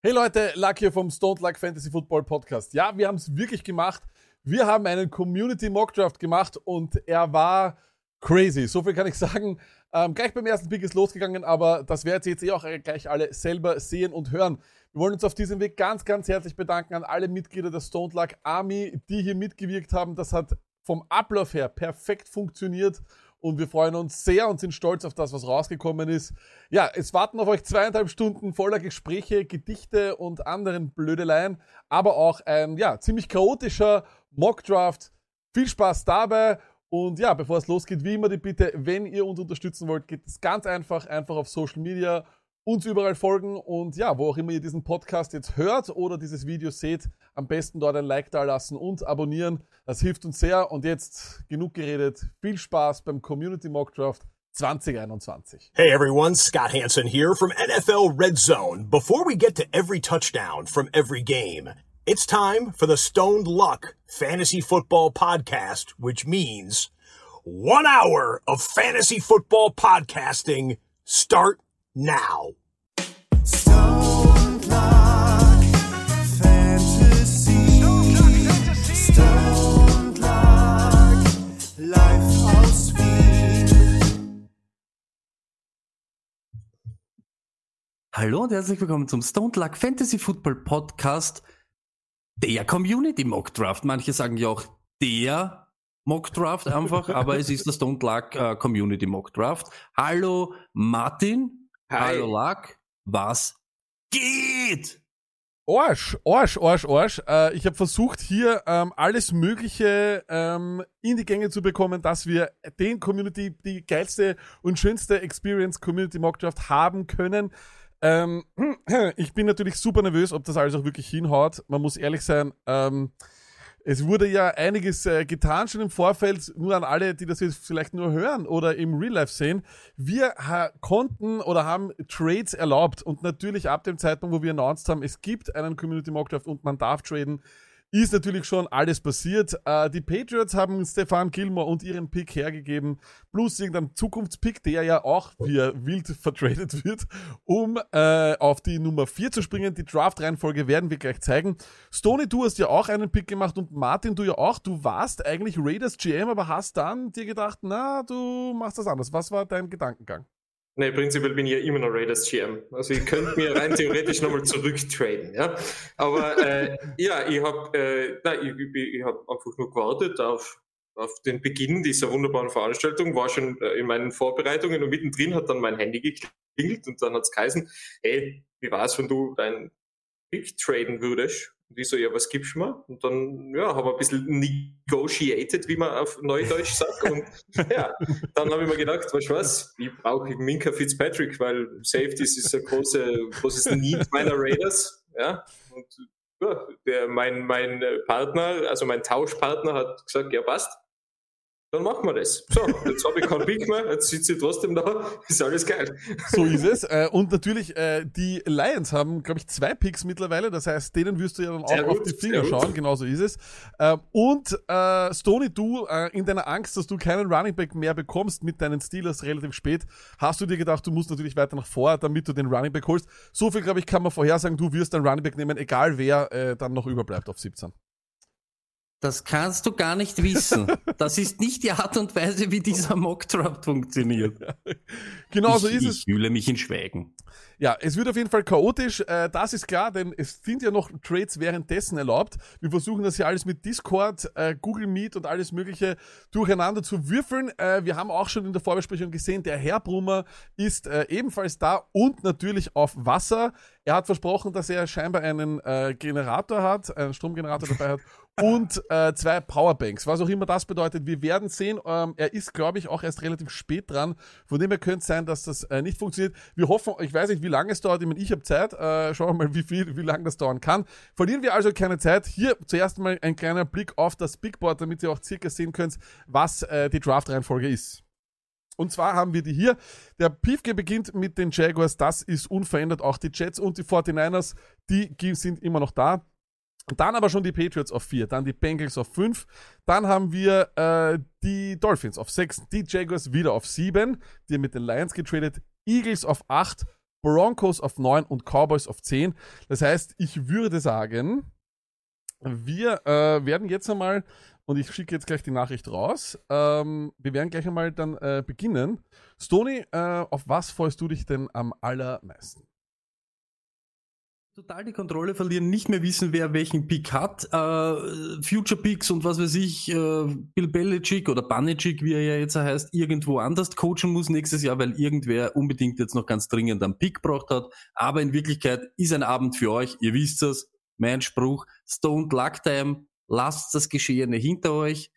Hey Leute, Luck hier vom Stone Luck Fantasy Football Podcast. Ja, wir haben es wirklich gemacht. Wir haben einen Community Mock Draft gemacht und er war crazy. So viel kann ich sagen. Ähm, gleich beim ersten Pick ist losgegangen, aber das werdet ihr jetzt eh auch gleich alle selber sehen und hören. Wir wollen uns auf diesem Weg ganz, ganz herzlich bedanken an alle Mitglieder der Stone Luck Army, die hier mitgewirkt haben. Das hat vom Ablauf her perfekt funktioniert und wir freuen uns sehr und sind stolz auf das, was rausgekommen ist. Ja, es warten auf euch zweieinhalb Stunden voller Gespräche, Gedichte und anderen Blödeleien, aber auch ein ja, ziemlich chaotischer Mockdraft. Viel Spaß dabei und ja, bevor es losgeht, wie immer die Bitte, wenn ihr uns unterstützen wollt, geht es ganz einfach, einfach auf Social Media uns überall folgen und ja, wo auch immer ihr diesen Podcast jetzt hört oder dieses Video seht, am besten dort ein Like da lassen und abonnieren. Das hilft uns sehr und jetzt genug geredet. Viel Spaß beim Community Mock Draft 2021. Hey everyone, Scott Hansen here from NFL Red Zone. Before we get to every touchdown from every game, it's time for the Stoned Luck Fantasy Football Podcast, which means one hour of fantasy football podcasting start now. Hallo und herzlich willkommen zum Stone Luck Fantasy Football Podcast, der Community Mock Draft. Manche sagen ja auch der Mock Draft einfach, aber es ist der Stone Luck äh, Community Mock Draft. Hallo Martin. Hi. Hallo Luck. Was geht? Arsch, Arsch, Arsch, Arsch. Äh, ich habe versucht, hier ähm, alles Mögliche ähm, in die Gänge zu bekommen, dass wir den Community, die geilste und schönste Experience Community Mock Draft haben können. Ähm, ich bin natürlich super nervös, ob das alles auch wirklich hinhaut. Man muss ehrlich sein, ähm, es wurde ja einiges äh, getan schon im Vorfeld, nur an alle, die das jetzt vielleicht nur hören oder im Real Life sehen. Wir konnten oder haben Trades erlaubt und natürlich ab dem Zeitpunkt, wo wir announced haben, es gibt einen Community Mock Draft und man darf traden, ist natürlich schon alles passiert. Äh, die Patriots haben Stefan Gilmore und ihren Pick hergegeben, plus irgendein Zukunftspick, der ja auch via wild vertradet wird, um äh, auf die Nummer 4 zu springen. Die Draft-Reihenfolge werden wir gleich zeigen. Stoney, du hast ja auch einen Pick gemacht und Martin, du ja auch. Du warst eigentlich Raiders GM, aber hast dann dir gedacht, na, du machst das anders. Was war dein Gedankengang? Nee, prinzipiell bin ich ja immer noch Raiders GM. Also ich könnte mir rein theoretisch nochmal zurücktraden, ja. Aber äh, ja, ich habe äh, nein, ich, ich, ich hab einfach nur gewartet auf, auf den Beginn dieser wunderbaren Veranstaltung, war schon äh, in meinen Vorbereitungen und mittendrin hat dann mein Handy geklingelt und dann hat's geheißen, hey, wie war's, wenn du deinen Pick traden würdest? Und ich so, ja, was gibst du mir? Und dann, ja, habe ein bisschen negotiated, wie man auf Neudeutsch sagt. Und ja, dann habe ich mir gedacht, weißt du was, ich brauche Minka Fitzpatrick, weil Safeties ist ein große, großes Need meiner Raiders. Ja, und ja, der, mein, mein Partner, also mein Tauschpartner hat gesagt, ja, passt. Dann machen wir das. So, jetzt habe ich keinen Pick mehr, jetzt sitze ich trotzdem da, ist alles geil. So ist es. Äh, und natürlich, äh, die Lions haben, glaube ich, zwei Picks mittlerweile. Das heißt, denen wirst du ja dann auch Sehr auf gut, die Finger gut. schauen. Genau so ist es. Ähm, und äh, Stoney, du, äh, in deiner Angst, dass du keinen Running Back mehr bekommst mit deinen Steelers relativ spät, hast du dir gedacht, du musst natürlich weiter nach vor, damit du den Running Back holst. So viel, glaube ich, kann man vorhersagen, du wirst einen Running Back nehmen, egal wer äh, dann noch überbleibt auf 17. Das kannst du gar nicht wissen. Das ist nicht die Art und Weise, wie dieser Mock Draft funktioniert. Genau so ich, ist ich es. fühle mich in Schweigen. Ja, es wird auf jeden Fall chaotisch, äh, das ist klar, denn es sind ja noch Trades währenddessen erlaubt. Wir versuchen das hier alles mit Discord, äh, Google Meet und alles Mögliche durcheinander zu würfeln. Äh, wir haben auch schon in der Vorbesprechung gesehen, der Herr Brummer ist ebenfalls da und natürlich auf Wasser. Er hat versprochen, dass er scheinbar einen Generator hat, einen Stromgenerator dabei hat und äh, zwei Powerbanks. Was auch immer das bedeutet, wir werden sehen. Ähm, er ist, glaube ich, auch erst relativ spät dran. Von dem her könnte es sein, dass das äh, nicht funktioniert. Wir hoffen, ich weiß nicht, wie lange es dauert. Ich meine, ich habe Zeit. Äh, schauen wir mal, wie viel, wie lange das dauern kann. Verlieren wir also keine Zeit. Hier zuerst mal ein kleiner Blick auf das Big Board, damit ihr auch circa sehen könnt, was äh, die Draft-Reihenfolge ist. Und zwar haben wir die hier. Der Piefke beginnt mit den Jaguars. Das ist unverändert. Auch die Jets und die 49ers, die sind immer noch da. Dann aber schon die Patriots auf 4, dann die Bengals auf 5, dann haben wir äh, die Dolphins auf 6, die Jaguars wieder auf 7, die mit den Lions getradet, Eagles auf 8 Broncos auf 9 und Cowboys auf 10. Das heißt, ich würde sagen, wir äh, werden jetzt einmal, und ich schicke jetzt gleich die Nachricht raus, ähm, wir werden gleich einmal dann äh, beginnen. Stony, äh, auf was freust du dich denn am allermeisten? Total die Kontrolle verlieren, nicht mehr wissen, wer welchen Pick hat. Äh, Future Picks und was weiß ich, äh, Bill Belichick oder Banicic, wie er ja jetzt heißt, irgendwo anders coachen muss nächstes Jahr, weil irgendwer unbedingt jetzt noch ganz dringend einen Pick braucht hat. Aber in Wirklichkeit ist ein Abend für euch, ihr wisst es, mein Spruch, Stoned Luck Time, lasst das Geschehene hinter euch,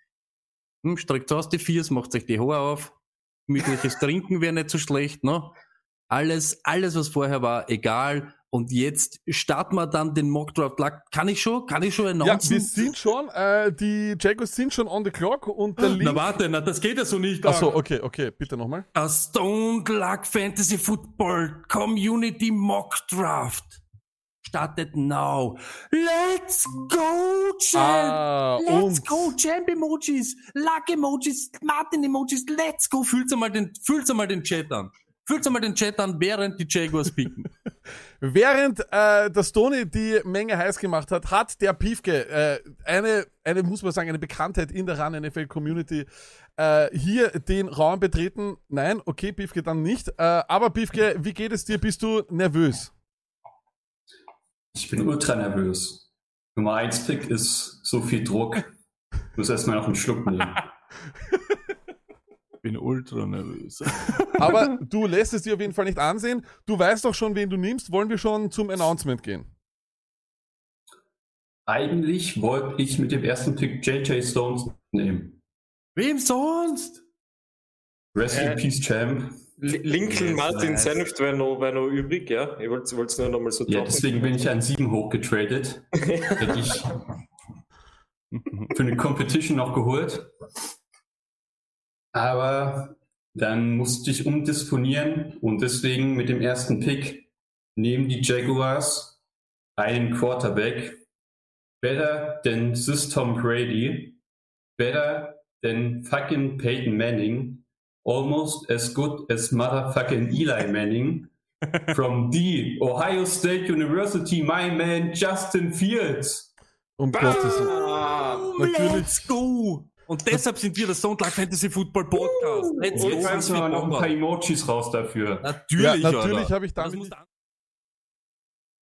hm, streckt aus die Viers, macht euch die Haare auf, gemütliches Trinken wäre nicht so schlecht, ne? Alles, alles, was vorher war, egal. Und jetzt starten wir dann den Mockdraft. Kann ich schon? Kann ich schon Ja, announcen? wir sind schon, äh, die Jaguars sind schon on the clock und der Link... Na warte, na, das geht ja so nicht. Achso, okay, okay, bitte nochmal. A Stone Luck Fantasy Football Community Mock Draft startet now. Let's go, Champ! Ah, Let's go, Champ Emojis, Luck Emojis, Martin Emojis, let's go. Fühlt's einmal den, fühlt's einmal den Chat an. Fühlt's einmal den Chat an, während die Jaguars picken. Während äh, der Stony die Menge heiß gemacht hat, hat der Piefke äh, eine, eine, muss man sagen, eine Bekanntheit in der Run NFL Community äh, hier den Raum betreten. Nein, okay, Piefke dann nicht. Äh, aber Piefke, wie geht es dir? Bist du nervös? Ich bin ultra nervös. Nummer 1 Pick ist so viel Druck. Ich muss erstmal noch einen Schluck nehmen. Bin ultra nervös. Aber du lässt es dir auf jeden Fall nicht ansehen. Du weißt doch schon, wen du nimmst. Wollen wir schon zum Announcement gehen? Eigentlich wollte ich mit dem ersten Pick JJ Stones nehmen. Wem sonst? Rest Äh, in Peace Champ. Li- Lincoln Yes, Martin nice. Senft wäre noch, wär noch übrig, ja. Ich wollte es nur nochmal so Ja, deswegen bin ich an 7 hochgetradet. Hätte ich für eine Competition noch geholt. Aber dann musste ich umdisponieren und deswegen mit dem ersten Pick nehmen die Jaguars einen Quarterback. Better than this Tom Brady. Better than fucking Peyton Manning. Almost as good as motherfucking Eli Manning. From the Ohio State University, my man Justin Fields. Um Gottes Willen. Ah, Natürlich. Let's go! Und deshalb sind wir der Stone Luck Fantasy Football Podcast. Let's Jetzt go! kannst du mal noch ein paar Emojis raus dafür. Natürlich, Ja, natürlich habe ich Das damit.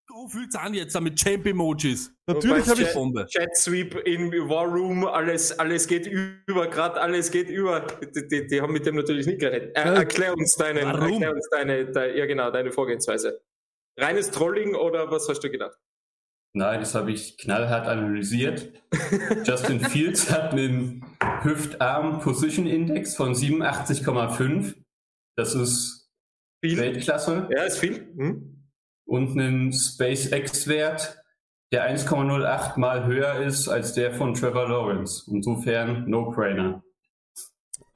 Go fühlt's an jetzt mit Champ Emojis. Natürlich habe ich. Chat, Bombe. Chat Sweep in War Room, alles, alles geht über, gerade alles geht über. Die, die, die haben mit dem natürlich nicht gerechnet. Er, Ja. erklär uns deinen, Warum? erklär uns deine, de, ja genau, deine Vorgehensweise. Reines Trolling oder was hast du gedacht? Nein, das habe ich knallhart analysiert. Justin Fields hat einen Hüftarm-Position-Index von 87,5. Das ist Viel? Weltklasse. Ja, ist viel. Hm? Und einen SpaceX-Wert, der 1,08 mal höher ist als der von Trevor Lawrence. Insofern No-Brainer.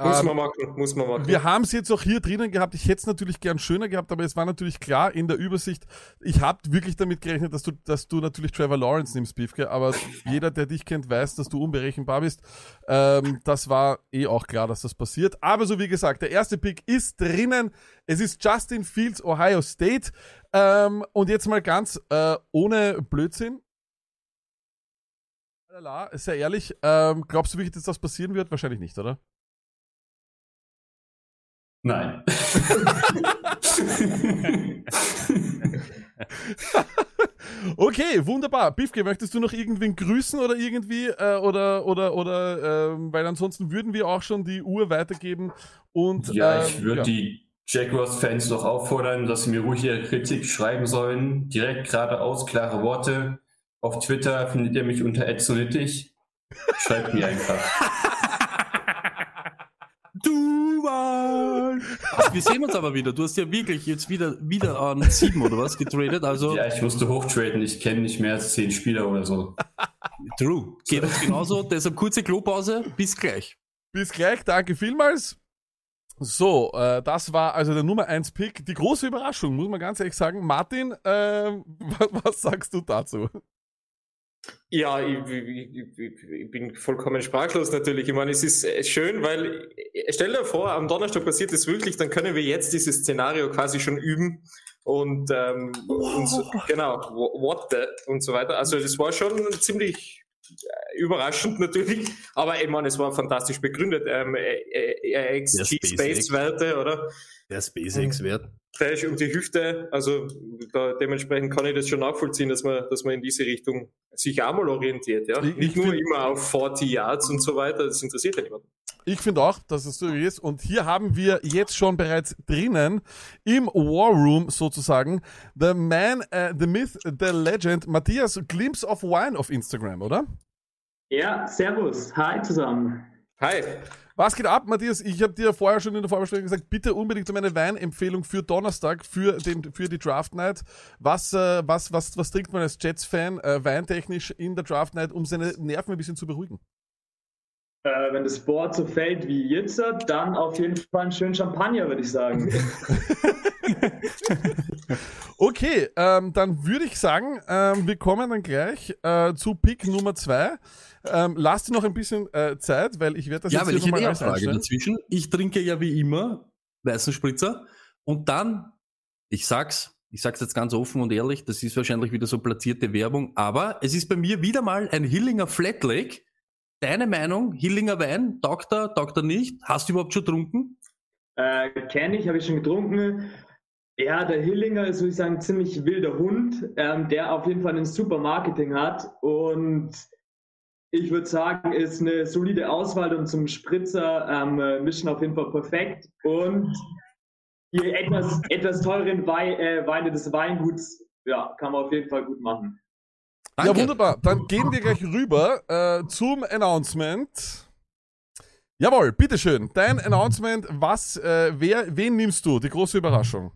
Muss Ähm, man machen, muss man machen. Wir haben es jetzt auch hier drinnen gehabt. Ich hätte es natürlich gern schöner gehabt, aber es war natürlich klar in der Übersicht. Ich habe wirklich damit gerechnet, dass du, dass du natürlich Trevor Lawrence nimmst, Biefke. Aber jeder, der dich kennt, weiß, dass du unberechenbar bist. Ähm, das war eh auch klar, dass das passiert. Aber so wie gesagt, der erste Pick ist drinnen. Es ist Justin Fields, Ohio State. Ähm, und jetzt mal ganz äh, ohne Blödsinn. Sehr ehrlich, ähm, glaubst du wirklich, dass das passieren wird? Wahrscheinlich nicht, oder? Nein. Okay, wunderbar. Biffke, möchtest du noch irgendwen grüßen oder irgendwie äh, oder oder oder ähm, weil ansonsten würden wir auch schon die Uhr weitergeben und Ja, ähm, ich würde ja. die Jaguars-Fans noch auffordern, dass sie mir ruhig ihre Kritik schreiben sollen. Direkt geradeaus, klare Worte. Auf Twitter findet ihr mich unter @sonittig. Schreibt mir einfach. Mann! Ach, wir sehen uns aber wieder. Du hast ja wirklich jetzt wieder, wieder an sieben oder was getradet. Also, Ja, ich musste hochtraden. Ich kenne nicht mehr als zehn Spieler oder so. true. Geht uns genauso. Deshalb kurze Klopause. Bis gleich. Bis gleich, danke vielmals. So, äh, das war also der Nummer 1 Pick. Die große Überraschung, muss man ganz ehrlich sagen. Martin, was, was sagst du dazu? Ja, ich, ich, ich, bin vollkommen sprachlos natürlich. Ich meine, es ist äh, schön, weil äh, stell dir vor, am Donnerstag passiert es wirklich, dann können wir jetzt dieses Szenario quasi schon üben und, ähm, und so, genau, wh- what the und so weiter. Also das war schon ziemlich überraschend natürlich, aber ich meine, es war fantastisch begründet. Ähm, äh, äh, Der XG SpaceX. Space Werte, oder? Der SpaceX-Wert. Der ist um die Hüfte, also da, dementsprechend kann ich das schon nachvollziehen, dass man, dass man in diese Richtung sich auch mal orientiert, ja. Ich- ich Nicht nur find- immer auf 40 Yards und so weiter, das interessiert ja niemanden. Ich finde auch, dass es so ist. Und hier haben wir jetzt schon bereits drinnen im War Room sozusagen the man, äh, the myth, the legend, Matthias Glimpse of Wine auf Instagram, oder? Ja, servus. Hi zusammen. Hi. Was geht ab, Matthias? Ich habe dir vorher schon in der Vorbesprechung gesagt, bitte unbedingt um eine Weinempfehlung für Donnerstag, für, den, für die Draft Night. Was, äh, was, was, was trinkt man als Jets-Fan äh, weintechnisch in der Draft Night, um seine Nerven ein bisschen zu beruhigen? Äh, wenn das Board so fällt wie jetzt, dann auf jeden Fall einen schönen Champagner, würde ich sagen. Okay, ähm, dann würde ich sagen, ähm, wir kommen dann gleich äh, zu Pick Nummer zwei. Ähm, lasst dir noch ein bisschen äh, Zeit, weil ich werde das Ja, jetzt weil ich nochmal eh Frage dazwischen. Ich trinke ja wie immer weißen Spritzer und dann, ich sag's, ich sag's jetzt ganz offen und ehrlich, das ist wahrscheinlich wieder so platzierte Werbung, aber es ist bei mir wieder mal ein Hillinger Flat Lake. Deine Meinung, Hillinger Wein, taugt er, taugt er nicht? Hast du überhaupt schon getrunken? äh, Kenne ich, habe ich schon getrunken. Ja, der Hillinger ist, würde ich sagen, ein ziemlich wilder Hund, ähm, der auf jeden Fall ein super Marketing hat. Und ich würde sagen, ist eine solide Auswahl und zum Spritzer ähm, äh, mischen auf jeden Fall perfekt. Und die etwas, etwas teuren Wei äh, Weine des Weinguts, ja, kann man auf jeden Fall gut machen. Ja, wunderbar. Dann gehen wir gleich rüber äh, zum Announcement. Jawohl, bitteschön. Dein Announcement, was, äh, wer, wen nimmst du? Die große Überraschung.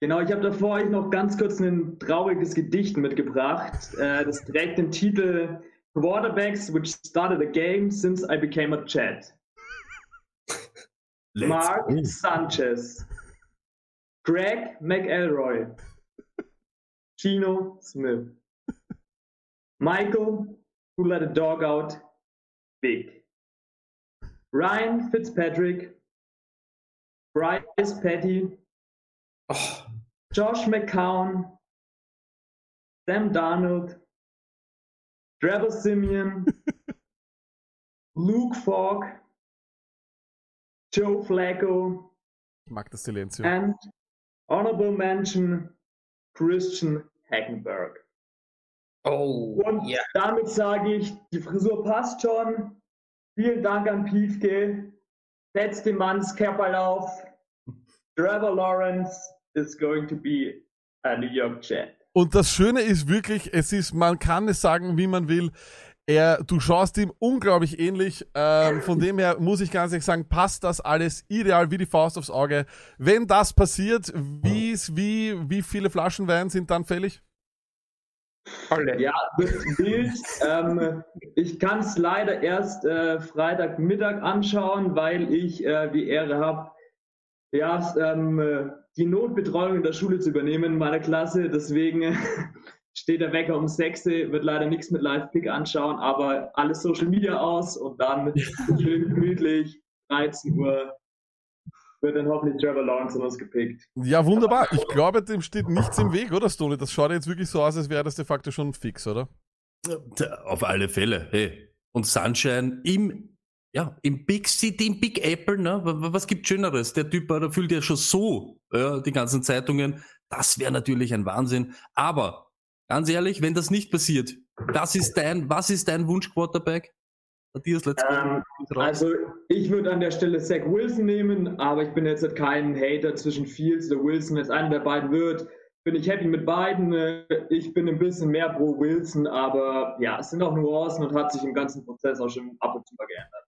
Genau, ich habe davor euch noch ganz kurz ein trauriges Gedicht mitgebracht. Äh, das trägt den Titel Quarterbacks which started a game since I became a Chat. Mark go. Sanchez, Greg McElroy, Gino Smith, Michael, who let a dog out, big, Ryan Fitzpatrick, Bryce Petty, Oh, Josh McCown, Sam Darnold, Trevor Simeon, Luke Falk, Joe Flacco, Ich mag das Silenzio. and honorable mention Christian Hackenberg. oh Und ja. damit sage ich, die Frisur passt schon. Vielen Dank an Piefke. Setzt dem Manns Kerperl auf. Trevor Lawrence is going to be a New York Jet. Und das Schöne ist wirklich, es ist, man kann es sagen, wie man will. Er, du schaust ihm unglaublich ähnlich. Ähm, von dem her muss ich ganz ehrlich sagen, passt das alles ideal wie die Faust aufs Auge. Wenn das passiert, wie, wie, wie viele Flaschen Wein sind dann fällig? Alle. Ja, wird wild. ähm, ich kann es leider erst äh, Freitagmittag anschauen, weil ich äh, die Ehre habe, ja, ähm, äh, die Notbetreuung in der Schule zu übernehmen in meiner Klasse. Deswegen steht der Wecker um 6 Uhr, wird leider nichts mit Live-Pick anschauen, aber alles Social Media aus und dann schön gemütlich, 13 Uhr, wird dann hoffentlich Trevor Lawrence von uns gepickt. Ja, wunderbar. Ich glaube, dem steht nichts im Weg, oder Stone? Das schaut jetzt wirklich so aus, als wäre das de facto schon fix, oder? Auf alle Fälle, hey. Und Sunshine im, ja, im Big City, im Big Apple, ne? Was gibt Schöneres? Der Typ, äh, der füllt ja schon so, ja, die ganzen Zeitungen. Das wäre natürlich ein Wahnsinn. Aber, ganz ehrlich, wenn das nicht passiert, das ist dein, was ist dein Wunsch-Quarterback? Matthias, let's. Ähm. Also ich würde an der Stelle Zach Wilson nehmen, aber ich bin jetzt halt kein Hater zwischen Fields oder Wilson. Wenn es einer der beiden wird, bin ich happy mit beiden. Äh, Ich bin ein bisschen mehr pro Wilson, aber ja, es sind auch Nuancen und hat sich im ganzen Prozess auch schon ab und zu mal geändert.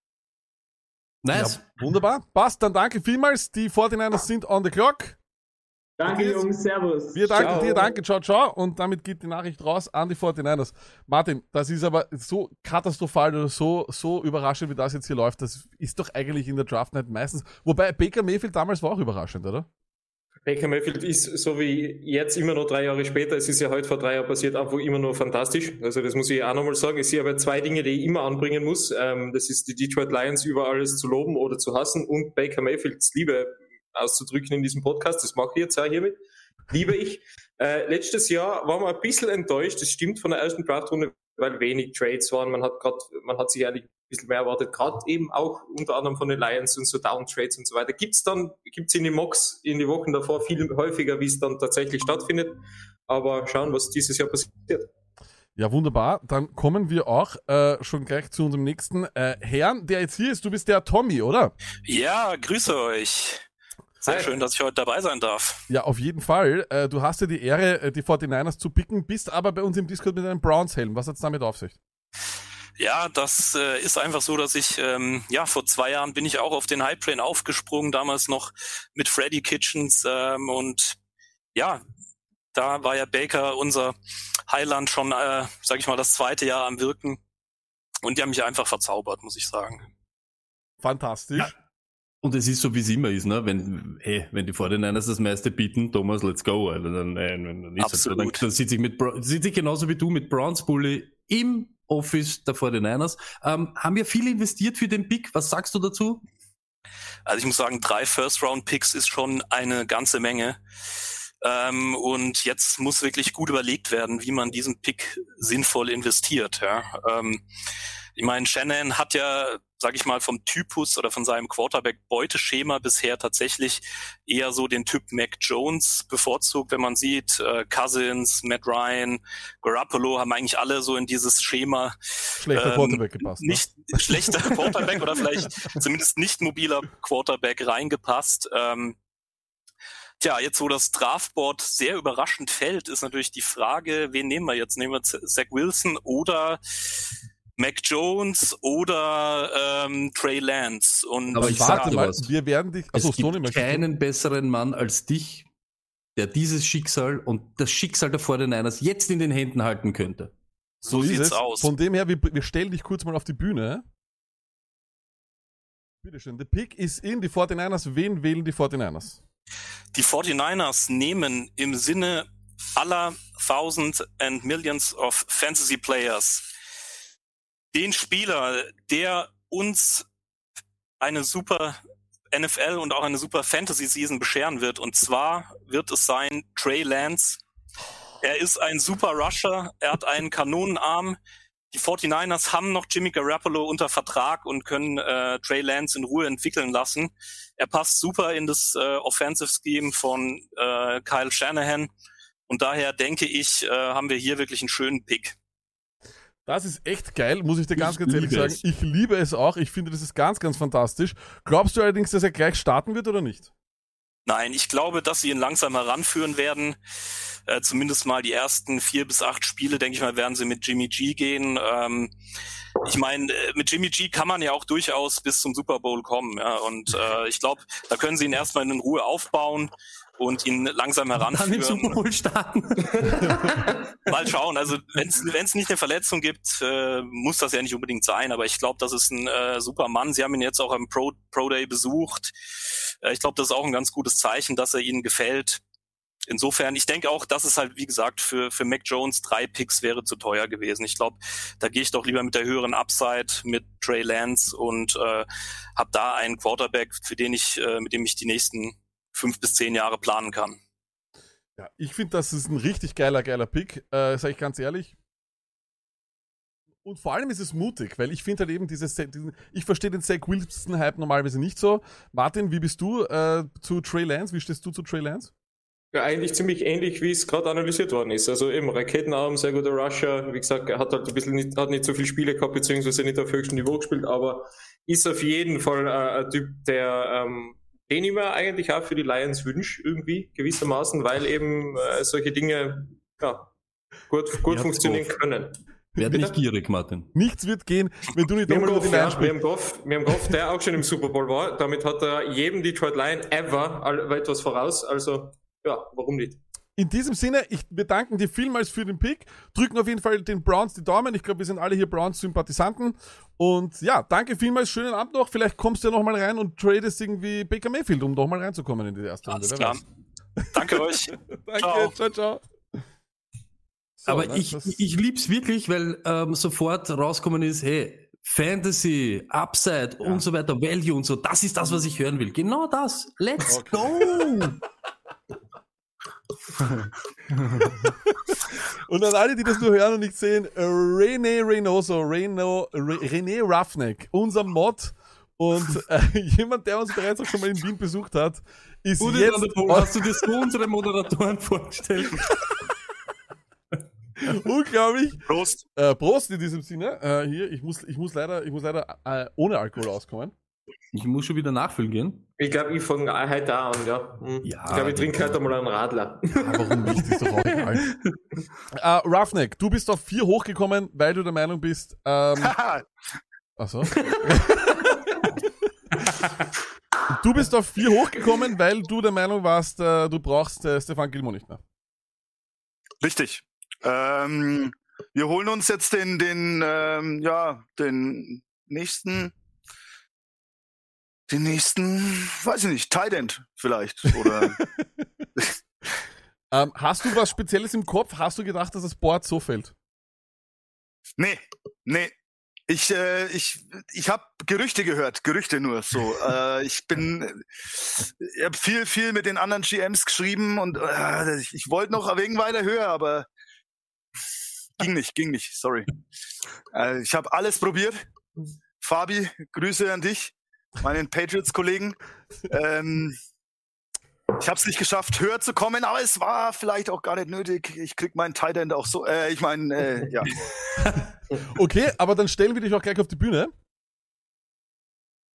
Nice. Ja, wunderbar. Passt, dann danke vielmals. Die 49ers sind on the clock. Danke Jungs, Servus. Wir danken Ciao. dir, danke, ciao, ciao. Und damit geht die Nachricht raus an die 49ers. Martin, das ist aber so katastrophal oder so, so überraschend, wie das jetzt hier läuft. Das ist doch eigentlich in der Draft Night meistens. Wobei Baker Mayfield damals war auch überraschend, oder? Baker Mayfield ist, so wie jetzt immer noch drei Jahre später, es ist ja heute vor drei Jahren passiert, einfach immer noch fantastisch. Also das muss ich auch nochmal sagen. Es sind aber zwei Dinge, die ich immer anbringen muss. Ähm, das ist die Detroit Lions über alles zu loben oder zu hassen und Baker Mayfields Liebe auszudrücken in diesem Podcast. Das mache ich jetzt auch hiermit. liebe ich. Äh, letztes Jahr war man ein bisschen enttäuscht, das stimmt von der ersten Draftrunde, weil wenig Trades waren. Man hat gerade, man hat sich eigentlich bisschen mehr erwartet, gerade eben auch unter anderem von den Lions und so Downtrades und so weiter. Gibt's dann, gibt's in die Mocks in die Wochen davor viel häufiger, wie es dann tatsächlich stattfindet. Aber schauen, was dieses Jahr passiert. Ja, wunderbar. Dann kommen wir auch äh, schon gleich zu unserem nächsten äh, Herrn, der jetzt hier ist. Du bist der Tommy, oder? Ja, grüße euch. Sehr Hi. schön, dass ich heute dabei sein darf. Ja, auf jeden Fall. Äh, du hast ja die Ehre, äh, die 49ers zu picken, bist aber bei uns im Discord mit einem Browns-Helm. Was hat's damit auf sich? Ja, das äh, ist einfach so, dass ich, ähm, ja, vor zwei Jahren bin ich auch auf den Hype Train aufgesprungen, damals noch mit Freddy Kitchens ähm, und ja, da war ja Baker, unser Highland, schon, äh, sag ich mal, das zweite Jahr am Wirken und die haben mich einfach verzaubert, muss ich sagen. Fantastisch. Ja. Und es ist so, wie es immer ist, ne? Wenn, hey, wenn die 49ers das meiste bieten, Thomas, let's go, Alter. Dann, äh, dann, ist es so. dann, halt dann sitze ich mit, sitze ich genauso wie du mit Browns Bully im Office der 49ers. Ähm, haben wir viel investiert für den Pick? Was sagst du dazu? Also ich muss sagen, drei First-Round-Picks ist schon eine ganze Menge. Ähm, und jetzt muss wirklich gut überlegt werden, wie man diesen Pick sinnvoll investiert. Ja. Ähm, ich meine, Shannon hat ja, sag ich mal, vom Typus oder von seinem Quarterback-Beuteschema bisher tatsächlich eher so den Typ Mac Jones bevorzugt, wenn man sieht, äh, Cousins, Matt Ryan, Garoppolo haben eigentlich alle so in dieses Schema Schlechter ähm, Quarterback gepasst. Ne? nicht schlechter Quarterback oder vielleicht zumindest nicht mobiler Quarterback reingepasst. Ähm, tja, jetzt wo das Draftboard sehr überraschend fällt, ist natürlich die Frage, wen nehmen wir jetzt? Nehmen wir Zach Wilson oder Mac Jones oder ähm, Trey Lance? Und Aber ich Warte mal, was. wir werden dich. Achso, es gibt Sony ich- keinen besseren Mann als dich, der dieses Schicksal und das Schicksal der 49ers jetzt in den Händen halten könnte. so ist sieht's es. aus. Von dem her, wir, wir stellen dich kurz mal auf die Bühne. Bitteschön. The pick is in. Die 49ers. Wen wählen die 49ers? Die 49ers nehmen im Sinne aller Thousands and Millions of Fantasy Players den Spieler, der uns eine super NFL und auch eine super Fantasy Season bescheren wird. Und zwar wird es sein Trey Lance. Er ist ein super Rusher. Er hat einen Kanonenarm. Die 49ers haben noch Jimmy Garoppolo unter Vertrag und können äh, Trey Lance in Ruhe entwickeln lassen. Er passt super in das äh, Offensive Scheme von äh, Kyle Shanahan. Und daher denke ich, äh, haben wir hier wirklich einen schönen Pick. Das ist echt geil, muss ich dir ganz, Ich ganz ehrlich sagen. es. Ich liebe es auch. Ich finde, das ist ganz, ganz fantastisch. Glaubst du allerdings, dass er gleich starten wird oder nicht? Nein, ich glaube, dass sie ihn langsam heranführen werden. Äh, zumindest mal die ersten vier bis acht Spiele, denke ich mal, werden sie mit Jimmy G gehen. Ähm, ich meine, äh, mit Jimmy G kann man ja auch durchaus bis zum Super Bowl kommen. Ja? Und äh, ich glaube, da können sie ihn erstmal in Ruhe aufbauen und ihn langsam heranführen. Super Bowl starten. Mal schauen. Also wenn es nicht eine Verletzung gibt, äh, muss das ja nicht unbedingt sein. Aber ich glaube, das ist ein äh, super Mann. Sie haben ihn jetzt auch am Pro, Pro Day besucht. Äh, ich glaube, das ist auch ein ganz gutes Zeichen, dass er ihnen gefällt. Insofern, ich denke auch, dass es halt, wie gesagt, für, für Mac Jones drei Picks wäre zu teuer gewesen. Ich glaube, da gehe ich doch lieber mit der höheren Upside mit Trey Lance und äh, habe da einen Quarterback, für den ich, äh, mit dem ich die nächsten fünf bis zehn Jahre planen kann. Ja, ich finde, das ist ein richtig geiler, geiler Pick, äh, sage ich ganz ehrlich. Und vor allem ist es mutig, weil ich finde halt eben dieses, diesen, ich verstehe den Zach Wilson-Hype normalerweise nicht so. Martin, wie bist du äh, zu Trey Lance? Wie stehst du zu Trey Lance? Ja, eigentlich ziemlich ähnlich, wie es gerade analysiert worden ist. Also eben Raketenarm, sehr guter Rusher. Wie gesagt, er hat halt ein bisschen nicht, hat nicht so viele Spiele gehabt, beziehungsweise nicht auf höchstem Niveau gespielt, aber ist auf jeden Fall äh, ein Typ, der ähm, den ich mir eigentlich auch für die Lions wünsche, irgendwie gewissermaßen, weil eben äh, solche Dinge ja, gut, gut funktionieren habt's können. Werd nicht gierig, Martin. Nichts wird gehen, wenn du nicht Wir Goff, ja, wir, haben Goff, wir haben Goff, der auch schon im Super Bowl war. Damit hat er jedem Detroit Lion ever etwas voraus. Also, ja, warum nicht? In diesem Sinne, ich, wir danken dir vielmals für den Pick, drücken auf jeden Fall den Browns die Daumen. Ich glaube, wir sind alle hier Browns-Sympathisanten. Und ja, danke vielmals, schönen Abend noch. Vielleicht kommst du ja nochmal rein und tradest irgendwie Baker Mayfield, um nochmal reinzukommen in die erste Runde. Alles Wer klar. weiß. Danke euch. Danke, Ciao. ciao, ciao. So, Aber ne, ich, ich lieb's wirklich, weil ähm, sofort rauskommen ist, hey, Fantasy, Upside und so weiter, Value und so, das ist das, was ich hören will. Genau das. Let's Okay. go! Und an alle, die das nur hören und nicht sehen, äh, René Reynoso, Reno, Re, René Roughneck, unser Mod und äh, jemand, der uns bereits auch schon mal in Wien besucht hat, ist Gute jetzt hast du dir so unsere Moderatoren vorgestellt? unglaublich. Prost. Äh, Prost in diesem Sinne. Äh, hier, ich muss, ich muss leider, ich muss leider äh, ohne Alkohol auskommen. Ich muss schon wieder nachfüllen gehen. Ich glaube, ich fange heute an, ja. Hm. Ja, ich glaube, ich trinke heute mal einen Radler. Ah, warum nicht? Ist doch auch egal. äh, Roughneck, du bist auf vier hochgekommen, weil du der Meinung bist, ähm, Haha, Achso. du bist auf vier hochgekommen, weil du der Meinung warst, äh, du brauchst äh, Stefan Gilmo nicht mehr. Richtig. Ähm, wir holen uns jetzt den, den, ähm, ja, den nächsten, den nächsten, weiß ich nicht, Tight End vielleicht. Oder Ähm, hast du was Spezielles im Kopf? Hast du gedacht, dass das Board so fällt? nee, nee. Ich, äh, ich, ich habe Gerüchte gehört, Gerüchte nur so. äh, ich bin, ich habe viel, viel mit den anderen GMs geschrieben und äh, ich, ich wollte noch wenig weiter höher, aber ging nicht, ging nicht, sorry. Äh, ich habe alles probiert. Fabi, Grüße an dich, meinen Patriots-Kollegen. Ähm, ich habe es nicht geschafft, höher zu kommen, aber es war vielleicht auch gar nicht nötig. Ich krieg meinen Tight End auch so. Äh, ich meine, äh, ja. Okay, aber dann stellen wir dich auch gleich auf die Bühne.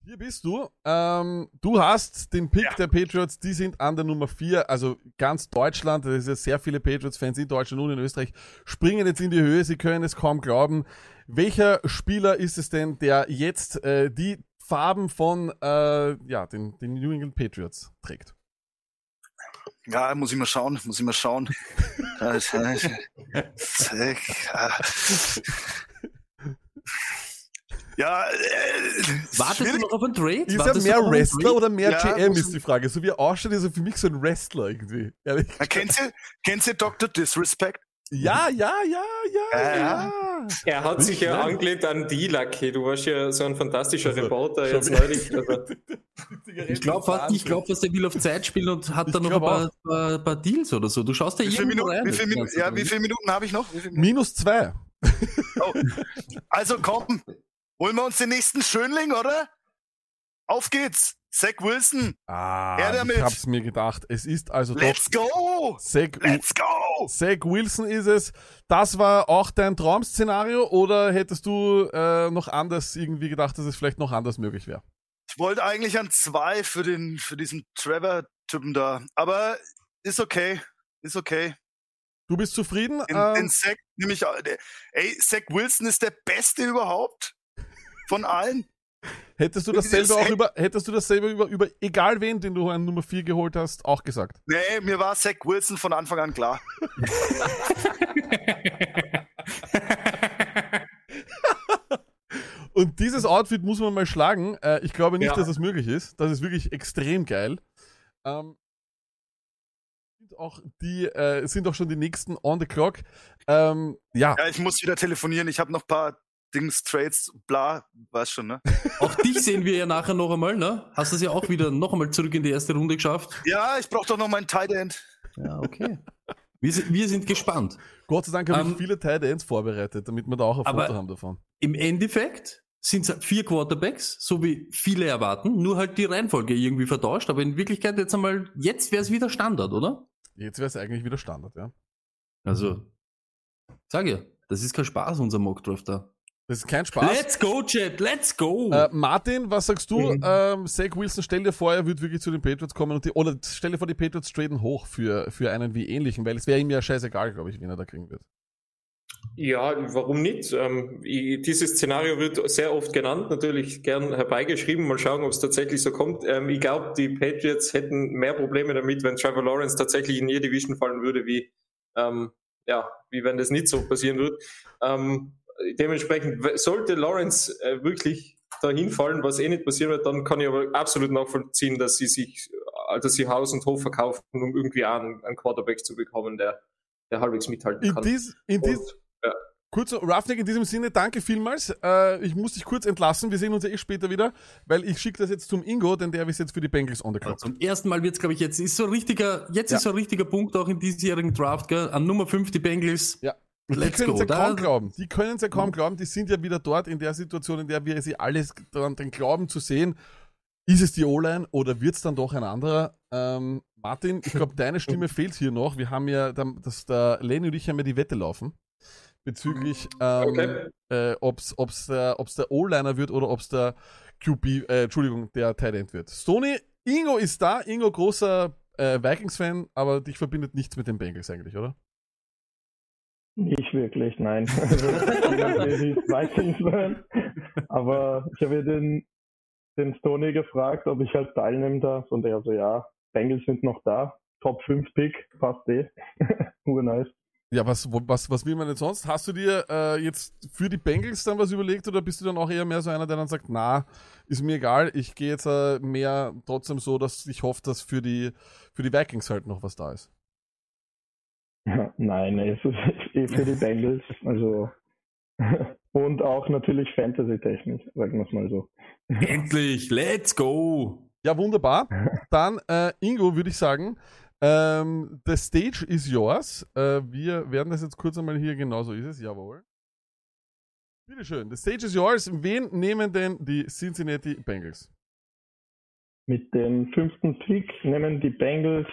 Hier bist du. Ähm, du hast den Pick Ja. der Patriots, die sind an der Nummer 4. Also ganz Deutschland, da ist ja sehr viele Patriots-Fans in Deutschland und in Österreich, springen jetzt in die Höhe, sie können es kaum glauben. Welcher Spieler ist es denn, der jetzt äh, die Farben von äh, ja, den, den New England Patriots trägt? Ja, muss ich mal schauen, muss ich mal schauen. Ah. ja, äh, Wartest du noch auf einen Trade? Ist er Wartest du mehr Wrestler oder mehr Ja, GM, ist die Frage. So wie er ausschaut, ist er für mich so ein Wrestler irgendwie. Ehrlich. Kennst du, kennst du Dr. Disrespect? Ja, ja, ja, ja, Ja. ja. Er hat sich ja schlecht. angelehnt an die Lucky. Du warst ja so ein fantastischer Also, Reporter jetzt neulich. Also, Ich glaube fast, ich glaub, dass der will auf Zeit spielen und hat dann noch ein paar, paar, paar Deals oder so. Du schaust ja Wie viele irgendwo Minuten, rein. wie viele das Minuten, ja, wie viele Minuten habe ich noch? Minus zwei. Oh. Also komm, holen wir uns den nächsten Schönling, oder? Auf geht's. Zach Wilson, Ah, ich hab's mir gedacht. Es ist also let's doch go! Zach, Let's go! Zach Wilson ist es. Das war auch dein Traum-Szenario oder hättest du äh, noch anders irgendwie gedacht, dass es vielleicht noch anders möglich wäre? Ich wollte eigentlich an zwei für den, für diesen Trevor-Typen da. Aber ist okay. Ist okay. Du bist zufrieden? Den, ähm, den Zach, nämlich, ey, Zach Wilson ist der Beste überhaupt. Von allen. Hättest du das dasselbe auch über, hättest du dasselbe über, über egal wen, den du an Nummer 4 geholt hast, auch gesagt? Nee, mir war Zach Wilson von Anfang an klar. Und dieses Outfit muss man mal schlagen. Äh, ich glaube nicht, Ja. dass es möglich ist. Das ist wirklich extrem geil. Ähm, sind auch die äh, sind auch schon die nächsten on the clock. Ähm, ja, Ja, ich muss wieder telefonieren. Ich habe noch ein paar Dings, Trades, bla, weißt schon, ne? Auch dich sehen wir ja nachher noch einmal, ne? Hast es ja auch wieder noch einmal zurück in die erste Runde geschafft. Ja, ich brauche doch noch meinen Tight End. Ja, okay. Wir sind, wir sind gespannt. Gott sei Dank habe Ähm, ich viele Tight Ends vorbereitet, damit wir da auch ein aber- Foto haben davon. Im Endeffekt sind es vier Quarterbacks, so wie viele erwarten, nur halt die Reihenfolge irgendwie vertauscht. Aber in Wirklichkeit jetzt einmal, jetzt wäre es wieder Standard, oder? Jetzt wäre es eigentlich wieder Standard, ja. Also, sag ja, das ist kein Spaß, unser Mockdraft da. Das ist kein Spaß. Let's go, Chat, let's go! Äh, Martin, was sagst du? Mhm. Ähm, Zach Wilson, stell dir vor, er wird wirklich zu den Patriots kommen und die, oder stell dir vor, die Patriots traden hoch für, für einen wie ähnlichen, weil es wäre ihm ja scheißegal, glaube ich, wen er da kriegen wird. ja, warum nicht? Ähm, ich, dieses Szenario wird sehr oft genannt, natürlich gern herbeigeschrieben. Mal schauen, ob es tatsächlich so kommt. Ähm, ich glaube, die Patriots hätten mehr Probleme damit, wenn Trevor Lawrence tatsächlich in jede Division fallen würde, wie, ähm, ja, wie wenn das nicht so passieren würde. Ähm, dementsprechend, sollte Lawrence äh, wirklich dahin fallen, was eh nicht passieren wird, dann kann ich aber absolut nachvollziehen, dass sie sich, äh, dass sie Haus und Hof verkaufen, um irgendwie einen, einen Quarterback zu bekommen, der, der halbwegs mithalten In, kann. dies, in, dies, Und, ja. Kurz, Roughneck in diesem Sinne, danke vielmals. Äh, ich muss dich kurz entlassen. Wir sehen uns ja eh später wieder, weil ich schicke das jetzt zum Ingo, denn der ist jetzt für die Bengals on the clock. Zum ersten Mal wird's, glaube ich, jetzt ist so ein richtiger, jetzt Ja. ist so ein richtiger Punkt auch in diesjährigen Draft, gell? An Nummer 5 die Bengals. Ja. Und die Let's können es go. ja kaum glauben. Die können es ja kaum glauben. Die sind ja wieder dort in der Situation, in der wir sie alles daran dran glauben zu sehen. Ist es die O-Line oder wird es dann doch ein anderer? Ähm, Martin, ich glaube, deine Stimme fehlt hier noch. Wir haben ja, dann- das, der Lenny und ich haben ja die Wette laufen bezüglich, ähm, Okay. äh, ob es ob's der, ob's der O-Liner wird oder ob es der QB, äh, Entschuldigung, der Tight End wird. Stoney, Ingo ist da. Ingo, großer äh, Vikings-Fan, aber dich verbindet nichts mit den Bengals eigentlich, oder? Nicht wirklich, nein. Also. Aber ich habe ja den, den Stoney gefragt, ob ich halt teilnehmen darf. Und er so, ja, Bengals sind noch da. Top 5 Pick, passt eh. Urnice. Ja, was, was, was will man denn sonst? Hast du dir äh, jetzt für die Bengals dann was überlegt oder bist du dann auch eher mehr so einer, der dann sagt, na, ist mir egal, ich gehe jetzt äh, mehr trotzdem so, dass ich hoffe, dass für die, für die Vikings halt noch was da ist? Nein, es ist eh für die Bengals. Also, und auch natürlich Fantasy-technisch, sagen wir es mal so. Endlich, let's go! Ja, wunderbar. Dann, äh, Ingo, würde ich sagen, ähm, the stage is yours. Äh, wir werden das jetzt kurz einmal hier, genauso ist es, jawohl. Bitteschön, the stage is yours. Wen nehmen denn die Cincinnati Bengals? Mit dem fünften Pick nehmen die Bengals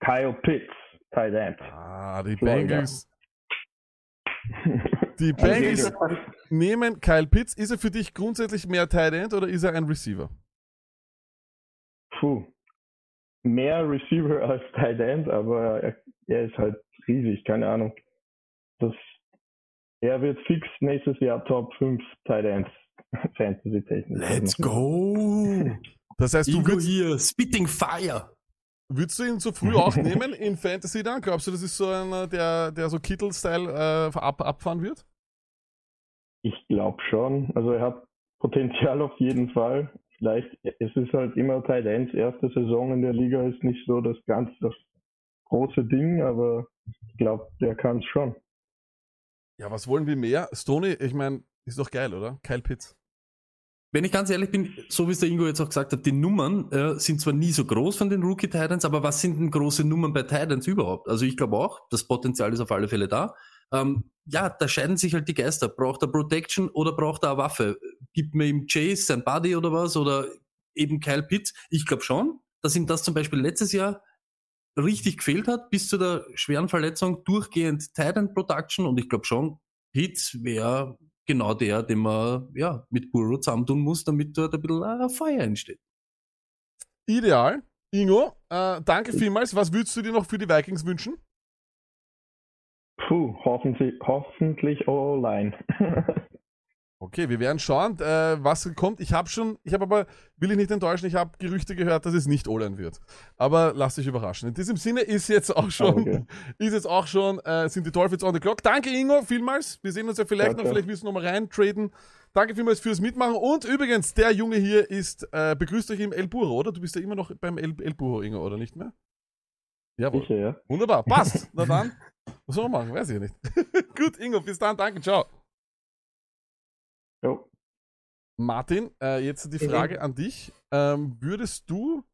Kyle Pitts, Tight End. Ah, die Florida. Bengals. Die Bengals nehmen Kyle Pitts. Ist er für dich grundsätzlich mehr Tight End oder ist er ein Receiver? Puh. Mehr Receiver als Tight End, aber er, er ist halt riesig, keine Ahnung. Das, er wird fix nächstes Jahr Top 5 Tight Ends Fantasy-technisch. Let's go! Das heißt, du Ingo würdest, hier, Spitting Fire! Würdest du ihn so früh auch nehmen in Fantasy dann? Glaubst du, das ist so einer, der, der so Kittel-Style äh, ab, abfahren wird? Ich glaube schon. Also er hat Potenzial auf jeden Fall. Vielleicht, es ist halt immer Tight Ends erste Saison in der Liga ist nicht so das ganz das große Ding, aber ich glaube, der kann es schon. Ja, was wollen wir mehr? Stoney, ich meine, ist doch geil, oder? Kyle Pitts. Wenn ich ganz ehrlich bin, so wie es der Ingo jetzt auch gesagt hat, die Nummern äh, sind zwar nie so groß von den Rookie Titans, aber was sind denn große Nummern bei Titans überhaupt? Also ich glaube auch, das Potenzial ist auf alle Fälle da. Ähm, ja, da scheiden sich halt die Geister. Braucht er Protection oder braucht er eine Waffe? Gibt mir ihm Chase sein Buddy oder was? Oder eben Kyle Pitts? Ich glaube schon, dass ihm das zum Beispiel letztes Jahr richtig gefehlt hat, bis zu der schweren Verletzung, durchgehend Titan Production und ich glaube schon, Pitts wäre genau der, den man ja mit Burrow zusammentun muss, damit dort ein bisschen äh, Feuer entsteht. Ideal. Ingo, äh, danke vielmals. Was würdest du dir noch für die Vikings wünschen? Puh, hoffentlich, hoffentlich O-Line. Okay, wir werden schauen, äh, was kommt. Ich habe schon, ich habe aber, will ich nicht enttäuschen, ich habe Gerüchte gehört, dass es nicht Olan wird. Aber lasst euch überraschen. In diesem Sinne ist jetzt auch schon, Okay. ist jetzt auch schon, äh, sind die Dolphins on the clock. Danke Ingo, vielmals. Wir sehen uns ja vielleicht Ciao, noch, vielleicht willst du noch mal reintraden. Danke vielmals fürs Mitmachen. Und übrigens, der Junge hier ist, äh, begrüßt euch im El Burro, oder? Du bist ja immer noch beim El, El Burro, Ingo, oder nicht mehr? Jawohl. Sicher, ja. Wunderbar, passt. Na dann, was soll man machen? Weiß ich nicht. Gut, Ingo, bis dann, danke, ciao. Jo. Martin, äh, jetzt die Frage an dich. Ähm, würdest du,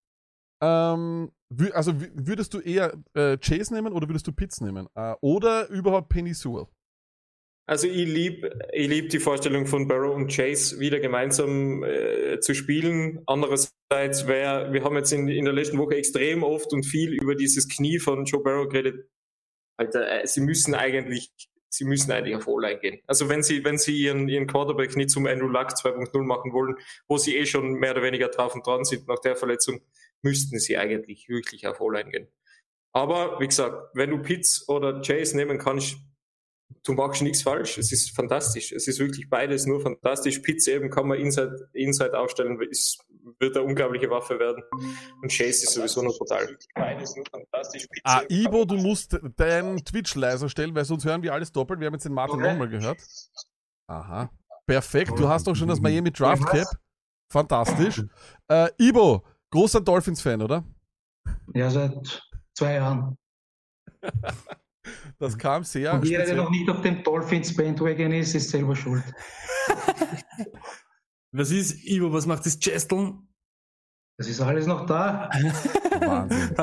ähm, wü also wü- würdest du eher äh, Chase nehmen oder würdest du Pitts nehmen? Äh, oder überhaupt Penny Sewell? Also ich liebe ich lieb die Vorstellung von Barrow und Chase wieder gemeinsam äh, zu spielen. Andererseits wäre, wir haben jetzt in, in der letzten Woche extrem oft und viel über dieses Knie von Joe Barrow geredet. Alter, äh, sie müssen eigentlich, sie müssen eigentlich auf O-Line gehen. Also wenn sie, wenn sie ihren, ihren Quarterback nicht zum Andrew Luck 2.0 machen wollen, wo sie eh schon mehr oder weniger drauf und dran sind nach der Verletzung, müssten sie eigentlich wirklich auf O-Line gehen. Aber wie gesagt, wenn du Pitts oder Chase nehmen kannst, du machst nichts falsch. Es ist fantastisch. Es ist wirklich beides nur fantastisch. Pitts eben kann man Inside, Inside aufstellen, ist, wird eine unglaubliche Waffe werden. Und Chase ist sowieso noch brutal. Beides nur fantastisch. Pitts Ah, Ibo, du musst deinen Twitch leiser stellen, weil sonst hören wir alles doppelt. Wir haben jetzt den Martin Okay. nochmal gehört. Aha. Perfekt, du hast doch schon das Miami Draft Cap. Fantastisch. Äh, Ibo, großer Dolphins-Fan, oder? Ja, seit zwei Jahren. Das kam sehr Und jeder, der noch nicht auf dem Dolphins Bandwagon ist, ist selber schuld. Was ist, Ivo, was macht das Chesteln? Das ist alles noch da. Wahnsinn.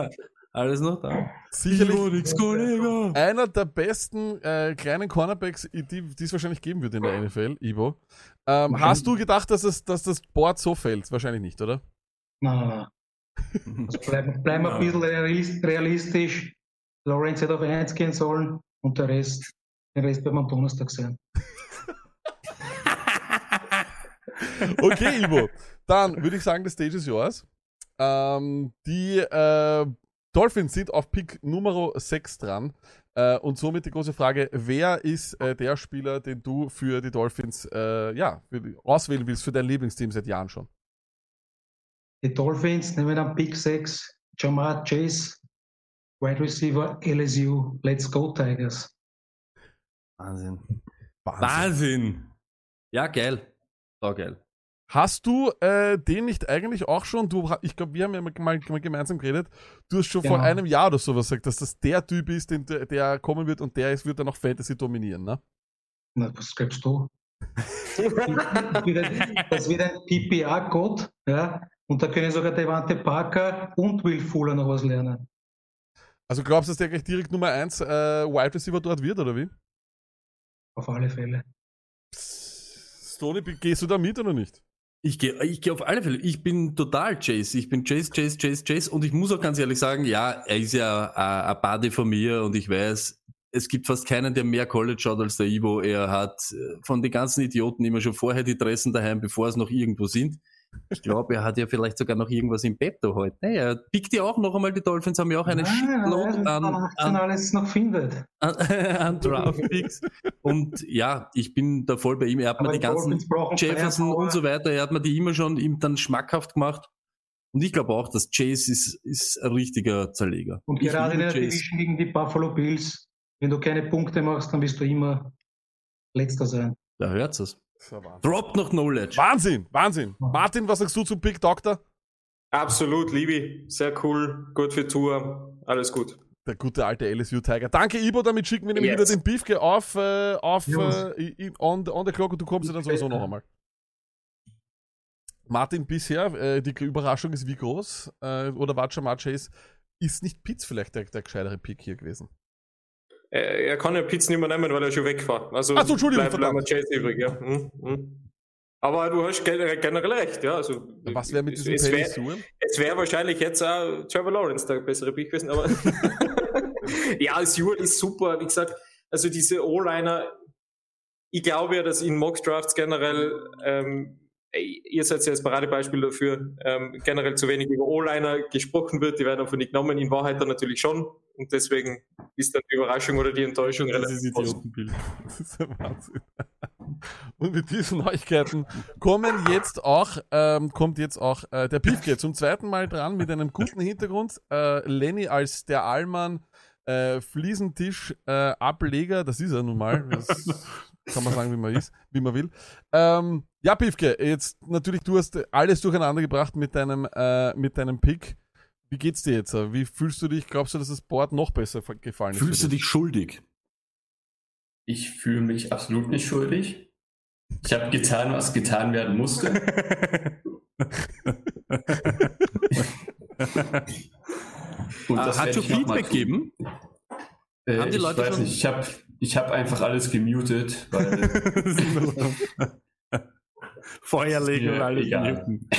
Alles noch da. Sicherlich Ivo, einer der besten äh, kleinen Cornerbacks, die, die es wahrscheinlich geben wird in der NFL, Ivo. Ähm, hast du gedacht, dass, es, dass das Board so fällt? Wahrscheinlich nicht, oder? Nein, nein, nein. Also bleiben bleiben wir ein bisschen realis- realistisch. Lawrence hätte auf 1 gehen sollen und der Rest, den Rest werden wir am Donnerstag sehen. Okay, Ivo. Dann würde ich sagen, the stage is yours. Ähm, die äh, Dolphins sind auf Pick Nummer 6 dran. Äh, und somit die große Frage, wer ist äh, der Spieler, den du für die Dolphins äh, ja, die- auswählen willst, für dein Lieblingsteam seit Jahren schon? Die Dolphins nehmen am Pick 6 Jamar Chase, Wide Receiver LSU. Let's go, Tigers. Wahnsinn. Wahnsinn. Wahnsinn. Ja, geil. So geil. Hast du äh, den nicht eigentlich auch schon, du, ich glaube, wir haben ja mal, mal, mal gemeinsam geredet, du hast schon vor Genau. einem Jahr oder sowas gesagt, dass das der Typ ist, den, der, kommen wird und der ist, wird dann auch Fantasy dominieren, ne? Na, was glaubst du? das wird ein, PPA-Gott, ja, und da können sogar Devante Parker und Will Fuller noch was lernen. Also glaubst du, dass der gleich direkt Nummer 1 äh, Wide Receiver dort wird, oder wie? Auf alle Fälle. Stoney, gehst du da mit oder nicht? Ich gehe ich geh auf alle Fälle. Ich bin total Chase. Ich bin Chase, Chase, Chase, Chase. Und ich muss auch ganz ehrlich sagen, ja, er ist ja äh, ein Buddy von mir und ich weiß, es gibt fast keinen, der mehr College schaut als der Ivo. Er hat äh, von den ganzen Idioten immer schon vorher die Dressen daheim, bevor es noch irgendwo sind. Ich glaube, er hat ja vielleicht sogar noch irgendwas im Petto heute. Ne? Er pickt ja auch noch einmal, die Dolphins haben ja auch eine Nein, Shitload an, wenn man 18 an, alles noch findet. an, an Draft-Picks. Und ja, ich bin da voll bei ihm. Er hat mir Aber die die ganzen Jefferson und so weiter, er hat mir die immer schon ihm dann schmackhaft gemacht. Und ich glaube auch, dass Chase ist, ist ein richtiger Zerleger. Und Ich gerade in der Chase. Division gegen die Buffalo Bills, wenn du keine Punkte machst, dann wirst du immer letzter sein. Da hört's es. Ist ja Wahnsinn. Drop noch Knowledge. Wahnsinn, Wahnsinn. Martin, was sagst du zum Pick Doctor? Absolut, Libi. Sehr cool. Gut für Tour. Alles gut. Der gute alte LSU Tiger. Danke, Ibo. Damit schicken wir nämlich Yes. wieder den Beefke auf, äh, auf äh, on, the- on the clock und du kommst ja dann sowieso noch einmal. Martin, bisher, äh, die Überraschung ist wie groß? Äh, oder war Jamar Chase, ist nicht Pitts vielleicht der, der gescheitere Pick hier gewesen? Äh, er kann ja Pizzen nicht mehr nehmen, weil er schon weg war. Also Ach so, Entschuldigung, bleib, bleib. Chase übrig, ja. Hm, hm. Aber du hast generell, generell recht, ja. Also, Was wäre mit es- diesem es Penny wär- Sewell? Es wäre wahrscheinlich jetzt auch Trevor Lawrence der bessere Pick gewesen, aber ja, Sewell ist super. Wie gesagt, also diese O-Liner, ich glaube ja, dass in Mock Drafts generell, ähm, ihr seid ja das Paradebeispiel dafür, ähm, generell zu wenig über O-Liner gesprochen wird. Die werden einfach nicht genommen, in Wahrheit dann natürlich schon. Und deswegen ist dann die Überraschung oder die Enttäuschung relativ Dieses groß. Idiotenbild. Das ist der Wahnsinn. Und mit diesen Neuigkeiten kommen jetzt auch, ähm, kommt jetzt auch äh, der Piefke zum zweiten Mal dran mit einem guten Hintergrund. Äh, Lenny als der Allmann, äh, Fliesentisch, äh, Ableger, das ist er nun mal. Das kann man sagen, wie man ist, wie man will. Ähm, ja, Piefke, jetzt natürlich, du hast alles durcheinander gebracht mit deinem, äh, mit deinem Pick. Wie geht's dir jetzt? Wie fühlst du dich? Glaubst du, dass das Board noch besser gefallen ist? Fühlst du dich schuldig? Ich fühle mich absolut nicht schuldig. Ich habe getan, was getan werden musste. Und das hat schon ich Feedback gegeben? Äh, Haben die ich Leute weiß schon- nicht, ich habe ich hab einfach alles gemutet, weil Feuerlegen und Ja, alles muten.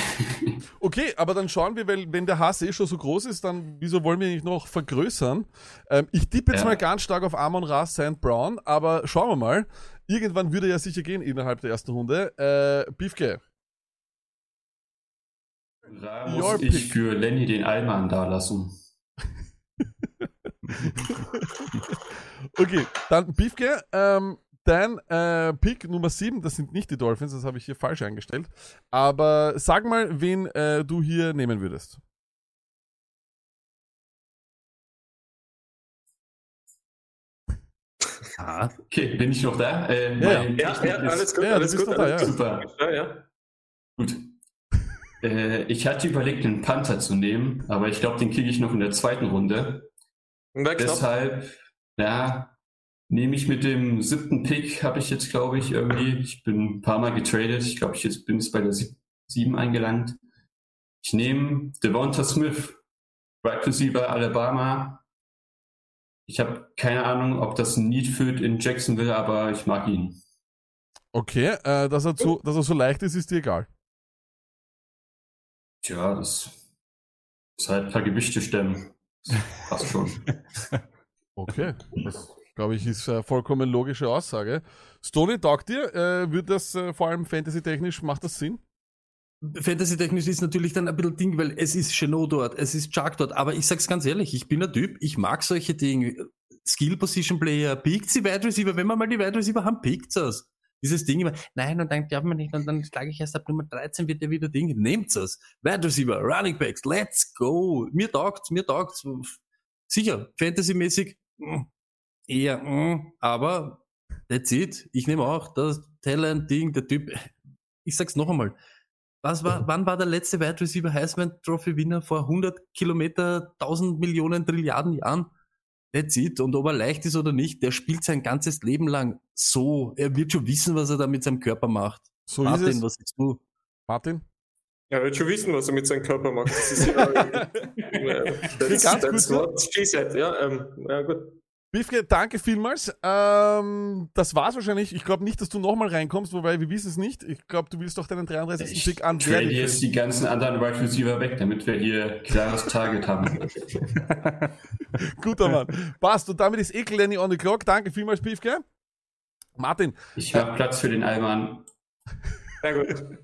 Okay, aber dann schauen wir, weil wenn der Hass eh schon so groß ist, dann wieso wollen wir ihn nicht noch vergrößern? Ähm, ich tippe jetzt Ja. mal ganz stark auf Amon Ra St. Brown, aber schauen wir mal. Irgendwann würde er ja sicher gehen innerhalb der ersten Runde. Äh, Beefke, da Your muss ich pick. für Lenny den Allmann da lassen. okay, dann Beefke, ähm, dein äh, Pick Nummer 7, das sind nicht die Dolphins, das habe ich hier falsch eingestellt. Aber sag mal, wen äh, du hier nehmen würdest. Ah, Okay, bin ich noch da? Äh, Ja, Ja, ja, ist- alles gut, Ja, alles gut. da, alles ja. gut. Super. Ja, ja. Gut. Äh, ich hatte überlegt, einen Panther zu nehmen, aber ich glaube, den kriege ich noch in der zweiten Runde. Deshalb, Ja, nehme ich mit dem siebten Pick, habe ich jetzt, glaube ich, irgendwie, ich bin ein paar Mal getradet. Ich glaube, ich jetzt bin jetzt bei der sieb- sieben eingelangt. Ich nehme Devonta Smith, Right Receiver Alabama. Ich habe keine Ahnung, ob das ein Need führt in Jacksonville, aber ich mag ihn. Okay, äh, dass, er zu, dass er so leicht ist, ist dir egal. Tja, das ist halt ein paar Gewichte stemmen. Das passt schon. Okay, das glaube ich ist äh, vollkommen logische Aussage. Stony, taugt dir? Äh, wird das äh, vor allem fantasy-technisch, macht das Sinn? Fantasy-technisch ist natürlich dann ein bisschen Ding, weil es ist Chenot dort, es ist Chuck dort, aber ich sag's ganz ehrlich, ich bin ein Typ, ich mag solche Dinge. Skill-Position-Player, pickt sie Wide Receiver, wenn wir mal die Wide Receiver haben, pickt es. Dieses Ding immer, nein, und dann glaubt man nicht, und dann schlage ich erst ab Nummer 13 wird der wieder Ding. Nehmt es. Wide Receiver, Running Backs, let's go. Mir taugt's, mir taugt's. Sicher, Fantasy-mäßig, mm, eher, mm, aber that's it. Ich nehme auch das Talent-Ding, der Typ. Ich sag's noch einmal. Was war, wann war der letzte Wide Receiver Heisman Trophy Winner vor 100 Kilometer, 1000 Millionen Trilliarden Jahren? That's it. Und ob er leicht ist oder nicht, der spielt sein ganzes Leben lang so. Er wird schon wissen, was er da mit seinem Körper macht. So Martin, ist es. was sagst du? Martin? Er wird schon wissen, was er mit seinem Körper macht. Das ist ja, she said. Ja, ähm, ja gut. Biffke, danke vielmals. Ähm, das war's wahrscheinlich. Ich glaube nicht, dass du nochmal reinkommst, wobei wir wissen es nicht. Ich glaube, du willst doch deinen 33. Ich Pick an trade Verdi jetzt die ganzen anderen Wide Receiver weg, damit wir hier klares Target haben. Guter Mann. Passt. Und damit ist Ekel Lenny on the clock. Danke vielmals, Biffke. Martin, Ich habe Platz für den Alman. Sehr gut.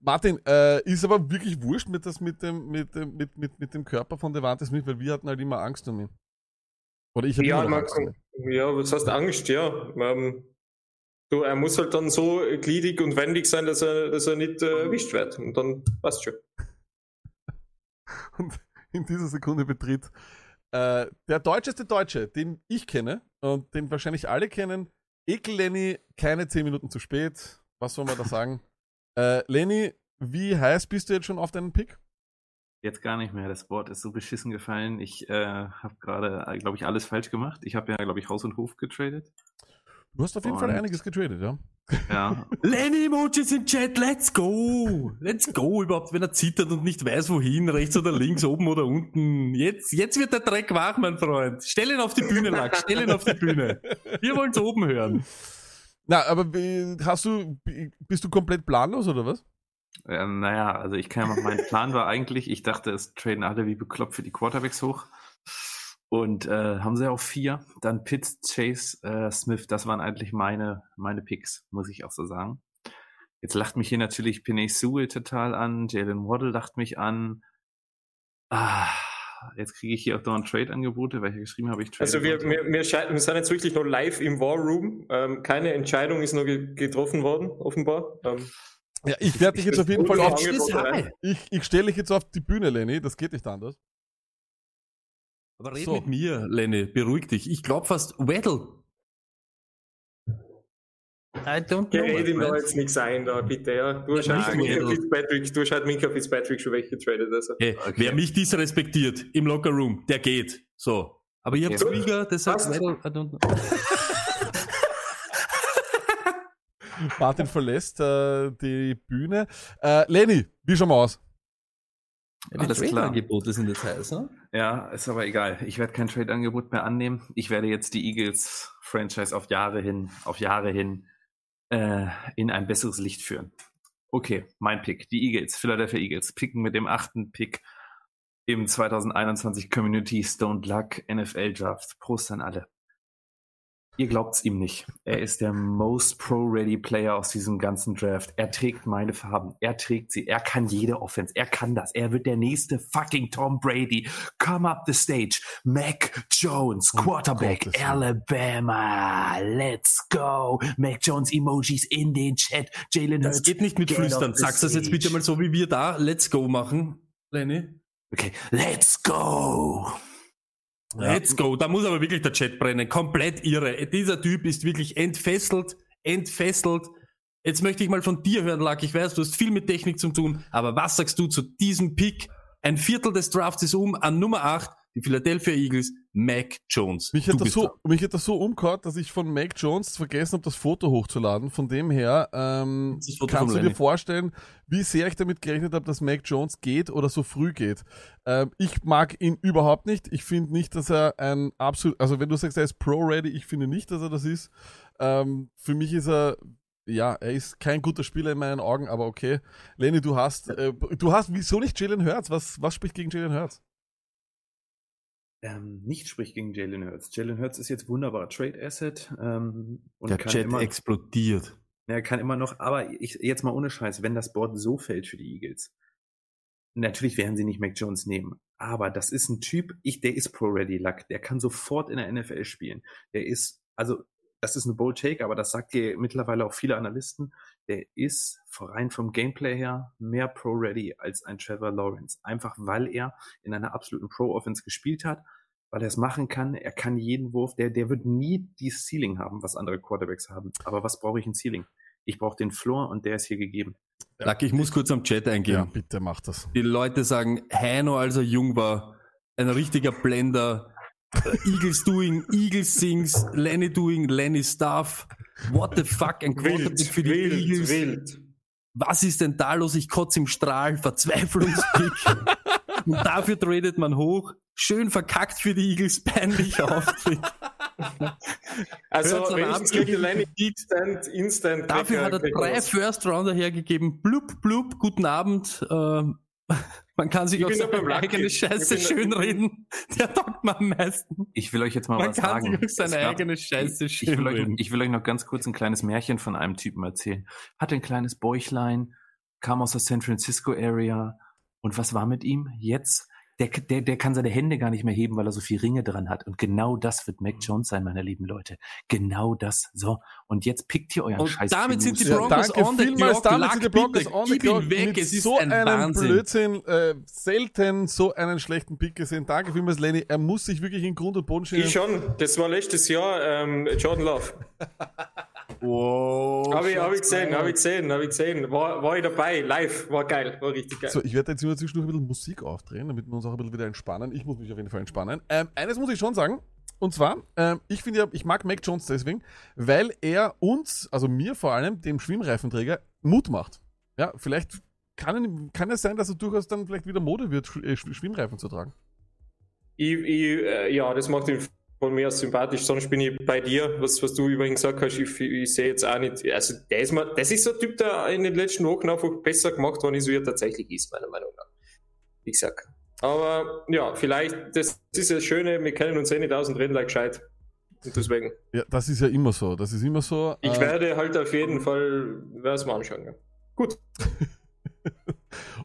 Martin, äh, ist aber wirklich wurscht mit, das, mit, dem, mit, dem, mit, mit, mit dem Körper von Devante Smith, weil wir hatten halt immer Angst um ihn. Oder ich habe Ja, immer man kann, ja, was heißt Angst? Ja. Ähm, du, er muss halt dann so gliedig und wendig sein, dass er, dass er nicht äh, erwischt wird. Und dann passt schon. Und in dieser Sekunde betritt äh, der deutscheste Deutsche, den ich kenne und den wahrscheinlich alle kennen, Ekel Lenny, keine 10 Minuten zu spät. Was soll man da sagen? äh, Lenny, wie heiß bist du jetzt schon auf deinen Pick? Jetzt gar nicht mehr. Das Wort ist so beschissen gefallen. Ich äh, habe gerade, glaube ich, alles falsch gemacht. Ich habe ja, glaube ich, Haus und Hof getradet. Du hast auf jeden Fall Und- einiges getradet, ja? Ja. Lenny Emojis im Chat, let's go! Let's go! Überhaupt, wenn er zittert und nicht weiß, wohin, rechts oder links, oben oder unten. Jetzt, jetzt wird der Dreck wach, mein Freund. Stell ihn auf die Bühne, Lack, stell ihn auf die Bühne. Wir wollen's oben hören. Na, aber hast du, bist du komplett planlos oder was? Ähm, naja, also ich kann ja mal, mein Plan war eigentlich, ich dachte, es traden alle wie bekloppt für die Quarterbacks hoch. Und äh, haben sie auch vier. Dann Pitts, Chase, äh, Smith, das waren eigentlich meine, meine Picks, muss ich auch so sagen. Jetzt lacht mich hier natürlich Penny Sewell total an, Jalen Waddle lacht mich an. Ah, jetzt kriege ich hier auch dauernd Trade-Angebote, weil ich geschrieben habe, ich trade. Also wir, wir, wir, scheiden- wir sind jetzt wirklich noch live im War Room. Ähm, keine Entscheidung ist noch ge getroffen worden, offenbar. Ähm, Ja, ich werde dich jetzt auf jeden Das Fall auf. Ich, ich stelle dich jetzt auf die Bühne, Lenny. Das geht nicht anders. Aber red So. mit mir, Lenny, beruhig dich. Ich glaub fast, Waddle. I don't Ja, know. red ihm da jetzt nichts ein, da bitte, ja. Du hast Ja, halt Minka. Fitzpatrick, du hast halt Minka Fitzpatrick schon welche getradet, also. Hey, Wer mich disrespektiert im Lockerroom, der geht. So. Aber ihr habt Okay. Krieger, deshalb Passt. Waddle, I don't know. Martin verlässt äh, die Bühne. Äh, Lenny, wie schauen wir aus? Ja, Alles klar. Trade-Angebote sind jetzt heiß, ne? Ja, ist aber egal. Ich werde kein Trade-Angebot mehr annehmen. Ich werde jetzt die Eagles-Franchise auf Jahre hin, auf Jahre hin äh, in ein besseres Licht führen. Okay, mein Pick. Die Eagles, Philadelphia Eagles, picken mit dem achten Pick im 2021 Community Stone Luck NFL Draft. Prost an alle. Ihr glaubt's ihm nicht. Er ist der most pro-ready Player aus diesem ganzen Draft. Er trägt meine Farben. Er trägt sie. Er kann jede Offense. Er kann das. Er wird der nächste fucking Tom Brady. Come up the stage. Mac Jones, Quarterback, Willen. Alabama. Let's go. Mac Jones Emojis in den Chat. Jalen Das Hurts. geht nicht mit Flüstern. Sag's das jetzt bitte mal so, wie wir da Let's Go machen, Lenny. Okay, let's go. Let's go. Da muss aber wirklich der Chat brennen. Komplett irre. Dieser Typ ist wirklich entfesselt, entfesselt. Jetzt möchte ich mal von dir hören, Luck. Ich weiß, du hast viel mit Technik zu tun, aber was sagst du zu diesem Pick? Ein Viertel des Drafts ist um an Nummer 8, die Philadelphia Eagles. Mac Jones. Mich hat, das so, dran. mich hat das so umgehauen, dass ich von Mac Jones vergessen habe, das Foto hochzuladen. Von dem her ähm, kannst du dir vorstellen, wie sehr ich damit gerechnet habe, dass Mac Jones geht oder so früh geht. Ähm, ich mag ihn überhaupt nicht. Ich finde nicht, dass er ein absolut, also wenn du sagst, er ist Pro-Ready, ich finde nicht, dass er das ist. Ähm, für mich ist er, ja, er ist kein guter Spieler in meinen Augen, aber okay. Lenny, du hast, äh, du hast, wieso nicht Jalen Hurts? Was, was spricht gegen Jalen Hurts? Ähm, nicht spricht gegen Jalen Hurts. Jalen Hurts ist jetzt wunderbarer Trade Asset ähm, und Der kann immer, explodiert. er kann immer noch, aber ich, jetzt mal ohne Scheiß, wenn das Board so fällt für die Eagles, natürlich werden sie nicht Mac Jones nehmen, aber das ist ein Typ, ich, der ist Pro-Ready Luck, der kann sofort in der NFL spielen. Der ist, also das ist eine Bold Take, aber das sagt dir mittlerweile auch viele Analysten, der ist rein vom Gameplay her mehr Pro-Ready als ein Trevor Lawrence. Einfach weil er in einer absoluten Pro-Offense gespielt hat, weil er es machen kann, er kann jeden Wurf, der, der wird nie die Ceiling haben, was andere Quarterbacks haben. Aber was brauche ich ein Ceiling? Ich brauche den Floor und der ist hier gegeben. Luck, ich muss kurz am Chat eingehen. Ja, bitte mach das. Die Leute sagen, Heino, als er jung war, ein richtiger Blender. Eagles doing, Eagles sings, Lenny doing, Lenny stuff. What the fuck, ein Quarterback Wild, für die wild, Eagles. wild. Was ist denn da los? Ich kotze im Strahl, Verzweiflungspick. Und dafür tradet man hoch. Schön verkackt für die Eagles, peinlicher Auftritt. Also, Abend kriegt Lenny instant, instant. Dafür hat er drei. First Rounder hergegeben. Blub, blub, guten Abend. Ähm, man kann sich Ich auch seine eigene Scheiße schönreden. Der taugt mir am meisten. Ich will euch jetzt mal Man was kann sagen. sich auch Es seine gab- eigene Scheiße ich, ich, will euch, schönreden. ich will euch noch ganz kurz ein kleines Märchen von einem Typen erzählen. Hatte ein kleines Bäuchlein, kam aus der San Francisco Area. Und was war mit ihm? Jetzt, der, der, der kann seine Hände gar nicht mehr heben, weil er so viel Ringe dran hat. Und genau das wird Mac Jones sein, meine lieben Leute. Genau das. So. Und jetzt pickt ihr euren Und Scheiß. damit sind die Ja, Broncos danke on the vielmals, clock. damit Luck, sind die Broncos on the clock. weg. Mit Es ist so ein einem Wahnsinn. Blödsinn, äh, selten so einen schlechten Pick gesehen. Danke vielmals, Lenny. Er muss sich wirklich in Grund und Boden stellen. Ich schon. Das war letztes Jahr ähm, Jordan Love. Wow. Habe ich, hab ich gesehen, habe ich gesehen, habe ich gesehen. War, war ich dabei, live. War geil, war richtig geil. So, ich werde jetzt immer zwischendurch ein bisschen Musik aufdrehen, damit wir uns auch ein bisschen wieder entspannen. Ich muss mich auf jeden Fall entspannen. Ähm, eines muss ich schon sagen. Und zwar, ähm, ich finde ja, ich mag Mac Jones deswegen, weil er uns, also mir vor allem, dem Schwimmreifenträger, Mut macht. Ja, vielleicht kann, kann es sein, dass er durchaus dann vielleicht wieder Mode wird, äh, Sch- Schwimmreifen zu tragen. Ich, ich, äh, ja, das macht ihn von mir sympathisch. Sonst bin ich bei dir, was, was du übrigens gesagt hast. Ich, ich sehe jetzt auch nicht, also der ist mal, das ist so ein Typ, der in den letzten Wochen einfach besser gemacht worden ist, wie er tatsächlich ist, meiner Meinung nach. Wie gesagt. Aber ja, vielleicht, das, ist das Schöne, wir kennen uns eh nicht aus und reden like gescheit. Und deswegen. Ja, das ist ja immer so. Das ist immer so. Ich äh, werde halt auf jeden Fall, werde es mal anschauen. Ja. Gut.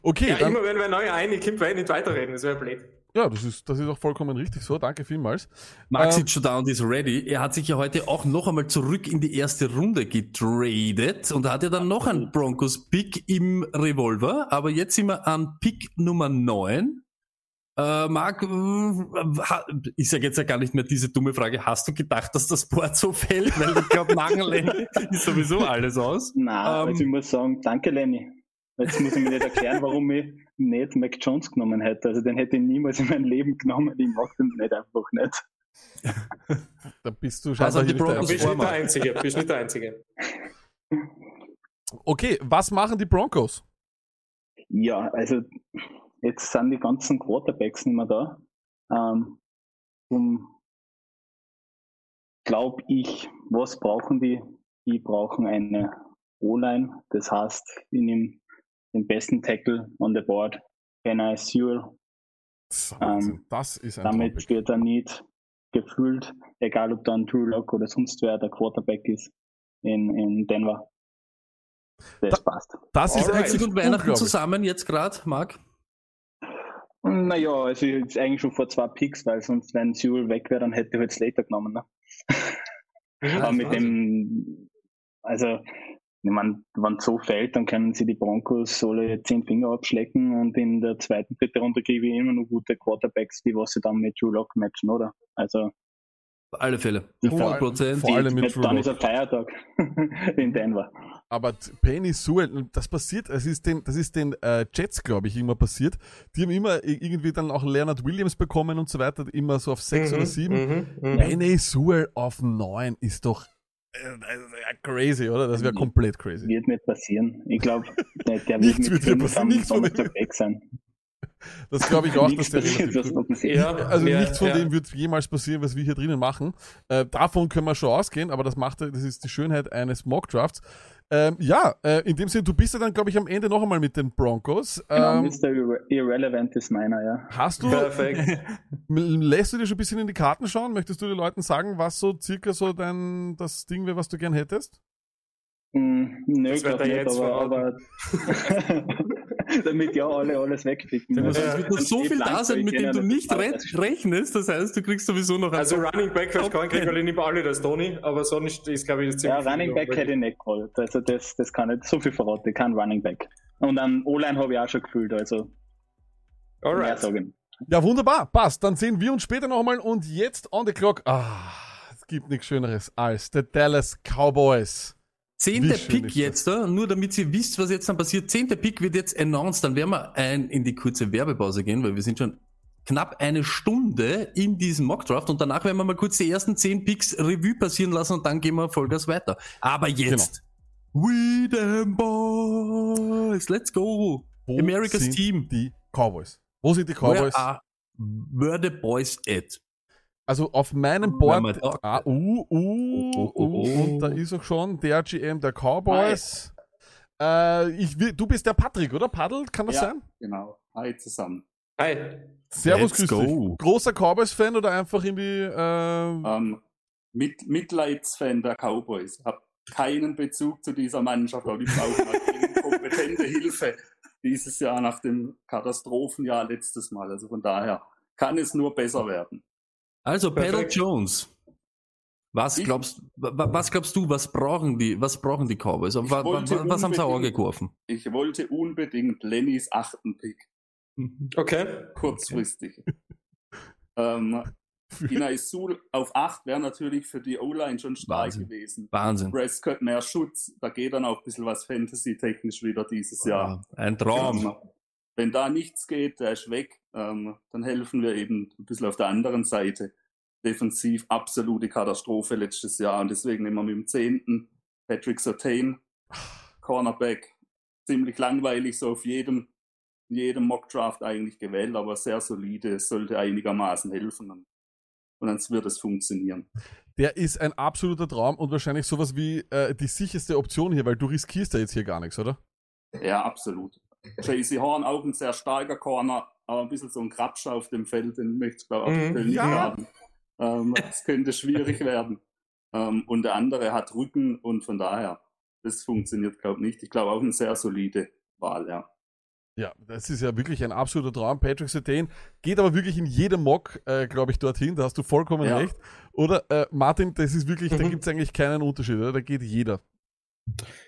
Okay, Ja, dann, immer wenn wir neu einkommt, werde ich nicht weiterreden, das wäre blöd. Ja das, ist, das ist auch vollkommen richtig so. Danke vielmals. Max Ähm, ist schon da und ist ready. Er hat sich ja heute auch noch einmal zurück in die erste Runde getradet und hat ja dann noch einen Broncos-Pick im Revolver. Aber jetzt sind wir an Pick Nummer 9. Äh, Marc, ich sage jetzt ja gar nicht mehr diese dumme Frage, hast du gedacht, dass das Board so fällt? Weil ich glaube, Mangel ist sowieso alles aus. Nein, Ähm, also ich muss sagen, danke Lenny. Jetzt muss ich mir nicht erklären, warum ich nicht Mac Jones genommen hätte. Also den hätte ich niemals in meinem Leben genommen. Ich mag den nicht einfach nicht. Da bist du scheinbar nicht der Bist nicht der Einzige, bist nicht der Einzige. Okay, was machen die Broncos? Ja, also jetzt sind die ganzen Quarterbacks nicht mehr da. Ähm, um, glaube ich, was brauchen die? Die brauchen eine O-Line. Das heißt, ich nehme den besten Tackle on the board, Penny Sewell. Das ist, ein Wahnsinn. Ähm, das ist ein Damit Topic. wird er nicht gefühlt, egal ob dann Drew Lock oder sonst wer der Quarterback ist in, in Denver. Das passt. Das ist Alright. eigentlich und Weihnachten zusammen jetzt gerade, Marc? Naja, also jetzt eigentlich schon vor zwei Picks, weil sonst, wenn Sewell weg wäre, dann hätte ich halt Slater genommen. Ne? Aber mit dem, also, ich meine, wenn es so fällt, dann können sie die Broncos alle zehn Finger abschlecken und in der zweiten, dritten Runde kriege ich immer noch gute Quarterbacks, die was sie dann mit Drew Lock matchen, oder? Also, Auf alle Fälle. Die 100 Prozent. vor allem mit Drew dann ist ein Feiertag in Denver. aber Penny Sewell, das passiert, das ist den, das ist den äh, Jets, glaube ich, immer passiert. Die haben immer irgendwie dann auch Leonard Williams bekommen und so weiter, immer so auf sechs Mhm, oder sieben. mhm, mhm. Penny Sewell auf neun ist doch crazy, oder? Das wäre komplett crazy. Wird nicht passieren. Ich glaube, der, der wird Nichts mit wird fünf passieren, nichts von dem- weg sein. Das glaube ich auch, dass der passiert, relativ. Ja, Also ja, nichts von ja. dem wird jemals passieren, was wir hier drinnen machen. Äh, davon können wir schon ausgehen, aber das macht, das ist die Schönheit eines Mock-Drafts. Ähm, ja, äh, in dem Sinne, du bist ja dann, glaube ich, am Ende noch einmal mit den Broncos. Genau, Ähm, Mr. Irre Irrelevant ist meiner, ja. hast du, Perfekt. lässt du dir schon ein bisschen in die Karten schauen? Möchtest du den Leuten sagen, was so circa so dein, das Ding wäre, was du gern hättest? Hm, nö, Das ich glaube wird er nicht, jetzt aber, aber damit ja alle alles wegpicken. Es Ja. wird noch so viel da sein, mit dem du nicht rechnest. Das heißt, du kriegst sowieso noch Also Running Back wäre kein kriegen, weil ich nehme alle das Tony, aber sonst ist, glaube ich, das Ja, ziemlich Running viel, Back hätte ich nicht gewollt. Also das, das kann ich so viel verraten, kein Running Back. Und an O-Line habe ich auch schon gefühlt, also mehr Alright. sagen. Ja, wunderbar. Passt. Dann sehen wir uns später nochmal und jetzt on the clock. Ah, es gibt nichts Schöneres als the Dallas Cowboys. Zehnter Pick jetzt, da, nur damit ihr wisst, was jetzt dann passiert. Zehnter Pick wird jetzt announced, dann werden wir ein, in die kurze Werbepause gehen, weil wir sind schon knapp eine Stunde in diesem Mockdraft und danach werden wir mal kurz die ersten zehn Picks Revue passieren lassen und dann gehen wir Vollgas weiter. Aber jetzt, we them boys, let's go. Wo America's sind Team. Die Cowboys. Wo sind die Where Cowboys? are, where the boys at? Also auf meinem Board. da- Ah, uh, uh, Oh, oh, oh, uh, oh. Und da ist auch schon der GM der Cowboys. Äh, ich will, du bist der Patrick, oder? Paddel, kann das Ja. sein? Genau. Hi zusammen. Hi. Servus, Let's grüß dich. go. Großer Cowboys-Fan oder einfach in die. Äh, Ähm, mit, Mitleidsfan der Cowboys. Hab keinen Bezug zu dieser Mannschaft, aber die brauchen halt kompetente Hilfe dieses Jahr nach dem Katastrophenjahr letztes Mal. Also von daher kann es nur besser werden. Also, Pedal. Jones. Was glaubst, wa- was glaubst du, was brauchen die, was brauchen die Cowboys? Wa- wa- wollte wa- was haben sie auch geworfen? Ich wollte unbedingt Lennys achten Pick. Okay. Kurzfristig. ähm, Inai Sul auf 8 wäre natürlich für die O-Line schon stark Wahnsinn. gewesen. Wahnsinn. Prescott mehr Schutz, da geht dann auch ein bisschen was Fantasy-technisch wieder dieses Jahr. Ein Traum. Wenn da nichts geht, der ist weg, ähm, dann helfen wir eben ein bisschen auf der anderen Seite. Defensiv absolute Katastrophe letztes Jahr und deswegen nehmen wir mit dem 10. Patrick Sertain, Cornerback, ziemlich langweilig, so auf jedem, jedem Mock-Draft eigentlich gewählt, aber sehr solide, es sollte einigermaßen helfen und, und dann wird es funktionieren. Der ist ein absoluter Traum und wahrscheinlich sowas wie äh, die sicherste Option hier, weil du riskierst ja jetzt hier gar nichts, oder? Ja, absolut. JC Horn auch ein sehr starker Corner, aber ein bisschen so ein Krabscher auf dem Feld, den möchte ich glaube ich Mhm. nicht Ja. haben. Ähm, es könnte schwierig werden. Ähm, und der andere hat Rücken und von daher, das funktioniert glaube ich nicht. Ich glaube auch eine sehr solide Wahl, ja. Ja, das ist ja wirklich ein absoluter Traum. Patrick Sertain geht aber wirklich in jedem Mock, äh, glaube ich, dorthin. Da hast du vollkommen Ja. recht. Oder äh, Martin, das ist wirklich, da Mhm. gibt es eigentlich keinen Unterschied, oder? Da geht jeder.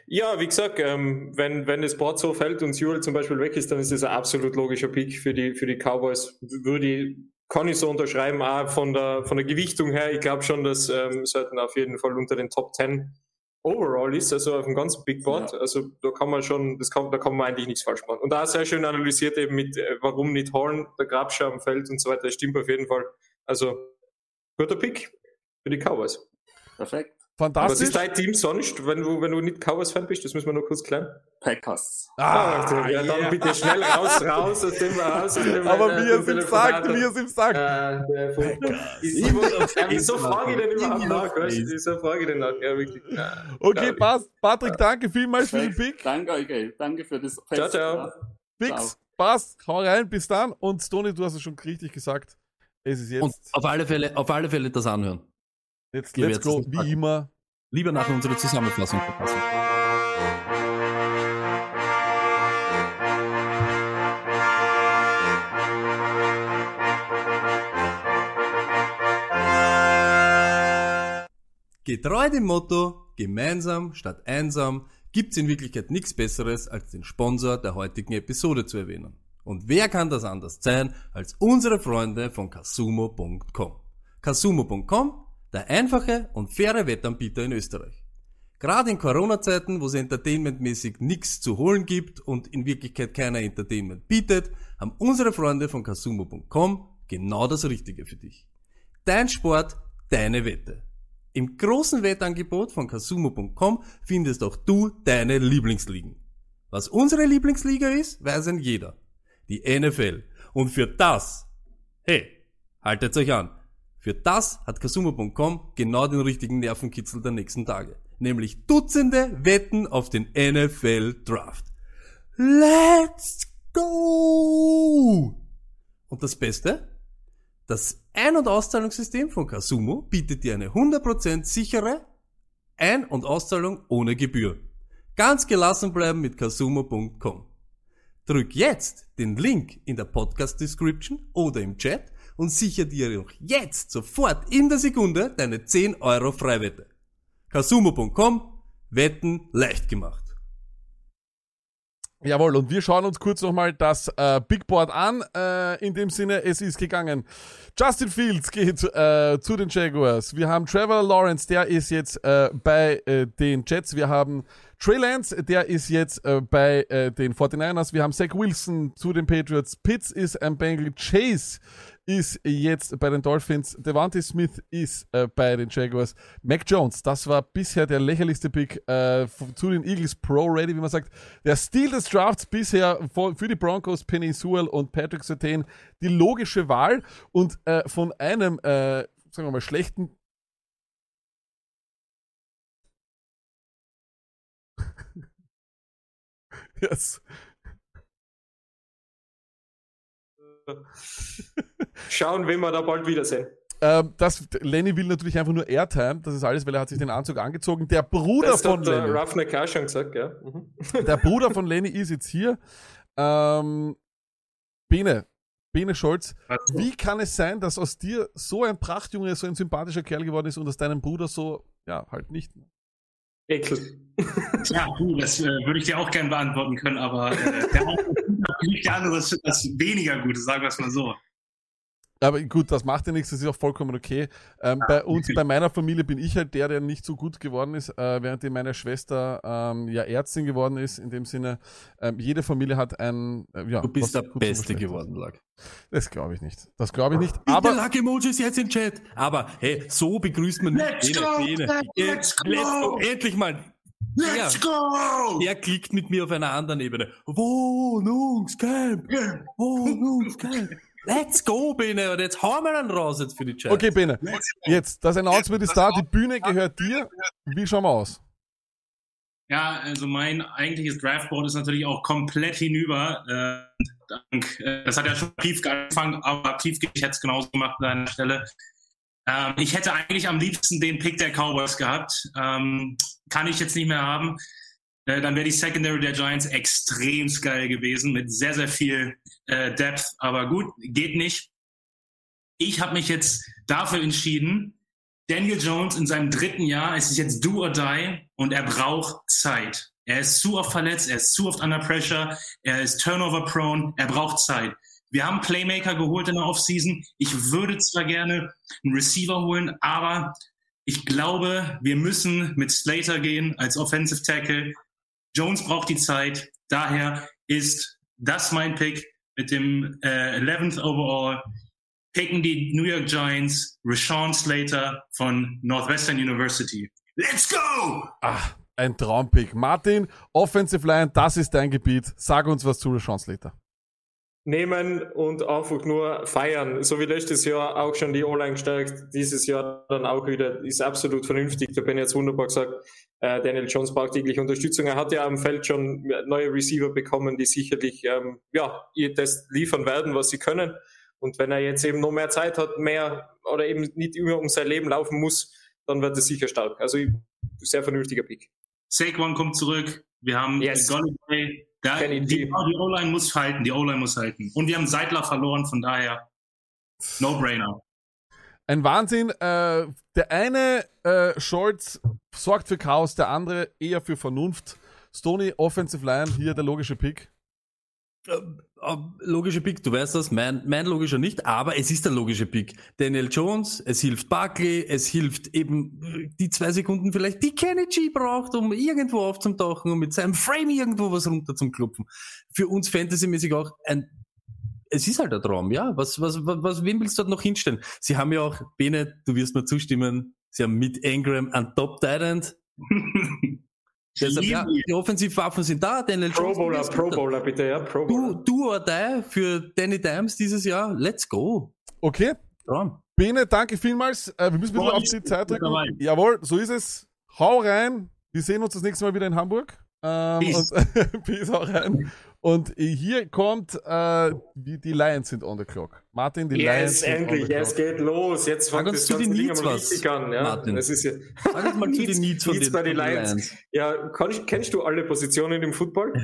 Ja, wie gesagt, ähm, wenn, wenn das Board so fällt und Sewell zum Beispiel weg ist, dann ist das ein absolut logischer Pick für die, für die Cowboys. Würde ich, kann ich so unterschreiben, auch von der, von der Gewichtung her. Ich glaube schon, dass ähm, sollten auf jeden Fall unter den Top 10 overall ist, also auf dem ganzen Big Board. Ja. Also da kann man schon, das kann, da kann man eigentlich nichts falsch machen. Und da sehr schön analysiert eben mit, äh, warum nicht Horn, der Grabscher am Feld und so weiter. Das stimmt auf jeden Fall. Also guter Pick für die Cowboys. Perfekt. Was Fantastisch. ist dein Team sonst, wenn du, wenn du nicht Cowboys-Fan bist? Das müssen wir nur kurz klären. Packers. Ah, ja, yeah. dann bitte schnell raus, raus aus dem raus. Aus dem, Aber äh, wie er es ihm sagt, wie er es ihm sagt. Äh, ich- Wieso frage ich denn überhaupt nach? Wieso frage ich denn nach? Ja, wirklich. Ja. Okay, Ja. passt. Patrick, danke vielmals für den. Pick. Danke euch, ey. danke für das Ciao, Fest. ciao. ja. Fix, passt. Hau rein, bis dann. Und Stoney, du hast es schon richtig gesagt. Es ist Und jetzt, auf alle Fälle, auf alle Fälle das anhören. Jetzt let's go, wie immer. Lieber nach unserer Zusammenfassung verpassen. Getreu dem Motto, gemeinsam statt einsam, gibt's in Wirklichkeit nichts Besseres, als den Sponsor der heutigen Episode zu erwähnen. Und wer kann das anders sein, als unsere Freunde von Casumo.com. Casumo.com, der einfache und faire Wettanbieter in Österreich. Gerade in Corona-Zeiten, wo es entertainmentmäßig nichts zu holen gibt und in Wirklichkeit keiner Entertainment bietet, haben unsere Freunde von Kasumo.com genau das Richtige für dich. Dein Sport, deine Wette. Im großen Wettangebot von Kasumo.com findest auch du deine Lieblingsligen. Was unsere Lieblingsliga ist, weiß ein jeder. Die NFL. Und für das, hey, haltet euch an. Für das hat Kasumo.com genau den richtigen Nervenkitzel der nächsten Tage. Nämlich Dutzende Wetten auf den NFL Draft. Let's go! Und das Beste? Das Ein- und Auszahlungssystem von Kasumo bietet dir eine 100% sichere Ein- und Auszahlung ohne Gebühr. Ganz gelassen bleiben mit kasumo.com. Drück jetzt den Link in der Podcast Description oder im Chat und sicher dir auch jetzt sofort in der Sekunde deine 10 Euro Freiwette. Kasumo.com, Wetten leicht gemacht. Jawohl, und wir schauen uns kurz nochmal das äh, Big Board an. Äh, in dem Sinne, es ist gegangen. Justin Fields geht äh, zu den Jaguars. Wir haben Trevor Lawrence, der ist jetzt äh, bei äh, den Jets. Wir haben Trey Lance, der ist jetzt äh, bei äh, den 49ers. Wir haben Zach Wilson zu den Patriots. Pitts ist ein Bengal. Chase ist jetzt bei den Dolphins. Devante Smith ist äh, bei den Jaguars. Mac Jones, das war bisher der lächerlichste Pick äh, zu den Eagles Pro Ready, wie man sagt. Der Stil des Drafts bisher für die Broncos, Penny Sewell und Patrick Sertain die logische Wahl und äh, von einem, äh, sagen wir mal, schlechten yes. Schauen, wenn wir da bald wiedersehen. Ähm, das, Lenny will natürlich einfach nur Airtime, das ist alles, weil er hat sich den Anzug angezogen. Der Bruder das von hat der Lenny. Roughneck auch schon gesagt, ja. Mhm. Der Bruder von Lenny ist jetzt hier. Ähm, Bene, Bene Scholz, wie kann es sein, dass aus dir so ein Prachtjunge, so ein sympathischer Kerl geworden ist und aus deinem Bruder so, ja, halt nicht? Ekel. Ja, du, das äh, würde ich dir auch gerne beantworten können, aber äh, der eine liegt der andere ist das weniger gut, sagen wir es mal so. Aber gut, das macht ja nichts, das ist auch vollkommen okay. Ähm, bei uns, bei meiner Familie bin ich halt der, der nicht so gut geworden ist, äh, während meine Schwester ähm, ja Ärztin geworden ist. In dem Sinne, ähm, jede Familie hat ein, äh, ja. Du bist der Beste geworden. Lack. Das glaube ich nicht. Das glaube ich nicht. Aber Luck Emojis jetzt im Chat. Aber hey, so begrüßt man nicht Let's Bene, go, Bene. let's go. Let's go. Endlich mal. Let's Der- go! Der klickt mit mir auf einer anderen Ebene. Wohnungscamp. Wohnungscamp. Let's go, Bene. Und jetzt hauen wir dann raus jetzt für die Chat. okay, Bene, jetzt, das Announcement ist da, die Bühne gehört dir. Wie schauen wir aus? Ja, also mein eigentliches Draftboard ist natürlich auch komplett hinüber. Äh, äh, das hat ja schon Pief angefangen, aber Pief, ich hätte es genauso gemacht an deiner Stelle. Ähm, ich hätte eigentlich am liebsten den Pick der Cowboys gehabt. Ähm, kann ich jetzt nicht mehr haben. Äh, dann wäre die Secondary der Giants extrem geil gewesen mit sehr, sehr viel Depth. Aber gut, geht nicht. Ich habe mich jetzt dafür entschieden, Daniel Jones in seinem dritten Jahr, es ist jetzt do or die und er braucht Zeit. Er ist zu oft verletzt, er ist zu oft under pressure, er ist turnover prone, er braucht Zeit. Wir haben Playmaker geholt in der Offseason. Ich würde zwar gerne einen Receiver holen, aber ich glaube, wir müssen mit Slater gehen als Offensive Tackle. Jones braucht die Zeit. Daher ist das mein Pick mit dem äh, 11th Overall. Picken die New York Giants Rashawn Slater von Northwestern University. Let's go! Ah, ein Traumpick. Martin, Offensive Line, das ist dein Gebiet. Sag uns was zu Rashawn Slater. Nehmen und einfach nur feiern. So wie letztes Jahr auch schon die O-Line gestärkt, dieses Jahr dann auch wieder, ist absolut vernünftig. Da bin ich jetzt wunderbar gesagt, äh, Daniel Jones braucht täglich Unterstützung. Er hat ja am Feld schon neue Receiver bekommen, die sicherlich ähm, ja, ihr das liefern werden, was sie können. Und wenn er jetzt eben noch mehr Zeit hat, mehr oder eben nicht immer um sein Leben laufen muss, dann wird er sicher stark. Also sehr vernünftiger Pick. Saquon kommt zurück. Wir haben Yes. Golladay. Die die O-Line muss halten. Die O-Line muss halten. Und wir haben Seidler verloren, von daher No-Brainer. Ein Wahnsinn. Äh, der eine äh, Scholz sorgt für Chaos, der andere eher für Vernunft. Stoney, Offensive Line, hier der logische Pick. Äh, äh, logischer Pick, du weißt das, mein, mein logischer nicht, aber es ist der logische Pick. Daniel Jones, es hilft Barkley, es hilft eben äh, die zwei Sekunden vielleicht, die Kenny G braucht, um irgendwo aufzutauchen und mit seinem Frame irgendwo was runter zum Klopfen. Für uns fantasymäßig auch ein es ist halt ein Traum, ja. Was, was, was, was wem willst du dort noch hinstellen? Sie haben ja auch, Bene, du wirst mir zustimmen, sie haben mit Ingram einen top tight Deshalb, ja, die Offensivwaffen sind da. Daniel Pro Bowler, Pro. Bowler, bitte, ja, Pro Bowler. Du, du or die für Danny Dimes dieses Jahr. Let's go. Okay. Traum. Bene, danke vielmals. Äh, wir müssen ein bisschen auf die Zeit drücken. Jawohl, so ist es. Hau rein. Wir sehen uns das nächste Mal wieder in Hamburg. Ähm, Peace. Und, Peace, hau rein. Und hier kommt, äh, wie die Lions sind on the clock. Martin, die Lions Yes, on endlich, es geht los. Jetzt fängt das ganze Ding Needs mal was, richtig an. Ja. Martin. Das ist ja Sag uns mal zu den Needs von den, bei den Lions. Lions. Ja, kann ich, kennst du alle Positionen im Football?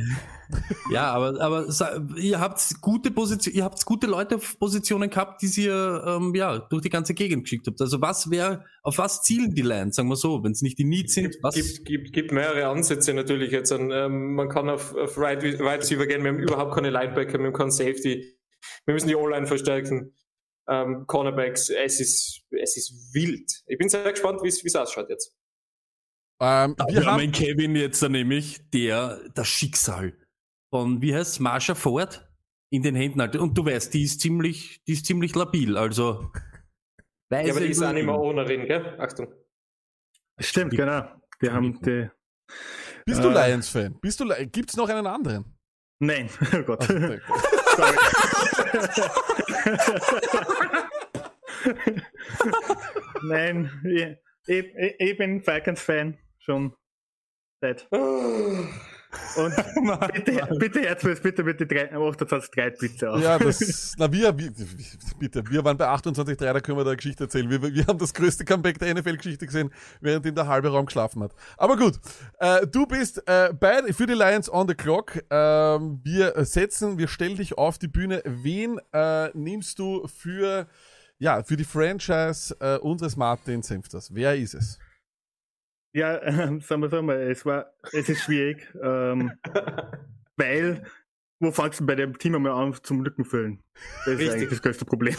Ja, aber, aber ihr habt gute Position, ihr habt gute Leute auf Positionen gehabt, die ihr ähm, ja durch die ganze Gegend geschickt habt. Also was wäre, auf was zielen die Lions, sagen wir so, wenn es nicht die Needs sind, was gibt, gibt, gibt mehrere Ansätze natürlich jetzt. An, ähm, man kann auf, auf Right, right Receiver gehen, wir haben überhaupt keine Linebacker, wir haben keinen Safety. Wir müssen die O-Line verstärken. Ähm, Cornerbacks, es ist, es ist wild. Ich bin sehr gespannt, wie es ausschaut jetzt. Ähm, wir wir haben Kevin jetzt da nämlich, der das Schicksal von, wie heißt Marsha Ford in den Händen hat. Und du weißt, die ist ziemlich, die ist ziemlich labil, also. Ja, aber die ist auch nicht mehr. Ownerin, gell? Achtung. Stimmt, genau. Wir haben die. bist du äh, Lions-Fan? Bist du, Li- gibt's noch einen anderen? Nein, oh Gott. Ach, Nein, ich, ich, ich- ich bin Falcons-Fan schon seit. Und bitte, bitte jetzt bitte mit drei- 28 3 bitte auf. Ja, das, na wir, wir, bitte, wir waren bei 28.3, da können wir da eine Geschichte erzählen. Wir, wir haben das größte Comeback der NFL-Geschichte gesehen, während ihm der halbe Raum geschlafen hat. Aber gut, äh, du bist äh, bei, für die Lions on the clock. Ähm, wir setzen, wir stellen dich auf die Bühne. Wen äh, nimmst du für, ja, für die Franchise äh, unseres Martin Senfters? Wer ist es? Ja, ähm, sagen wir so mal, es war, es ist schwierig, ähm, weil, wo fangst du bei dem Team einmal an zum Lückenfüllen? Das ist Richtig. eigentlich das größte Problem.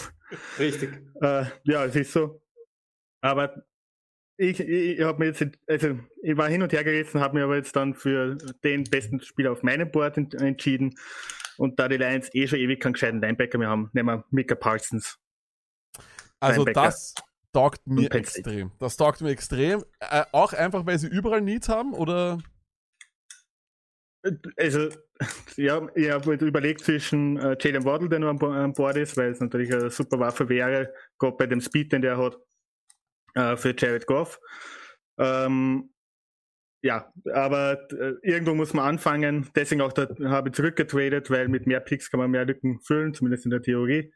Richtig. Äh, ja, es ist so. Aber ich, ich, ich habe mir jetzt, also ich war hin und her gerissen, habe mir aber jetzt dann für den besten Spieler auf meinem Board ent entschieden. Und da die Lions eh schon ewig keinen gescheiten Linebacker mehr haben, nehmen wir Mika Parsons. Also Linebacker. das taugt mir extrem. Das taugt mir extrem. Äh, auch einfach, weil sie überall Needs haben, oder? Also, ja, ich habe überlegt zwischen äh, Jalen Waddle, der noch an, an Bord ist, weil es natürlich eine super Waffe wäre, gerade bei dem Speed, den der hat, äh, für Jared Goff. Ähm, ja, aber äh, irgendwo muss man anfangen. Deswegen auch da habe ich zurückgetradet, weil mit mehr Picks kann man mehr Lücken füllen, zumindest in der Theorie.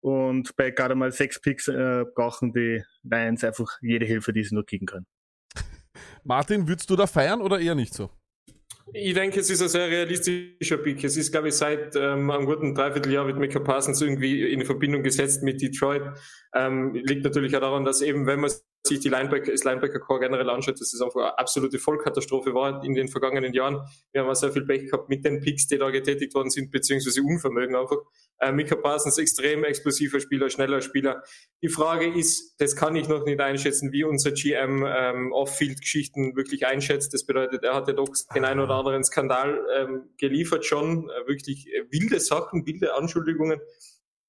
Und bei gerade mal sechs Picks äh, brauchen die Lions einfach jede Hilfe, die sie nur kriegen können. Martin, würdest du da feiern oder eher nicht so? Ich denke, es ist ein sehr realistischer Pick. Es ist, glaube ich, seit ähm, einem guten Dreivierteljahr mit Micah Parsons irgendwie in Verbindung gesetzt mit Detroit. Ähm, liegt natürlich auch daran, dass eben, wenn man sich die Linebacker, das Linebacker-Core generell anschaut, dass es einfach eine absolute Vollkatastrophe war in den vergangenen Jahren. Wir haben auch sehr viel Pech gehabt mit den Picks, die da getätigt worden sind, beziehungsweise Unvermögen einfach. Äh, Micah Parsons, extrem explosiver Spieler, schneller Spieler. Die Frage ist, das kann ich noch nicht einschätzen, wie unser GM ähm, Off-Field-Geschichten wirklich einschätzt. Das bedeutet, er hat ja doch den einen oder anderen Skandal ähm, geliefert schon, äh, wirklich äh, wilde Sachen, wilde Anschuldigungen.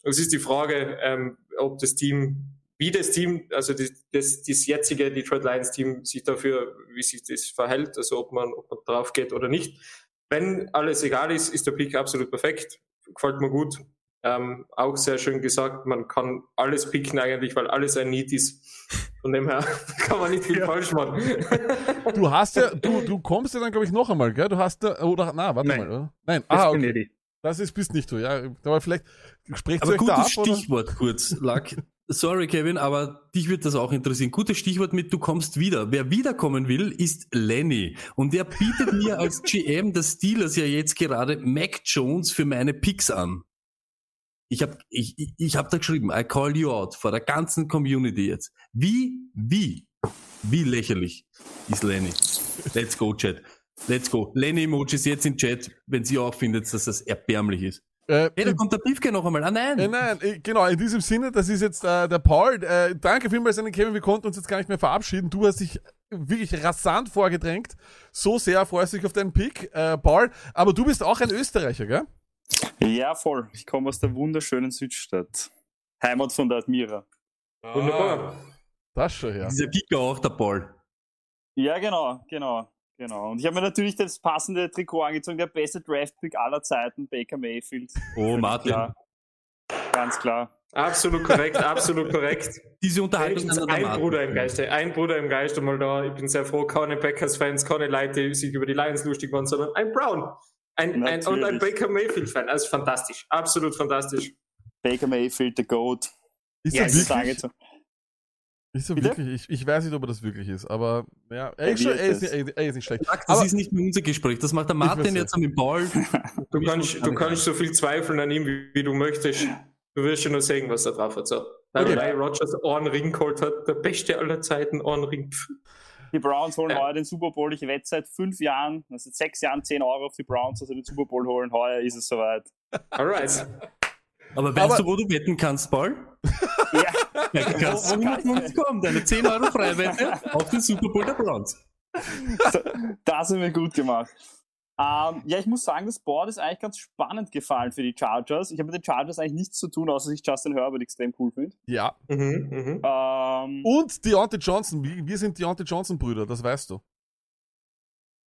Es ist die Frage, ähm, ob das Team, wie das Team, also das, das, das jetzige Detroit Lions Team sich dafür, wie sich das verhält, also ob man, ob man drauf geht oder nicht. Wenn alles egal ist, ist der Pick absolut perfekt. Gefällt mir gut. Ähm, auch sehr schön gesagt, man kann alles picken eigentlich, weil alles ein Need ist. Von dem her kann man nicht viel falsch machen. Du hast ja, du, du kommst ja dann, glaube ich, noch einmal, gell? Du hast da, oder, na, warte Nein. mal, oder? Nein, Das ah, bin okay. ich. Das ist, bist nicht du, ja. Aber vielleicht sprecht ihr Aber euch da ab, gutes oder? Stichwort kurz, Lack. Sorry, Kevin, aber dich wird das auch interessieren. Gutes Stichwort mit, du kommst wieder. Wer wiederkommen will, ist Lenny. Und der bietet mir als GM des Steelers ja jetzt gerade Mac Jones für meine Picks an. Ich habe ich, ich- hab da geschrieben, I call you out vor der ganzen Community jetzt. Wie, wie, wie lächerlich ist Lenny. Let's go, Chat. Let's go. Lenny-Emojis jetzt im Chat, wenn sie auch findet, dass das erbärmlich ist. Äh, Hey, da kommt der Piefke noch einmal. Ah nein. Äh, nein, äh, genau, in diesem Sinne, das ist jetzt äh, der Paul. Äh, danke vielmals an den Kevin, wir konnten uns jetzt gar nicht mehr verabschieden. Du hast dich wirklich rasant vorgedrängt. So sehr freust du dich auf deinen Pick, äh, Paul. Aber du bist auch ein Österreicher, gell? Ja, voll. Ich komme aus der wunderschönen Südstadt. Heimat von der Admira. Wunderbar. Das schon, ja. Dieser Kicker auch, der Paul. Ja, genau, genau, genau. Und ich habe mir natürlich das passende Trikot angezogen, der beste Draft-Pick aller Zeiten, Baker Mayfield. Oh, Martin. Klar. Ganz klar. Absolut korrekt, absolut korrekt. Diese Unterhaltung der ein. Bruder im Geiste, ein Bruder im Geiste mal da. Ich bin sehr froh, keine Packers-Fans, keine Leute, die sich über die Lions lustig waren, sondern ein Brown. Ein, ein, und ein. Baker Mayfield-Fan. Also fantastisch, absolut fantastisch. Baker Mayfield, the GOAT. Ist er ich wirklich? So. Ist Bitte? wirklich? Ich, ich weiß nicht, ob er das wirklich ist, aber ja, er ist, schon, er ist, er, er ist nicht schlecht. Das Aber ist nicht mehr unser Gespräch. Das macht der Martin jetzt mit Paul. Du Ich kannst, du kannst so viel zweifeln an ihm, wie, wie du möchtest. Du wirst schon nur sehen, was er drauf hat. So. Weil Okay. okay. Rogers einen Ring geholt hat, der beste aller Zeiten, einen Ring. Die Browns holen Ja. heuer den Super Bowl. Ich wette seit fünf Jahren, also seit sechs Jahren 10 Euro auf die Browns, dass sie den Super Bowl holen. Heuer ist es soweit. Alright. Aber weißt Aber- du, wo du wetten kannst, Paul? Ja, Ja, du kannst Wo- wo kann uns kommen. Deine 10 Euro Freiwette auf den Super Bowl der Browns. das haben wir gut gemacht. Ähm, ja, ich muss sagen, das Board ist eigentlich ganz spannend gefallen für die Chargers. Ich habe mit den Chargers eigentlich nichts zu tun, außer dass ich Justin Herbert extrem cool finde. ja. Mhm, mhm. Ähm, Und Deontay Johnson. Wir, wir sind Deontay Johnson Brüder, das weißt du.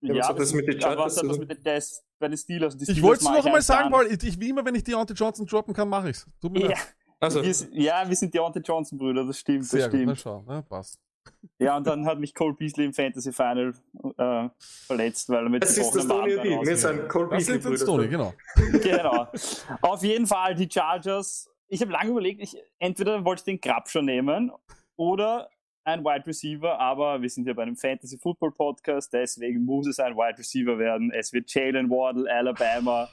Ja, was hat das mit den Chargers was das tun? mit den der ist bei den Steelers? Die Ich wollte es noch ich einmal sagen, Paul. Ich, ich, wie immer, wenn ich Deontay Johnson droppen kann, mache ich's. Tut mir. Ja, Also, wir, sind- ja, wir sind Deontay Johnson-Brüder, das stimmt, das Sehr gut, na stimmt. schau, passt. Ja, und dann hat mich Cole Beasley im Fantasy Final äh, verletzt, weil er mit das ist das Tony und ich. Wir sind Cole Das sind Beasley Tony, Brüder. genau. genau. Auf jeden Fall die Chargers. Ich habe lange überlegt, ich, entweder wollte ich den Grabscher nehmen oder ein Wide Receiver, aber wir sind ja bei einem Fantasy Football Podcast, deswegen muss es ein Wide Receiver werden. Es wird Jalen Wardle, Alabama.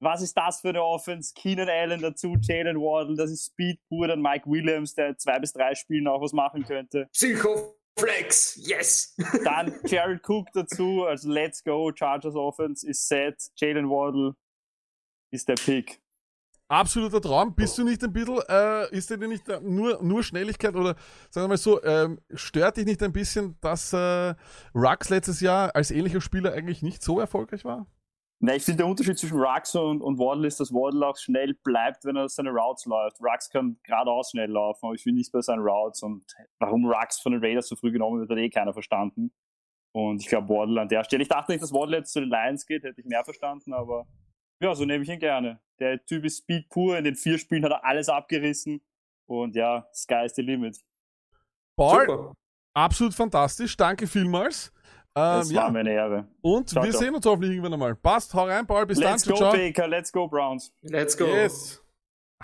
Was ist das für eine Offense? Keenan Allen dazu, Jalen Wardle, das ist Speed pur, dann Mike Williams, der zwei bis drei Spielen auch was machen könnte. Psycho-Flex, yes! Dann Jared Cook dazu, also let's go, Chargers Offense ist set, Jalen Wardle ist der Pick. Absoluter Traum. Bist du nicht ein bisschen, äh, ist dir nicht äh, nur, nur Schnelligkeit oder sagen wir mal so, ähm, stört dich nicht ein bisschen, dass äh, Rux letztes Jahr als ähnlicher Spieler eigentlich nicht so erfolgreich war? Na, ich finde, der Unterschied zwischen Rux und, und Waddle ist, dass Waddle auch schnell bleibt, wenn er seine Routes läuft. Rux kann geradeaus schnell laufen, aber ich finde nicht bei seinen Routes. Und warum Rux von den Raiders so früh genommen wird, hat eh keiner verstanden. Und ich glaube, Waddle an der Stelle. Ich dachte nicht, dass Waddle jetzt zu den Lions geht, hätte ich mehr verstanden, aber ja, so nehme ich ihn gerne. Der Typ ist Speed pur. In den vier Spielen hat er alles abgerissen. Und ja, sky is the limit. Paul, Super. absolut fantastisch. Danke vielmals. Ähm, Es ja. war mir eine Ehre. Und Ciao, wir ciao. sehen uns hoffentlich irgendwann einmal. Passt, hau rein, Paul. Bis Let's dann. go, Ciao. Baker. Let's go, Browns. Let's go. Yes.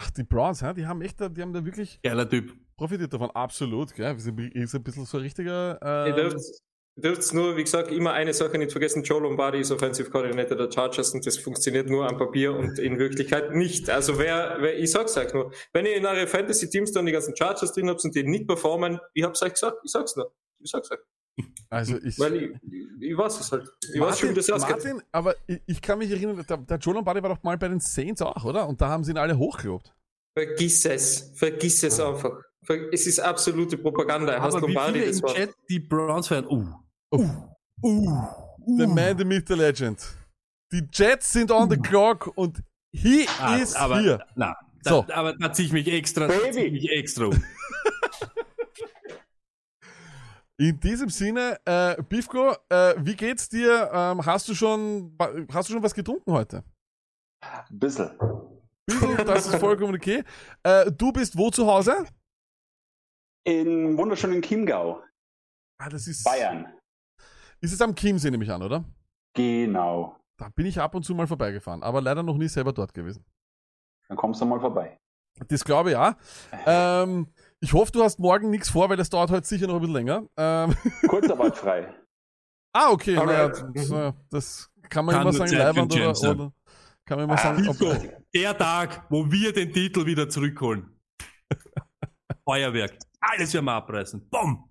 Ach, die Browns, die haben echt, da- die haben da wirklich Geiler Typ. profitiert davon. Absolut, gell? Wir sind, ist ein bisschen so ein richtiger. Ähm, dürft, nur, wie gesagt, immer eine Sache nicht vergessen. Joe Lombardi ist Offensive Coordinator der Chargers und das funktioniert nur am Papier und in Wirklichkeit nicht. Also wer, wer ich sag's euch nur, wenn ihr in eure Fantasy-Teams dann die ganzen Chargers drin habt und die nicht performen, ich hab's euch gesagt, ich sag's nur. Ich sag's euch. also ich, Weil ich, ich, weiß es halt. Ich weiß schon, wie das ausgeht. Martin, aber ich, ich kann mich erinnern, der, der Joe Lombardi war doch mal bei den Saints auch, oder? Und da haben sie ihn alle hochgelobt. Vergiss es. Vergiss es einfach. Es ist absolute Propaganda. Er heißt Aber wie Lombardi, viele das im. Chat die Browns-Fan, uh, Uh, uh, the man, the myth, the legend. Die Jets sind on the clock und he Ah, is aber, here. Na, da, So. aber da zieh ich mich extra, zieh ich mich extra um. In diesem Sinne, äh, Bifko, äh, wie geht's dir? Ähm, hast du schon, hast du schon was getrunken heute? Bissel. Bissl, das ist vollkommen okay. Äh, du bist wo zu Hause? In wunderschönen Chiemgau. Ah, das ist Bayern. Ist es am Chiemsee, nehme ich an, oder? Genau. Da bin ich ab und zu mal vorbeigefahren, aber leider noch nie selber dort gewesen. Dann kommst du mal vorbei. Das glaube ich ja. Ähm, ich hoffe, du hast morgen nichts vor, weil das dauert heute sicher noch ein bisschen länger. Ähm, Kurzarbeitfrei. ah, okay. Naja, das, äh, das kann man Kann immer sagen, Leibwand oder, oder kann man immer sagen, ob, der Tag, wo wir den Titel wieder zurückholen. Feuerwerk. Alles werden wir abreißen. Bumm.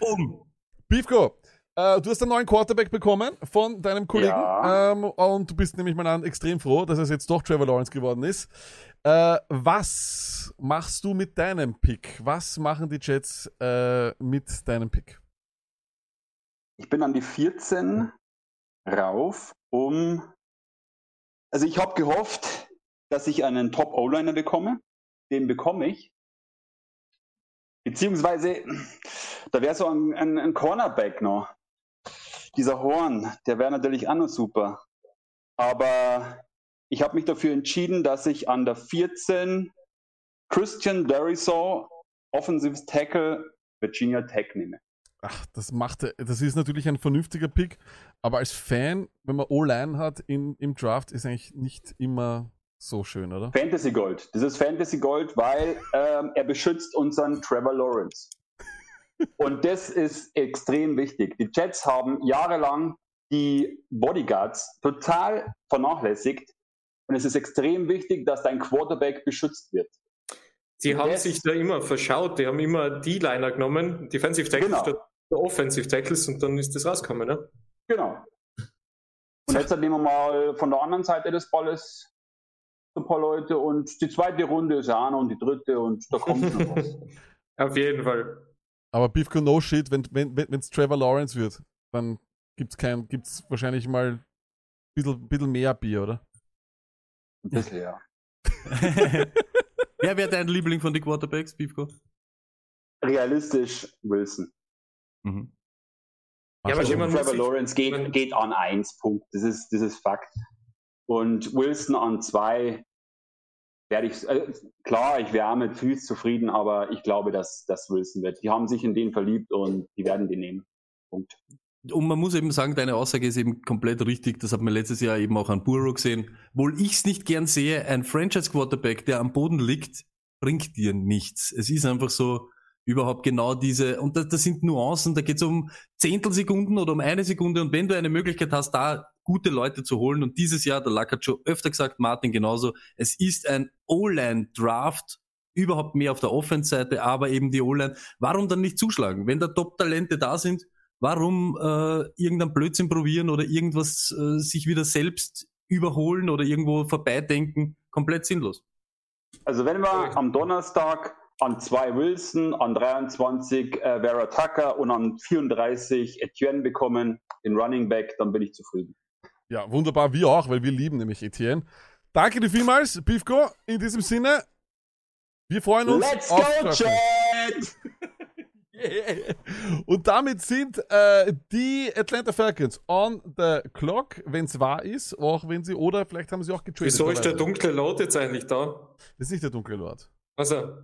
Bumm. Bifko, Äh, du hast einen neuen Quarterback bekommen von deinem Kollegen Ja. ähm, und du bist nämlich mal an extrem froh, dass es jetzt doch Trevor Lawrence geworden ist. Äh, was machst du mit deinem Pick? Was machen die Jets äh, mit deinem Pick? Ich bin an die 14 rauf, um. Also ich habe gehofft, dass ich einen Top-O-Liner bekomme. Den bekomme ich. Beziehungsweise, da wäre so ein, ein, ein Cornerback noch. Dieser Horn, der wäre natürlich auch noch super. Aber ich habe mich dafür entschieden, dass ich an der 14 Christian Derisaw, Offensive Tackle, Virginia Tech nehme. Ach, das macht, er- das ist natürlich ein vernünftiger Pick, aber als Fan, wenn man O-Line hat in, im Draft, ist eigentlich nicht immer so schön, oder? Fantasy Gold. Das ist Fantasy Gold, weil ähm, er beschützt unseren Trevor Lawrence. Und das ist extrem wichtig. Die Jets haben jahrelang die Bodyguards total vernachlässigt. Und es ist extrem wichtig, dass dein Quarterback beschützt wird. Die haben Yes. sich da immer verschaut. Die haben immer die Liner genommen, Defensive Tackles Genau. statt Offensive Tackles und dann ist das rausgekommen. Ne? Genau. Und jetzt nehmen wir mal von der anderen Seite des Balles ein paar Leute und die zweite Runde ist ja auch noch und die dritte und da kommt noch was. Auf jeden Fall. Aber Beefco No Shit, wenn es wenn, Trevor Lawrence wird, dann gibt's kein, gibt's wahrscheinlich mal ein bisschen, bisschen mehr Bier, oder? Ein bisschen, ja. Wer wäre dein Liebling von den Quarterbacks, Beefco? Realistisch Wilson. Mhm. Ja, aber man muss Trevor Lawrence geht, geht an 1 Punkt. Das ist, das ist Fakt. Und Wilson an 2 werde ich, äh, klar, ich wäre mit viel zufrieden, aber ich glaube, dass das Wilson wird. Die haben sich in den verliebt und die werden den nehmen. Punkt. Und man muss eben sagen, deine Aussage ist eben komplett richtig. Das hat man letztes Jahr eben auch an Burrow gesehen. Wohl ich es nicht gern sehe, ein Franchise-Quarterback, der am Boden liegt, bringt dir nichts. Es ist einfach so überhaupt genau diese, und das, das sind Nuancen, da geht es um Zehntelsekunden oder um eine Sekunde. Und wenn du eine Möglichkeit hast, da gute Leute zu holen, und dieses Jahr, der Lack hat schon öfter gesagt, Martin genauso, es ist ein O-Line-Draft, überhaupt mehr auf der Offense-Seite, aber eben die O-Line. Warum dann nicht zuschlagen? Wenn da Top-Talente da sind, warum äh, irgendein Blödsinn probieren oder irgendwas äh, sich wieder selbst überholen oder irgendwo vorbeidenken? Komplett sinnlos. Also wenn wir am Donnerstag an 2 Wilson, an 23 äh, Vera Tucker und an 34 Etienne bekommen, den Running Back, dann bin ich zufrieden. Ja, wunderbar, wir auch, weil wir lieben nämlich Etienne. Danke dir vielmals, Beefco. In diesem Sinne, wir freuen uns Let's auf go. Jet! Yeah. Und damit sind äh, die Atlanta Falcons on the clock, wenn es wahr ist, auch wenn sie, oder vielleicht haben sie auch getradet. Wieso ist der dunkle Lord jetzt eigentlich da? Das ist nicht der dunkle Lord. Also,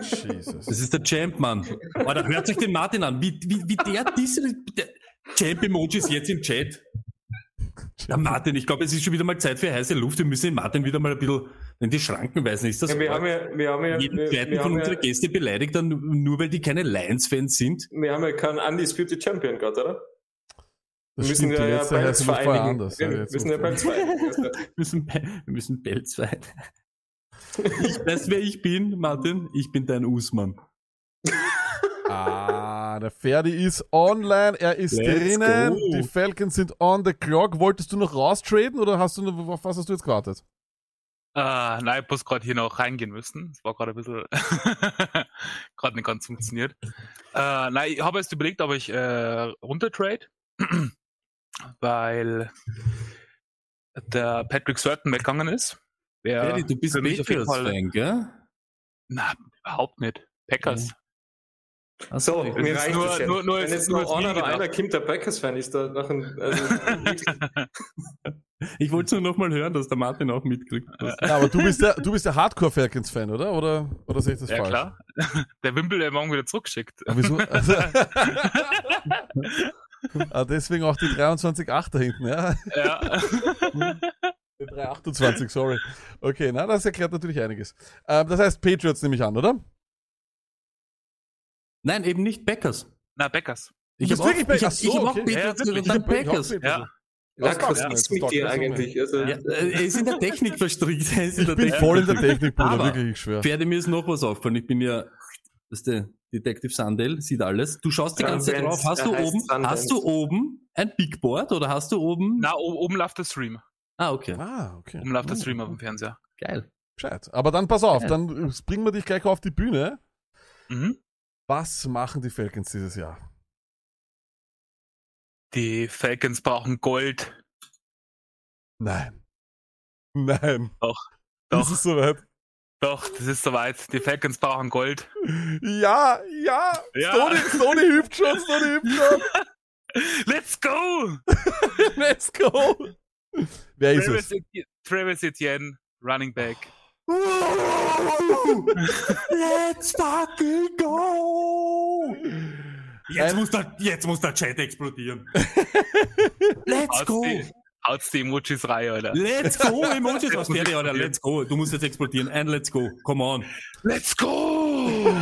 Jesus. Das ist der Champ, Mann. Oh, da hört sich den Martin an. Wie, wie, wie der diese der Champ-Emojis jetzt im Chat. Ja, Martin, ich glaube, es ist schon wieder mal Zeit für heiße Luft. Wir müssen den Martin wieder mal ein bisschen in die Schranken weisen. Ist das Ja, wir haben ja- wir haben ja- jeden wir- zweiten wir von haben ja- unseren Gästen beleidigt, dann nur weil die keine Lions-Fans sind. wir haben ja keinen Undisputed Champion gerade, oder? Das wir müssen stimmt, ja, die ja vereinigen. anders. Wir Ja, müssen ja du- vereinigen. wir müssen, wir müssen vereinen. Ich weiß, wer ich bin, Martin. Ich bin dein Usmann. Ah, der Ferdi ist online, er ist Let's drinnen, go. die Falcons sind on the clock. Wolltest du noch raustraden oder hast du noch, auf was hast du jetzt gewartet? Äh, nein, ich muss gerade hier noch reingehen müssen. Es war gerade ein bisschen gerade nicht ganz funktioniert. Äh, nein, ich habe jetzt überlegt, ob ich äh, runtertrade, weil der Patrick Surton weggegangen ist. Wer Ferdi, du bist für mich auf jeden Fall- Patriots-Fan, gell? Na, überhaupt nicht. Packers. Ach So, mir ist reicht nur- es jetzt. nur- nur- Wenn jetzt nur nur einer oder einer. Kim der Packers-Fan ist, da nach einem, also, Ich wollte nur noch mal hören, dass der Martin auch mitkriegt. Ja, aber du bist der, du bist der Hardcore Falcons Fan, oder? Oder, oder sehe ich das Ja, falsch? klar. Der Wimpel, der morgen wieder zurückgeschickt. Aber wieso? Also, ah, deswegen auch die 23,8 da hinten, ja? Ja. Die 328, sorry. Okay, na, das erklärt natürlich einiges. Ähm, das heißt Patriots nehme ich an, oder? Nein, eben nicht Packers. Na, Packers. Du Ich habe auch, wirklich ich hab, so, ich hab auch okay. Patriots Ja, und wirklich. dann Ich ich. Patriots. Ja. Lack, was ist mit dir eigentlich? Also, Ja, äh, er ist in der Technik verstrickt. Er ist in Ich der bin Technik voll in der. Technik, Bruder, Aber wirklich, ich schwör. Pferde, mir ist noch was aufgefallen. Ich bin ja Das ist der Detective Sandel, sieht alles. Du schaust die ganze Zeit drauf. Hast du oben, hast du oben ein Big Board oder hast du oben? Na, oben läuft der Stream. Ah, okay. Ah, okay. Oben läuft der Uh. Stream auf dem Fernseher. Geil. Gescheit. Aber dann pass auf, Ja. dann bringen wir dich gleich auf die Bühne. Mhm. Was machen die Falcons dieses Jahr? Die Falcons brauchen Gold. Nein. Nein. Doch. Ist Doch. es soweit? Doch, das ist soweit. Die Falcons brauchen Gold. Ja, ja. Ja. Stoney, Stoney hüpft schon, Stoney hüpft schon. Let's go! Let's go! Wer ist Travis, es? Etienne, Travis Etienne, Running Back. Let's fucking go! Jetzt muss der, jetzt muss der Chat explodieren. Let's go! Haut's die Emojis rein, Alter. Let's go! Emojis aus fertig, Alter. Let's go. Du musst jetzt explodieren. Ein Let's go. Come on. Let's go!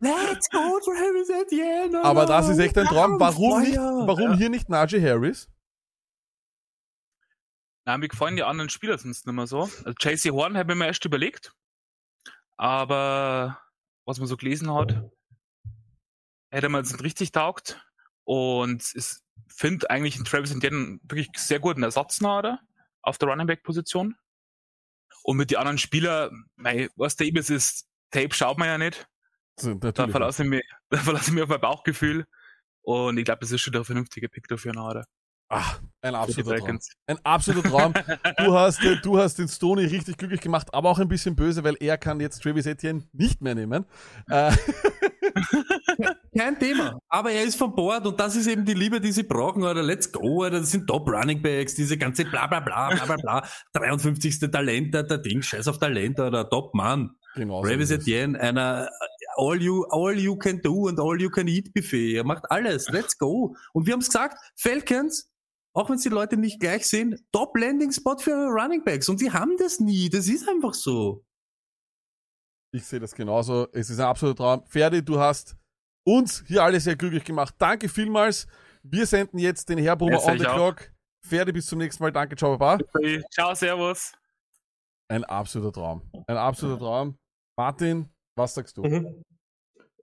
Let's go, Travis Etienne! Aber das ist echt ein Traum. Warum nicht, warum hier nicht Najee Harris? Nein, mir gefallen die anderen Spieler sonst nicht mehr so. Also JC Horn habe ich mir erst überlegt. Aber was man so gelesen hat, hätte man jetzt nicht richtig taugt. Und ich finde eigentlich in Travis Etienne wirklich sehr guten Ersatz nahe auf der Running Back Position. Und mit den anderen Spielern, was der Ibis ist, Tape schaut man ja nicht. So, Da verlasse ich mich, da verlasse ich mich auf mein Bauchgefühl. Und ich glaube, das ist schon der vernünftige Pick dafür nahe. Ach, ein absoluter Traum. Ein absoluter Traum. Du hast, äh, du hast den Stoney richtig glücklich gemacht, aber auch ein bisschen böse, weil er kann jetzt Travis Etienne nicht mehr nehmen. Äh, Kein Thema. Aber er ist von Bord und das ist eben die Liebe, die sie brauchen, oder let's go, oder das sind Top Running Backs, diese ganze bla bla bla bla bla bla. 53. Talent, der, Ding, scheiß auf Talent, oder Top Mann. genau Travis. Etienne, einer all you, all you can do und all you can eat Buffet. Er macht alles. Let's go. Und wir haben es gesagt, Falcons, auch wenn es die Leute nicht gleich sehen, Top Landing Spot für Running Backs. Und sie haben das nie. Das ist einfach so. Ich sehe das genauso. Es ist ein absoluter Traum. Ferdi, du hast uns hier alle sehr glücklich gemacht. Danke vielmals. Wir senden jetzt den Herbrummer on the auch. clock. Ferdi, bis zum nächsten Mal. Danke, ciao, baba. Ciao, servus. Ein absoluter Traum. Ein absoluter Traum. Martin, was sagst du? Mhm.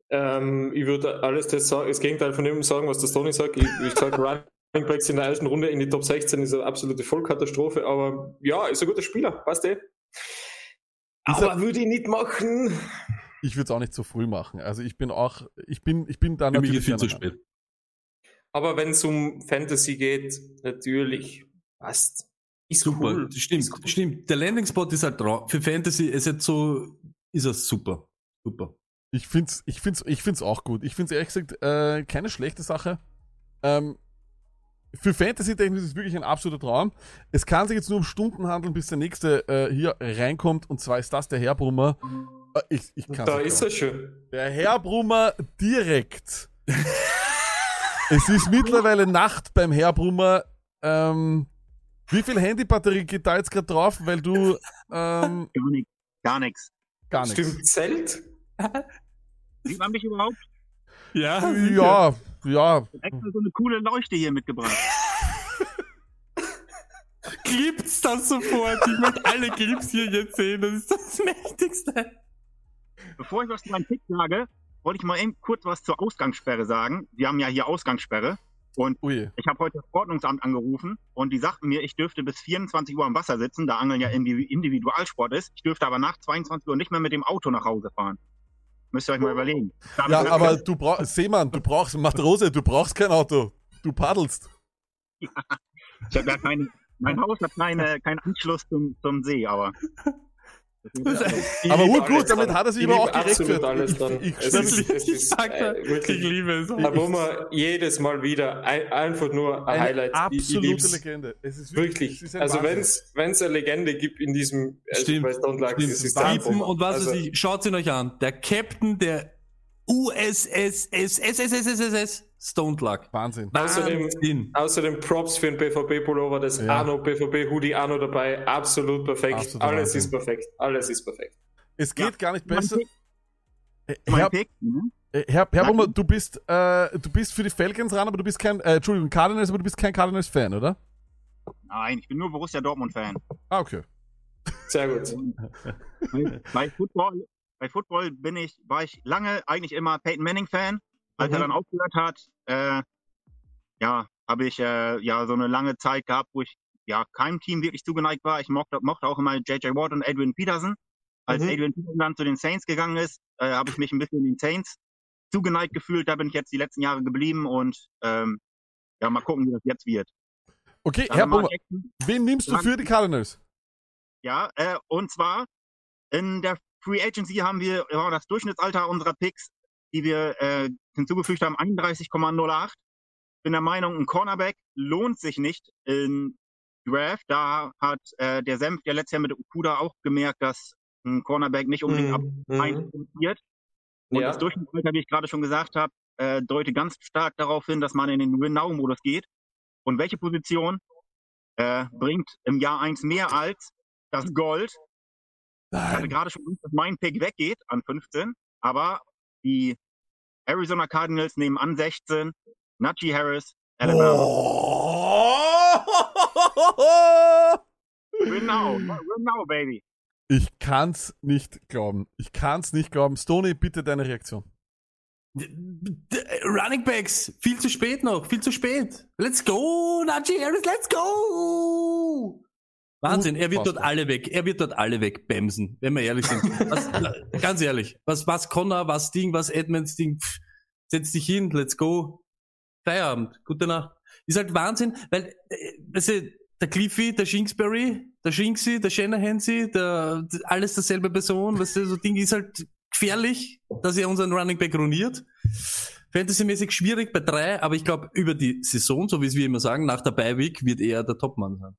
Ähm, ich würde alles das, sagen, das Gegenteil von dem sagen, was der Stoney sagt. Ich, ich sage, Running Backs in der ersten Runde in die Top 16 ist eine absolute Vollkatastrophe, aber ja, ist ein guter Spieler, passt eh. Aber würde ich nicht machen. Ich würde es auch nicht so früh machen. Also ich bin auch, ich bin, ich bin da Für natürlich viel zu spät. Aber wenn es um Fantasy geht, natürlich passt. Ist Super, cool. stimmt, stimmt. Der Landing Spot ist halt drauf. Für Fantasy ist jetzt so, ist es super. Super. Ich find's, ich find's, ich find's auch gut. Ich find's ehrlich gesagt äh, keine schlechte Sache. Ähm, für Fantasy-Technik ist es wirklich ein absoluter Traum. Es kann sich jetzt nur um Stunden handeln, bis der nächste äh, hier reinkommt. Und zwar ist das der Herbrummer. Äh, ich, ich kann's Da ist er schon. Der Herbrummer direkt. es ist mittlerweile Nacht beim Herbrummer. Ähm, wie viel Handybatterie geht da jetzt gerade drauf? Weil du ähm, Gar nichts. Gar nichts. gar nichts. Stimmt, Zelt? Sieht man mich überhaupt? Ja, Ja, ja. Ich hab extra so eine coole Leuchte hier mitgebracht. Clips das sofort. Ich möchte alle Clips hier jetzt sehen. Das ist das Mächtigste. Bevor ich was zu meinem Pick sage, wollte ich mal eben kurz was zur Ausgangssperre sagen. Wir haben ja hier Ausgangssperre. Und Ui. ich habe heute das Ordnungsamt angerufen und die sagten mir, ich dürfte bis 24 Uhr am Wasser sitzen, da Angeln ja Indi- Individualsport ist. Ich dürfte aber nach 22 Uhr nicht mehr mit dem Auto nach Hause fahren. Müsst ihr euch mal überlegen. Darf Ja, aber du brauchst, Seemann, du brauchst, Matrose, du brauchst kein Auto. Du paddelst. Ich habe ja keine, mein Haus hat keine, keinen Anschluss zum, zum See, aber. Aber urgut, alles damit hat er sich Ich aber auch gerechtfertigt. alles Ich- dran. ich- Es ich- ist- es ich ist, sag da, äh, wirklich- ich liebe es. Man jedes Mal wieder ein, einfach nur ein Eine Highlight. Ich- ich absolute lieb's. Legende. Es ist Wirklich. es ist Also Wahnsinn. wenn's wenn's eine Legende gibt in diesem äh, Stimmt. Luck, Stimmt. das ist der Piepen und was also, weiß ich. Schaut ihn euch an. Der Captain der USS SSSSSS Stone Luck. Wahnsinn. Außerdem, Wahnsinn. außerdem Props für den BVB-Pullover, das Ja. Arno BVB-Hoodie Arno dabei. Absolut perfekt. Absolut Alles Wahnsinn. ist perfekt. Alles ist perfekt. Es geht gar nicht besser. Äh, Mein Herr, Pick, mhm. äh, Herr, Herr Brummer, du bist, äh, du bist für die Falcons ran, aber du bist kein, äh, Entschuldigung, Cardinals, aber du bist kein Cardinals-Fan, oder? Nein, ich bin nur Borussia Dortmund-Fan. Ah, okay. Sehr gut. Bei Football bei Football bin ich, war ich lange eigentlich immer Peyton Manning Als er Mhm. dann aufgehört hat, äh, ja, habe ich äh, ja so eine lange Zeit gehabt, wo ich ja keinem Team wirklich zugeneigt war. Ich mochte, mochte auch immer J.J. Watt und Adrian Peterson. Als Mhm. Adrian Peterson dann zu den Saints gegangen ist, äh, habe ich mich ein bisschen den Saints zugeneigt gefühlt. Da bin ich jetzt die letzten Jahre geblieben und ähm, ja, mal gucken, wie das jetzt wird. Okay, Dann Herr Jackson. wen nimmst du für die Cardinals? Ja, äh, und zwar in der Free Agency haben wir ja, das Durchschnittsalter unserer Picks, die wir äh, hinzugefügt haben, 31,08. Bin der Meinung, ein Cornerback lohnt sich nicht in Draft. Da hat äh, der Senf ja letztes Jahr mit Okuda auch gemerkt, dass ein Cornerback nicht unbedingt ab Mhm. eins produziert. Und Ja. das Durchschnittsalter, wie ich gerade schon gesagt habe, äh, deutet ganz stark darauf hin, dass man in den Win-Now-Modus geht. Und welche Position äh, bringt im Jahr eins mehr als das Gold? Ich hatte gerade schon Angst, dass mein Pick weggeht an 15, aber die Arizona Cardinals nehmen an 16 Najee Harris, Alabama. Now, win now, baby. Ich kann's nicht glauben. Ich kann's nicht glauben. Stoney, bitte deine Reaktion. Running Backs, viel zu spät noch, viel zu spät. Let's go, Najee Harris, let's go! Wahnsinn, er wird dort alle weg, er wird dort alle wegbämsen, wenn wir ehrlich sind. Was, ganz ehrlich, was, was Connor, was Ding, was Edmonds Ding, pff, setz dich hin, let's go. Feierabend, gute Nacht. Ist halt Wahnsinn, weil, äh, der Cliffy, der Shinksbury, der Shinksy, der Shanahansy, der, alles derselbe Person, weißt du, so Ding ist halt gefährlich, dass er unseren Running Back ruiniert. Fantasymäßig schwierig bei drei, aber ich glaube, über die Saison, so wie es wir immer sagen, nach der Bye-Week wird er der Topmann sein.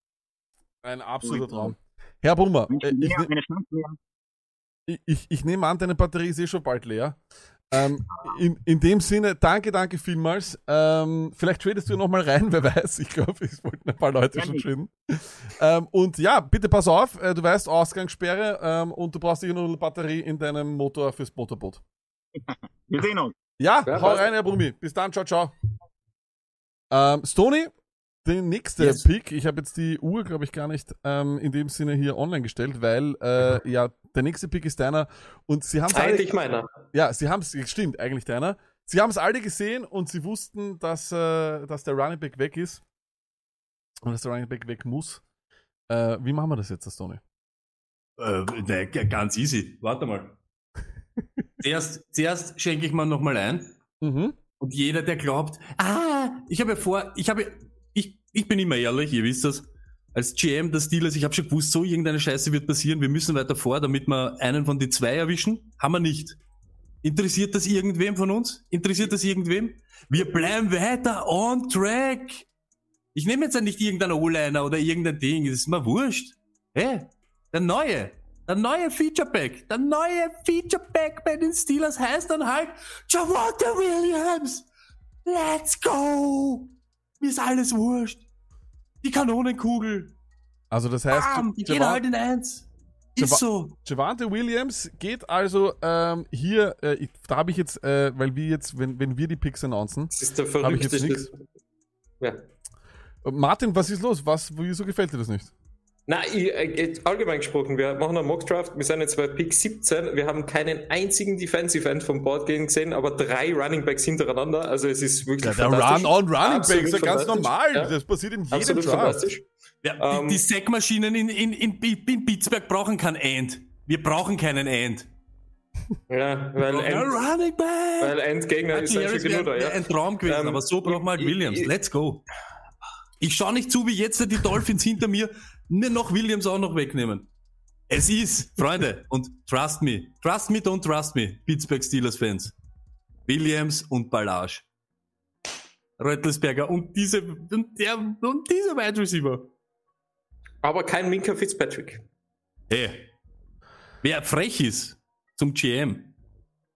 Ein absoluter Traum. Herr Brummer, äh, ich, Ja, ne- ich, ich, ich nehme an, deine Batterie ist eh schon bald leer. Ähm, in, in dem Sinne, danke, danke vielmals. Ähm, vielleicht tradest du nochmal rein, wer weiß. Ich glaube, es wollten ein paar Leute schon traden. Ähm, und ja, bitte pass auf, äh, du weißt, Ausgangssperre ähm, und du brauchst sicher noch eine Batterie in deinem Motor fürs Motorboot. Wir sehen uns. Ja, Ja, hau rein, Herr Brummi. Bis dann, ciao, ciao. Ähm, Stony, der nächste Yes. Pick. Ich habe jetzt die Uhr, glaube ich, gar nicht ähm, in dem Sinne hier online gestellt, weil äh, ja, der nächste Pick ist deiner und sie haben Eigentlich meiner. Ja, sie haben es, stimmt, eigentlich deiner. Sie haben es alle gesehen und sie wussten, dass, äh, dass der Running Back weg ist und dass der Running Back weg muss. Äh, wie machen wir das jetzt, Stony? Äh, ne, ganz easy. Warte mal. zuerst, zuerst schenke ich mal nochmal ein. Mhm. Und jeder, der glaubt, ah, ich habe ja vor, ich habe, ich, bin immer ehrlich, ihr wisst das. Als GM der Steelers, ich habe schon gewusst, so irgendeine Scheiße wird passieren, wir müssen weiter vor, damit wir einen von die zwei erwischen. Haben wir nicht. Interessiert das irgendwem von uns? Interessiert das irgendwem? Wir bleiben weiter on track. Ich nehme jetzt ja nicht irgendeinen O-Liner oder irgendein Ding, das ist mir wurscht. Hä? Der neue, der neue Feature Pack, der neue Feature Pack bei den Steelers heißt dann halt Javonte Williams. Let's go. Mir ist alles wurscht. Die Kanonenkugel. Also das heißt, Bam, die Javan- halt in eins. Ist so. Javante Williams geht also ähm, hier, äh, ich, da habe ich jetzt, äh, weil wir jetzt, wenn, wenn wir die Picks announcen, Das ist der habe ich jetzt nichts. Ja. Martin, was ist los? Was, wieso gefällt dir das nicht? Nein, ich, äh, allgemein gesprochen, wir machen einen Mockdraft, wir sind jetzt bei Pick 17, wir haben keinen einzigen Defensive End vom Board gehen gesehen, aber drei Running Backs hintereinander, also es ist wirklich Ja, der fantastisch. Run-on-Running Absolut Back ist ja ganz normal. Ja. Das passiert in jedem Absolut Draft. Ja, Ähm, die die Sackmaschinen in, in, in, in Pittsburgh brauchen kein End. Wir brauchen keinen End. Ja, weil End, Running Back. weil Endgegner ist Najee ja schon Harris genug ja. ein Traum gewesen, Ähm, aber so braucht man halt ich- Williams. ich- Let's go. Ich schaue nicht zu, wie jetzt die Dolphins hinter mir mir noch Williams auch noch wegnehmen. Es ist, Freunde, und trust me, trust me, don't trust me, Pittsburgh Steelers Fans. Williams und Ballage. Röttelsberger und diese, und der, und dieser Wide Receiver. Aber kein Minka Fitzpatrick. Hey, wer frech ist zum GM,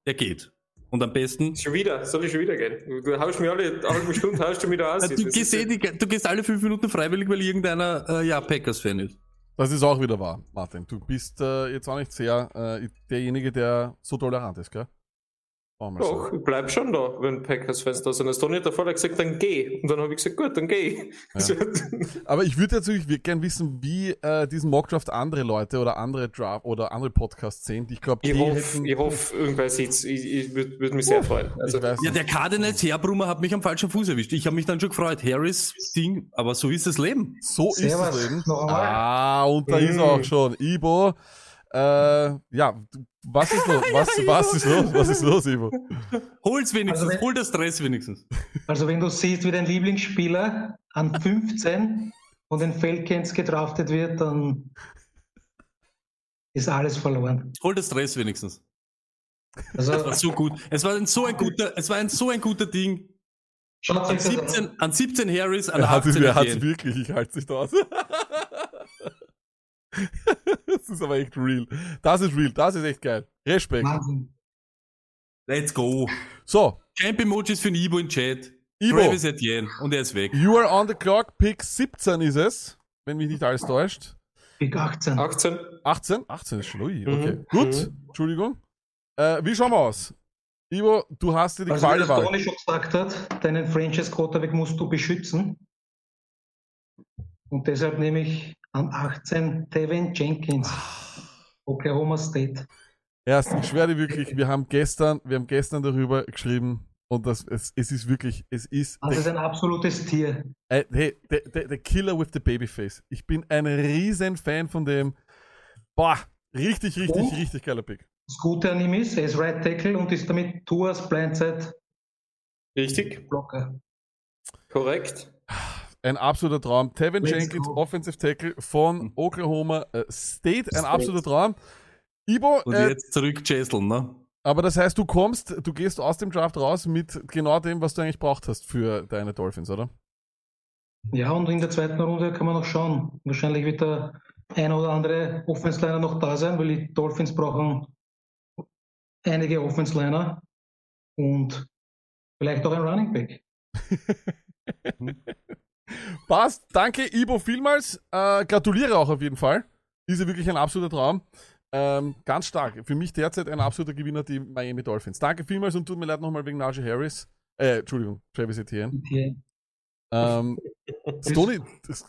der geht. Und am besten. Schon wieder, soll ich schon wieder gehen? Du haust mir alle eine halbe Stunde, haust du mich da aus. Du Das gehst, eh die, du gehst alle fünf Minuten freiwillig, weil irgendeiner äh, ja Packers-Fan ist. Das ist auch wieder wahr, Martin. Du bist äh, jetzt auch nicht sehr äh, derjenige, der so tolerant ist, gell? Oh, Doch, ich bleib schon da, wenn Packers-Fans da sind. Das Tony hat davor gesagt, dann geh. Und dann habe ich gesagt, gut, dann geh. Ja. Aber ich würde natürlich gerne wissen, wie äh, diesen Mockdraft andere Leute oder andere Draft oder andere Podcasts sehen. Ich glaube, die Ich hoffe, hätten. ich hoffe, irgendwer sieht's. Ich, ich würde würd mich sehr freuen. Also, ich weiß Ja, der Cardinals Herbrummer hat mich am falschen Fuß erwischt. Ich habe mich dann schon gefreut. Harris Ding, aber so ist das Leben. So ist das. Leben. Noch einmal. Ah, und da ist er auch schon. Ibo. Äh, ja, was ist los? Was, was ist los? Was ist los, Ibo? Hol's wenigstens, Also wenn- hol das Dress wenigstens. Also wenn du siehst, wie dein Lieblingsspieler an 15 von den Falcons gedraftet wird, dann ist alles verloren. Hol das Dress wenigstens. Also- das war so gut. Es war ein so ein guter, es war ein so ein guter Ding. Schaut An euch das an. 17, an 17 Harris, an Er hat es 18 er hat's Etienne. wirklich, ich halte es nicht aus. Das ist aber echt real. Das ist real, das ist echt geil. Respekt. Let's go. So. Champ-Emojis für den Ibo in Chat. Ibo. Travis Etienne. Und er ist weg. You are on the clock, Pick 17 ist es, wenn mich nicht alles täuscht. Pick 18. 18. 18? 18 ist schon, ui, okay. Mhm. Gut, Mhm. Entschuldigung. Äh, wie schauen wir aus? Ivo, du hast dir die Also Qual Wahl. Tony schon gesagt hat, deinen Franchise Quarterback musst du beschützen. Und deshalb nehme ich an 18 Tevin Jenkins, Oklahoma State. Erst, ich schwöre dir wirklich, wir haben gestern, wir haben gestern darüber geschrieben und das, es, es ist wirklich, es ist. Das ist ein absolutes Tier. Äh, hey, der, der, der Killer with the Babyface. Ich bin ein riesen Fan von dem. Boah, richtig, richtig, Und? richtig geiler Pick. Das Gute an ihm ist, er ist Right Tackle und ist damit Tours Blindside Richtig. Blocker. Korrekt. Ein absoluter Traum. Tevin Let's Jenkins, go. Offensive Tackle von Oklahoma äh, State. Ein State. absoluter Traum. Ibo, Und äh, jetzt zurück Chesel, ne? aber das heißt, du kommst, du gehst aus dem Draft raus mit genau dem, was du eigentlich braucht hast für deine Dolphins, oder? Ja, und in der zweiten Runde kann man noch schauen. Wahrscheinlich wird der ein oder andere Offense-Liner noch da sein, weil die Dolphins brauchen einige Offense-Liner und vielleicht auch ein Running Back. Passt. Danke, Ibo, vielmals. Äh, gratuliere auch auf jeden Fall. Ist ja wirklich ein absoluter Traum. Ähm, ganz stark. Für mich derzeit ein absoluter Gewinner, die Miami Dolphins. Danke vielmals und tut mir leid nochmal wegen Najee Harris. Äh, Entschuldigung, Travis Etienne. Ähm, Stoney,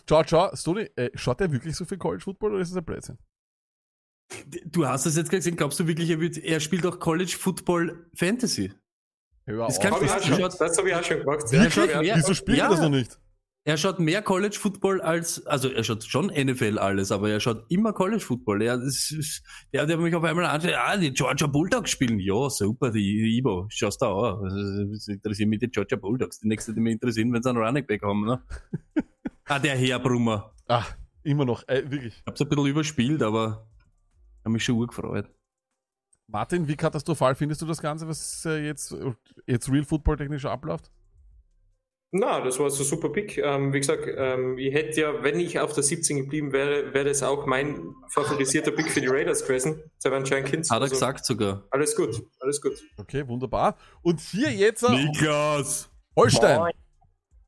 ciao, ciao. Stoney, äh, schaut der wirklich so viel College Football oder ist das ein Blödsinn? Du hast das jetzt gesehen, glaubst du wirklich, er, wird, er spielt auch College Football Fantasy? Hör Das auf. kann Hab ich er auch schon, schaut- das habe ich auch schon gemacht. Er Ja, ja. Wieso spielt er das noch nicht? Er schaut mehr College Football als, also er schaut schon NFL alles, aber er schaut immer College Football. Er, das ist, der, der mich auf einmal anschaut, ah, die Georgia Bulldogs spielen. Ja, super, die Ibo, schaust da an. Das interessiert mich die Georgia Bulldogs. Die nächste, die mich interessieren, wenn sie einen Running Back haben, ne? ah, der Herbrummer. Ah, immer noch, äh, wirklich. Ich hab's ein bisschen überspielt, aber hab mich schon urgefreut. Martin, wie katastrophal findest du das Ganze, was äh, jetzt, jetzt Real Football technisch abläuft? Na, das war so ein super Pick. Ähm, wie gesagt, ähm, ich hätte ja, wenn ich auf der 17 geblieben wäre, wäre das auch mein favorisierter Pick für die Raiders gewesen. Seven Jenkins. Hat er Also, gesagt sogar. Alles gut, alles gut. Okay, wunderbar. Und hier jetzt Niklas! Holstein.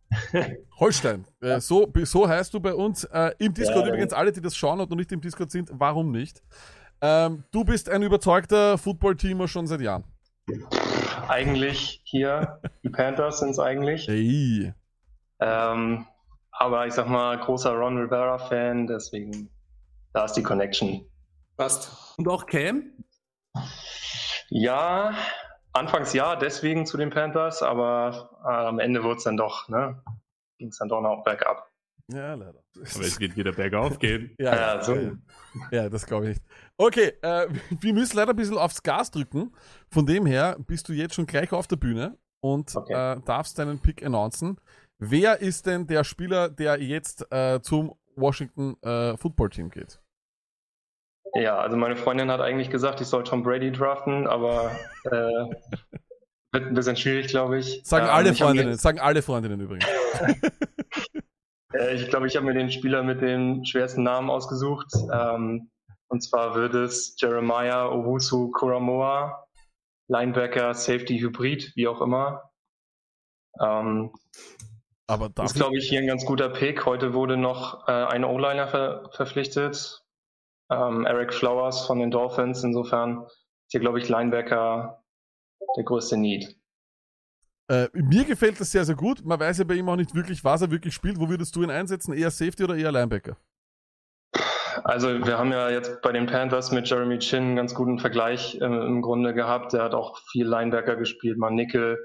Holstein. Äh, so, so heißt du bei uns. Äh, Im Discord Ja. übrigens, alle, die das schauen und noch nicht im Discord sind, warum nicht? Ähm, du bist ein überzeugter Football-Teamer schon seit Jahren. Eigentlich hier, die Panthers sind es eigentlich. Hey. Ähm, aber ich sag mal, großer Ron Rivera-Fan, deswegen da ist die Connection. Passt. Und auch Cam? Ja, anfangs ja, deswegen zu den Panthers, aber äh, am Ende wurde es dann doch, ne? Ging es dann doch noch bergab. Ja, leider. Aber es wird wieder bergauf gehen. Ja, Ja, so. ja, ja, das glaube ich nicht. Okay, äh, wir müssen leider ein bisschen aufs Gas drücken. Von dem her bist du jetzt schon gleich auf der Bühne und äh, darfst deinen Pick announcen. Wer ist denn der Spieler, der jetzt äh, zum Washington äh, Football Team geht? Ja, also meine Freundin hat eigentlich gesagt, ich soll Tom Brady draften, aber äh, wird ein bisschen schwierig, glaube ich. Sagen Ähm, alle mir- Freundinnen, sagen alle Freundinnen übrigens. Äh, ich glaube, ich habe mir den Spieler mit dem schwersten Namen ausgesucht. Ähm, und zwar wird es Jeremiah Owusu Kuramoa, Linebacker, Safety Hybrid, wie auch immer. Ähm, Aber das ist, glaube ich, hier ein ganz guter Pick. Heute wurde noch äh, ein O-Liner ver verpflichtet, ähm, Eric Flowers von den Dolphins. Insofern ist hier, glaube ich, Linebacker der größte Need. Äh, mir gefällt das sehr, sehr gut. Man weiß ja bei ihm auch nicht wirklich, was er wirklich spielt. Wo würdest du ihn einsetzen? Eher Safety oder eher Linebacker? Also wir haben ja jetzt bei den Panthers mit Jeremy Chin einen ganz guten Vergleich äh, im Grunde gehabt. Der hat auch viel Linebacker gespielt, mal Nickel.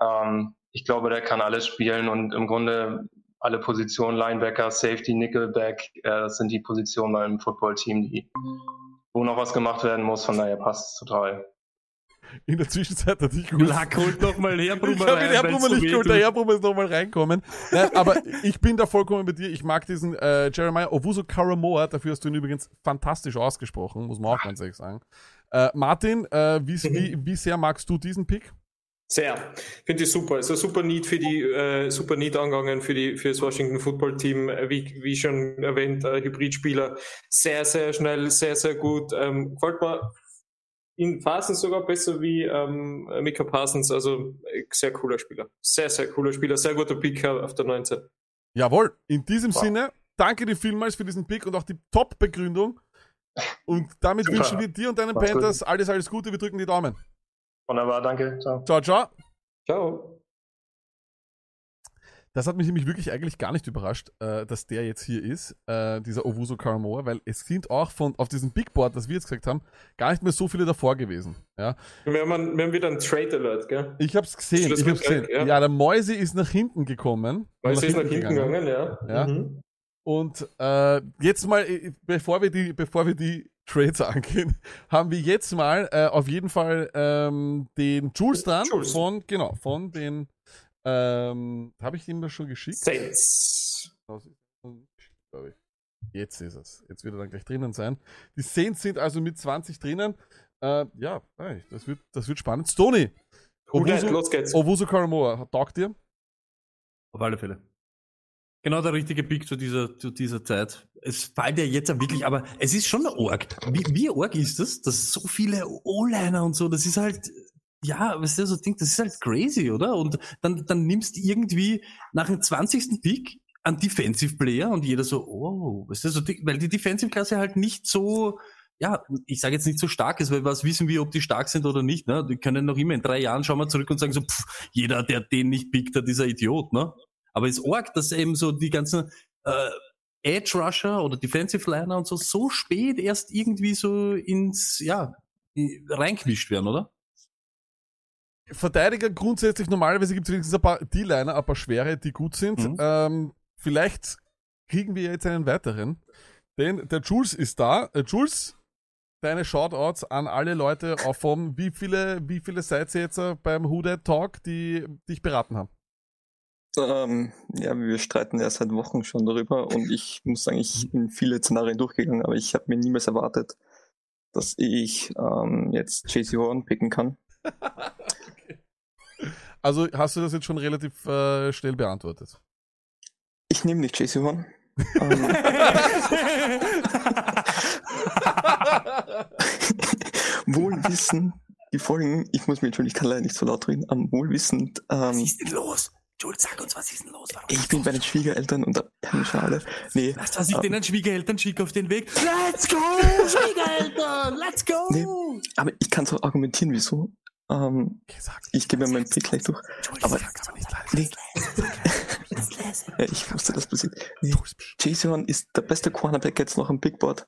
Ähm, ich glaube, der kann alles spielen und im Grunde alle Positionen, Linebacker, Safety, Nickelback, äh, das sind die Positionen beim Footballteam, die, wo noch was gemacht werden muss. Von daher passt es total. In der Zwischenzeit hat ich gut. Lack holt nochmal Herbrummer Ich habe den Herbrummer nicht geholt, der. Herbrummer ist nochmal reinkommen. Nein, aber ich bin da vollkommen bei dir. Ich mag diesen äh, Jeremiah Owusu Karamoa, dafür hast du ihn übrigens fantastisch ausgesprochen, muss man auch ganz ehrlich sagen. Äh, Martin, äh, wie, wie, wie sehr magst du diesen Pick? Sehr. Finde ich super. Also super neat für die, äh, super neat angegangen für die, für das Washington Football Team. Äh, Wie, wie schon erwähnt, äh, Hybridspieler. Sehr, sehr schnell, sehr, sehr gut. Ähm, gefällt mir in Phasen sogar besser wie ähm, Mika Parsons. Also äh, sehr cooler Spieler. Sehr, sehr cooler Spieler. Sehr guter Pick auf der 19. Jawohl, in diesem Sinne, danke dir vielmals für diesen Pick und auch die Top-Begründung. Und damit Super. wünschen wir dir und deinen Mach's gut. Panthers alles, alles Gute. Wir drücken die Daumen. Wunderbar, danke. Ciao. Ciao, ciao. Ciao. Das hat mich nämlich wirklich eigentlich gar nicht überrascht, äh, dass der jetzt hier ist, äh, dieser Owusu Karamoa, weil es sind auch von auf diesem Big Board, das wir jetzt gesagt haben, gar nicht mehr so viele davor gewesen. Ja. Wir haben, wir haben wieder einen Trade Alert, gell? Ich hab's gesehen, ich hab's gesehen. Ja. ja. der Mäuse ist nach hinten gekommen. Mäuse ist nach hinten gegangen, ja. ja. Mhm. Und äh, jetzt mal, äh, bevor wir die, bevor wir die Trades angehen, haben wir jetzt mal äh, auf jeden Fall ähm, den Jules dran von, genau, von den, ähm, habe ich ihm das schon geschickt? Saints. Ich. Jetzt ist es. Jetzt wird er dann gleich drinnen sein. Die Saints sind also mit 20 drinnen. Äh, ja, das wird, das wird spannend. Stony. Dat? Los geht's. Owusu Karamoa, taugt dir? Auf alle Fälle. Genau der richtige Pick zu dieser, zu dieser Zeit. Es fällt ja jetzt wirklich, aber es ist schon arg. Wie, wie arg ist das? Dass so viele O-Liner und so, das ist halt, ja, was du so denkst, das ist halt crazy, oder? Und dann, dann nimmst du irgendwie nach dem 20. Pick einen Defensive Player und jeder so, oh, ist das so, weil die Defensive Klasse halt nicht so, ja, ich sage jetzt nicht so stark ist, weil was wissen wir, ob die stark sind oder nicht, ne? Die können noch immer in drei Jahren schauen wir zurück und sagen so, pff, jeder, der den nicht pickt, hat dieser Idiot, ne? Aber es ist arg, dass eben so die ganzen äh, Edge Rusher oder Defensive Liner und so so spät erst irgendwie so ins, ja, reingemischt werden, oder? Verteidiger grundsätzlich normalerweise gibt es wenigstens ein paar D-Liner, ein paar schwere, die gut sind. Mhm. Ähm, vielleicht kriegen wir jetzt einen weiteren. Denn der Jules ist da. Äh, Jules, deine Shoutouts an alle Leute auf vom, wie viele, wie viele seid ihr jetzt äh, beim Who Dat Talk, die dich beraten haben? Ähm, ja, wir streiten ja seit Wochen schon darüber und ich muss sagen, ich bin viele Szenarien durchgegangen, aber ich habe mir niemals erwartet, dass ich ähm, jetzt JC Horn picken kann. Also hast du das jetzt schon relativ äh, schnell beantwortet? Ich nehme nicht JC Horn. ähm, wohlwissend, die Folgen, ich muss mir natürlich, ich kann leider nicht so laut reden, am wohlwissend. Ähm, Was ist denn los? Jules, sag uns, was ist denn los? Warum ich bin bei den Schwiegereltern und da haben Schale. Nee, Lass was ich ähm, den Schwiegereltern schicke auf den Weg. Let's go, Schwiegereltern, let's go. Nee, aber ich kann so argumentieren, wieso. Ähm, ich gebe mir meinen Pick gleich durch. Aber, nee. ich wusste, das passiert. Nee, Jason ist der beste Cornerback jetzt noch am Big Board.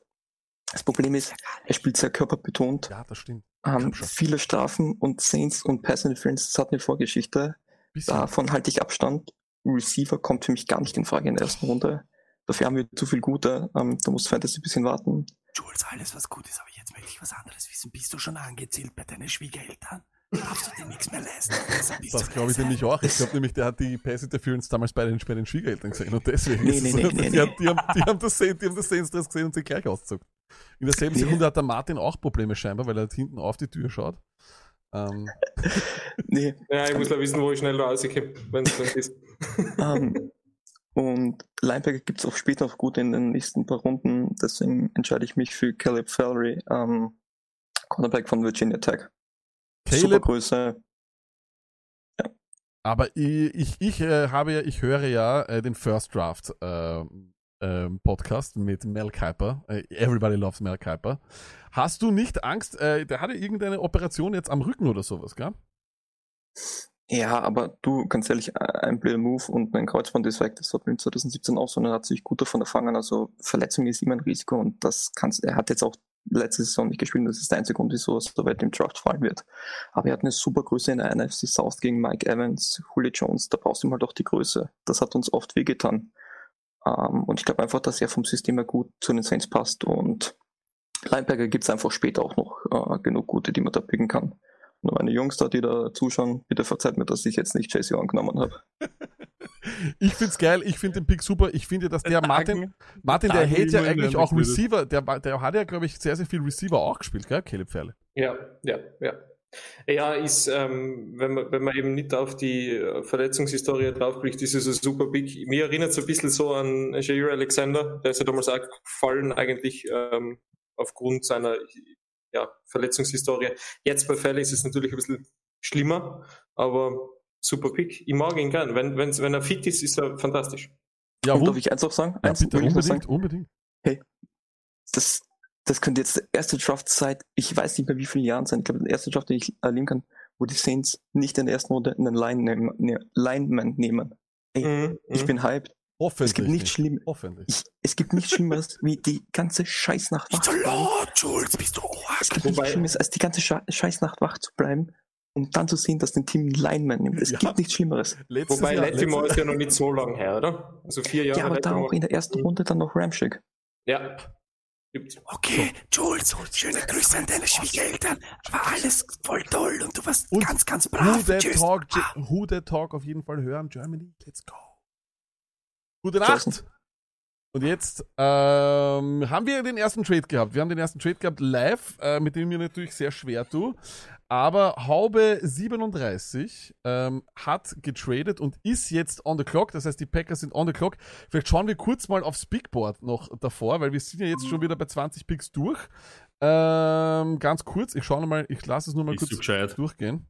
Das Problem ist, er spielt sehr körperbetont. Ja, das stimmt. Ähm, viele Strafen und Saints und Pass Interference, das hat eine Vorgeschichte. Bisschen. Davon halte ich Abstand. Receiver kommt für mich gar nicht in Frage in der ersten Runde. Dafür haben wir zu viel gute. Ähm, da muss Fantasy ein bisschen warten. Jules, alles was gut ist, aber jetzt möchte ich was anderes wissen. Bist du schon angezählt bei deinen Schwiegereltern? Darfst du dir nichts mehr leisten? Das glaube ich nämlich auch. Ich glaube nämlich, der hat die Pass Interference damals bei den, bei den Schwiegereltern gesehen und deswegen Nee, ist nee, nee, die. Haben, die, haben, die, haben das Saints, die haben das Saints Dress gesehen und sich gleich ausgezogen. In derselben Nee. Sekunde hat der Martin auch Probleme scheinbar, weil er halt hinten auf die Tür schaut. Ähm, Nee. Ja, ich muss ja wissen, wo ich schnell da rauskomme, wenn es ist. ähm, und Linebacker gibt es auch später noch gut in den nächsten paar Runden. Deswegen entscheide ich mich für Caleb Valerie, ähm, Cornerback von Virginia Tech. Caleb- Supergröße. aber ich, ich, ich äh, habe ja, ich höre ja äh, den First Draft äh, ähm, Podcast mit Mel Kiper. Äh, Everybody loves Mel Kiper. Hast du nicht Angst, äh, der hatte irgendeine Operation jetzt am Rücken oder sowas, gell? Ja, aber du, ganz ehrlich, ein blöder Move und ein Kreuzband ist weg. Das hat mit 2017 auch so und er hat sich gut davon erfangen. Also Verletzung ist immer ein Risiko und das kannst, er hat jetzt auch letzte Saison nicht gespielt. Das ist der einzige Grund, wieso er so weit im Draft fallen wird. Aber er hat eine super Größe in der NFC South gegen Mike Evans, Julio Jones. Da brauchst du ihm halt auch die Größe. Das hat uns oft wehgetan. Ähm, und ich glaube einfach, dass er vom System her gut zu den Saints passt und Linebacker gibt's einfach später auch noch äh, genug gute, die man da picken kann. Und meine Jungs da, die da zuschauen, bitte verzeiht mir, dass ich jetzt nicht JC angenommen habe. Ich find's geil, ich finde den Pick super. Ich finde, dass der Martin, Martin, der hält ja eigentlich auch Receiver, der, der hat ja, glaube ich, sehr, sehr viel Receiver auch gespielt, gell, Caleb Ferle? Ja, ja, ja. Ja, ist, ähm, wenn, man, wenn man eben nicht auf die äh, Verletzungshistorie draufblickt, ist es ein super Big. Mir erinnert es ein bisschen so an Jair Alexander, der ist ja damals auch gefallen, eigentlich ähm, aufgrund seiner ja, Verletzungshistorie. Jetzt bei Fell ist es natürlich ein bisschen schlimmer, aber super Pick. Ich mag ihn gern. Wenn, wenn's, wenn er fit ist, ist er fantastisch. Ja, und darf ich eins noch sagen? Ja, Eins bitte, unbedingt, sagen? unbedingt. Hey, das, das könnte jetzt der erste Draft seit, ich weiß nicht mehr wie vielen Jahren sein, ich glaube, der erste Draft, den ich erleben kann, wo die Saints nicht in der ersten Runde einen Line nehmen, ne, Lineman nehmen. Ey, Mhm, ich bin hyped. Hoffentlich es gibt nichts nicht. Schlimmes. Hoffentlich. Ich, es gibt nichts Schlimmeres, wie die ganze Scheißnacht wach zu bleiben. Jules, bist du Es gibt nichts Schlimmeres, als die ganze Sche Scheißnacht wach zu bleiben und dann zu sehen, dass ein Team einen Lineman nimmt. Es gibt nichts Schlimmeres. Wobei Latimore ist ja noch nicht so lang her, oder? Also vier Jahre Ja, aber da auch in der ersten Runde dann noch Ramschick. Ja. Gibt's. Okay, Jules, schöne Grüße an deine Schwiegereltern. War alles voll toll und du warst ganz, ganz Who brav. That Tschüss. Talk, Who That Talk auf jeden Fall hören. Germany, let's go. Gute. Nacht. Und jetzt ähm, haben wir den ersten Trade gehabt. Wir haben den ersten Trade gehabt live, äh, mit dem mir natürlich sehr schwer tue. Aber Haube 37 ähm, hat getradet und ist jetzt on the clock. Das heißt, die Packers sind on the clock. Vielleicht schauen wir kurz mal aufs Bigboard noch davor, weil wir sind ja jetzt schon wieder bei 20 Picks durch. Ähm, ganz kurz, ich schaue noch mal, ich lasse es nur mal Bist du kurz gescheit? durchgehen.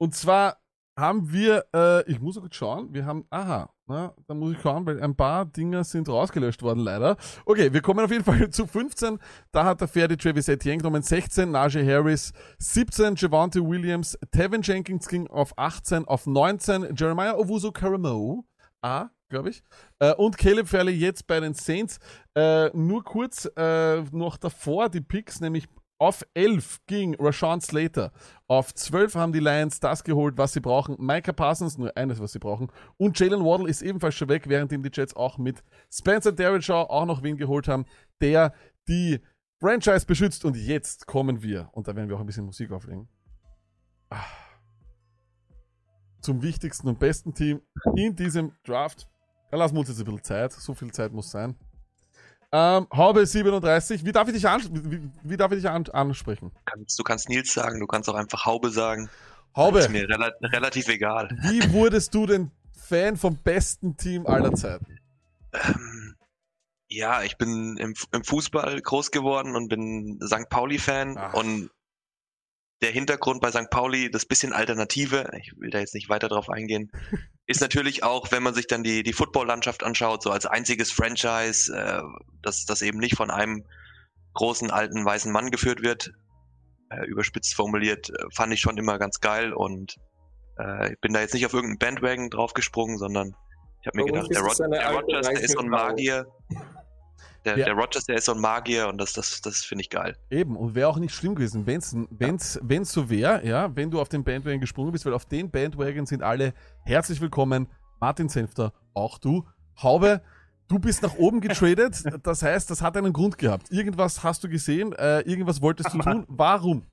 Und zwar haben wir, äh, ich muss auch kurz schauen, wir haben, aha, na, da muss ich schauen, weil ein paar Dinger sind rausgelöscht worden, leider. Okay, wir kommen auf jeden Fall zu 15. Da hat der Ferdi Travis Etienne genommen, 16, Najee Harris, 17, Javante Williams, Tevin Jenkins ging auf 18, auf 19, Jeremiah Owusu Karamo, A, glaube ich, äh, und Caleb Fairley jetzt bei den Saints. Äh, nur kurz äh, noch davor die Picks, nämlich auf 11 ging Rashawn Slater. Auf 12 haben die Lions das geholt, was sie brauchen. Micah Parsons, nur eines, was sie brauchen. Und Jalen Waddle ist ebenfalls schon weg, währenddem die Jets auch mit Spencer Derrickshaw auch noch wen geholt haben, der die Franchise beschützt. Und jetzt kommen wir, und da werden wir auch ein bisschen Musik auflegen, ah, zum wichtigsten und besten Team in diesem Draft. Da lassen wir uns jetzt ein bisschen Zeit. So viel Zeit muss sein. Ähm, Haube 37. Wie darf ich dich, ans wie, wie darf ich dich an ansprechen? Kannst, du kannst Nils sagen, du kannst auch einfach Haube sagen. Haube. Ist mir rela relativ egal. Wie wurdest du denn Fan vom besten Team aller Zeiten? Ähm, ja, ich bin im, im Fußball groß geworden und bin St. Pauli-Fan und der Hintergrund bei St. Pauli, das bisschen Alternative, ich will da jetzt nicht weiter drauf eingehen, ist natürlich auch, wenn man sich dann die, die Football-Landschaft anschaut, so als einziges Franchise, äh, das, das eben nicht von einem großen alten weißen Mann geführt wird, äh, überspitzt formuliert, äh, fand ich schon immer ganz geil und äh, ich bin da jetzt nicht auf irgendeinen Bandwagon draufgesprungen, sondern ich habe mir Bei gedacht, der, Rod der Rogers, der ist so ein reiche Frau. Der, Ja. der Rogers, der ist so ein Magier und das, das, das finde ich geil. Eben, und wäre auch nicht schlimm gewesen, wenn's, wenn's, wenn's so wäre, ja, wenn du auf den Bandwagon gesprungen bist, weil auf den Bandwagon sind alle herzlich willkommen. Martin Senfter, auch du. Haube, du bist nach oben getradet, das heißt, das hat einen Grund gehabt. Irgendwas hast du gesehen, äh, irgendwas wolltest du tun. Warum?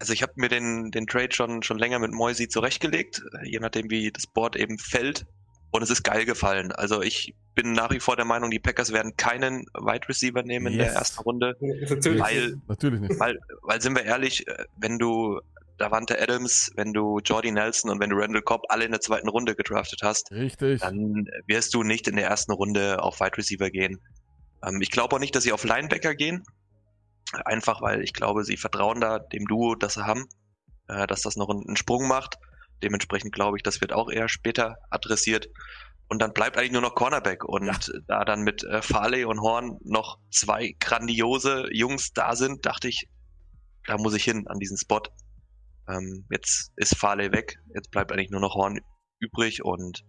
Also ich habe mir den, den Trade schon, schon länger mit Moisi zurechtgelegt, äh, je nachdem wie das Board eben fällt. Und es ist geil gefallen. Also ich bin nach wie vor der Meinung, die Packers werden keinen Wide Receiver nehmen in Yes. der ersten Runde. Natürlich. Weil, Natürlich nicht. weil, weil sind wir ehrlich, äh, wenn du Davante Adams, wenn du Jordy Nelson und wenn du Randall Cobb alle in der zweiten Runde gedraftet hast, Richtig. dann wirst du nicht in der ersten Runde auf Wide Receiver gehen. Ähm, ich glaube auch nicht, dass sie auf Linebacker gehen. Einfach weil ich glaube, sie vertrauen da dem Duo, das sie haben, äh, dass das noch einen, einen Sprung macht. Dementsprechend glaube ich, das wird auch eher später adressiert. Und dann bleibt eigentlich nur noch Cornerback. Und da dann mit äh, Farley und Horn noch zwei grandiose Jungs da sind, dachte ich, da muss ich hin an diesen Spot. Ähm, jetzt ist Farley weg, jetzt bleibt eigentlich nur noch Horn übrig und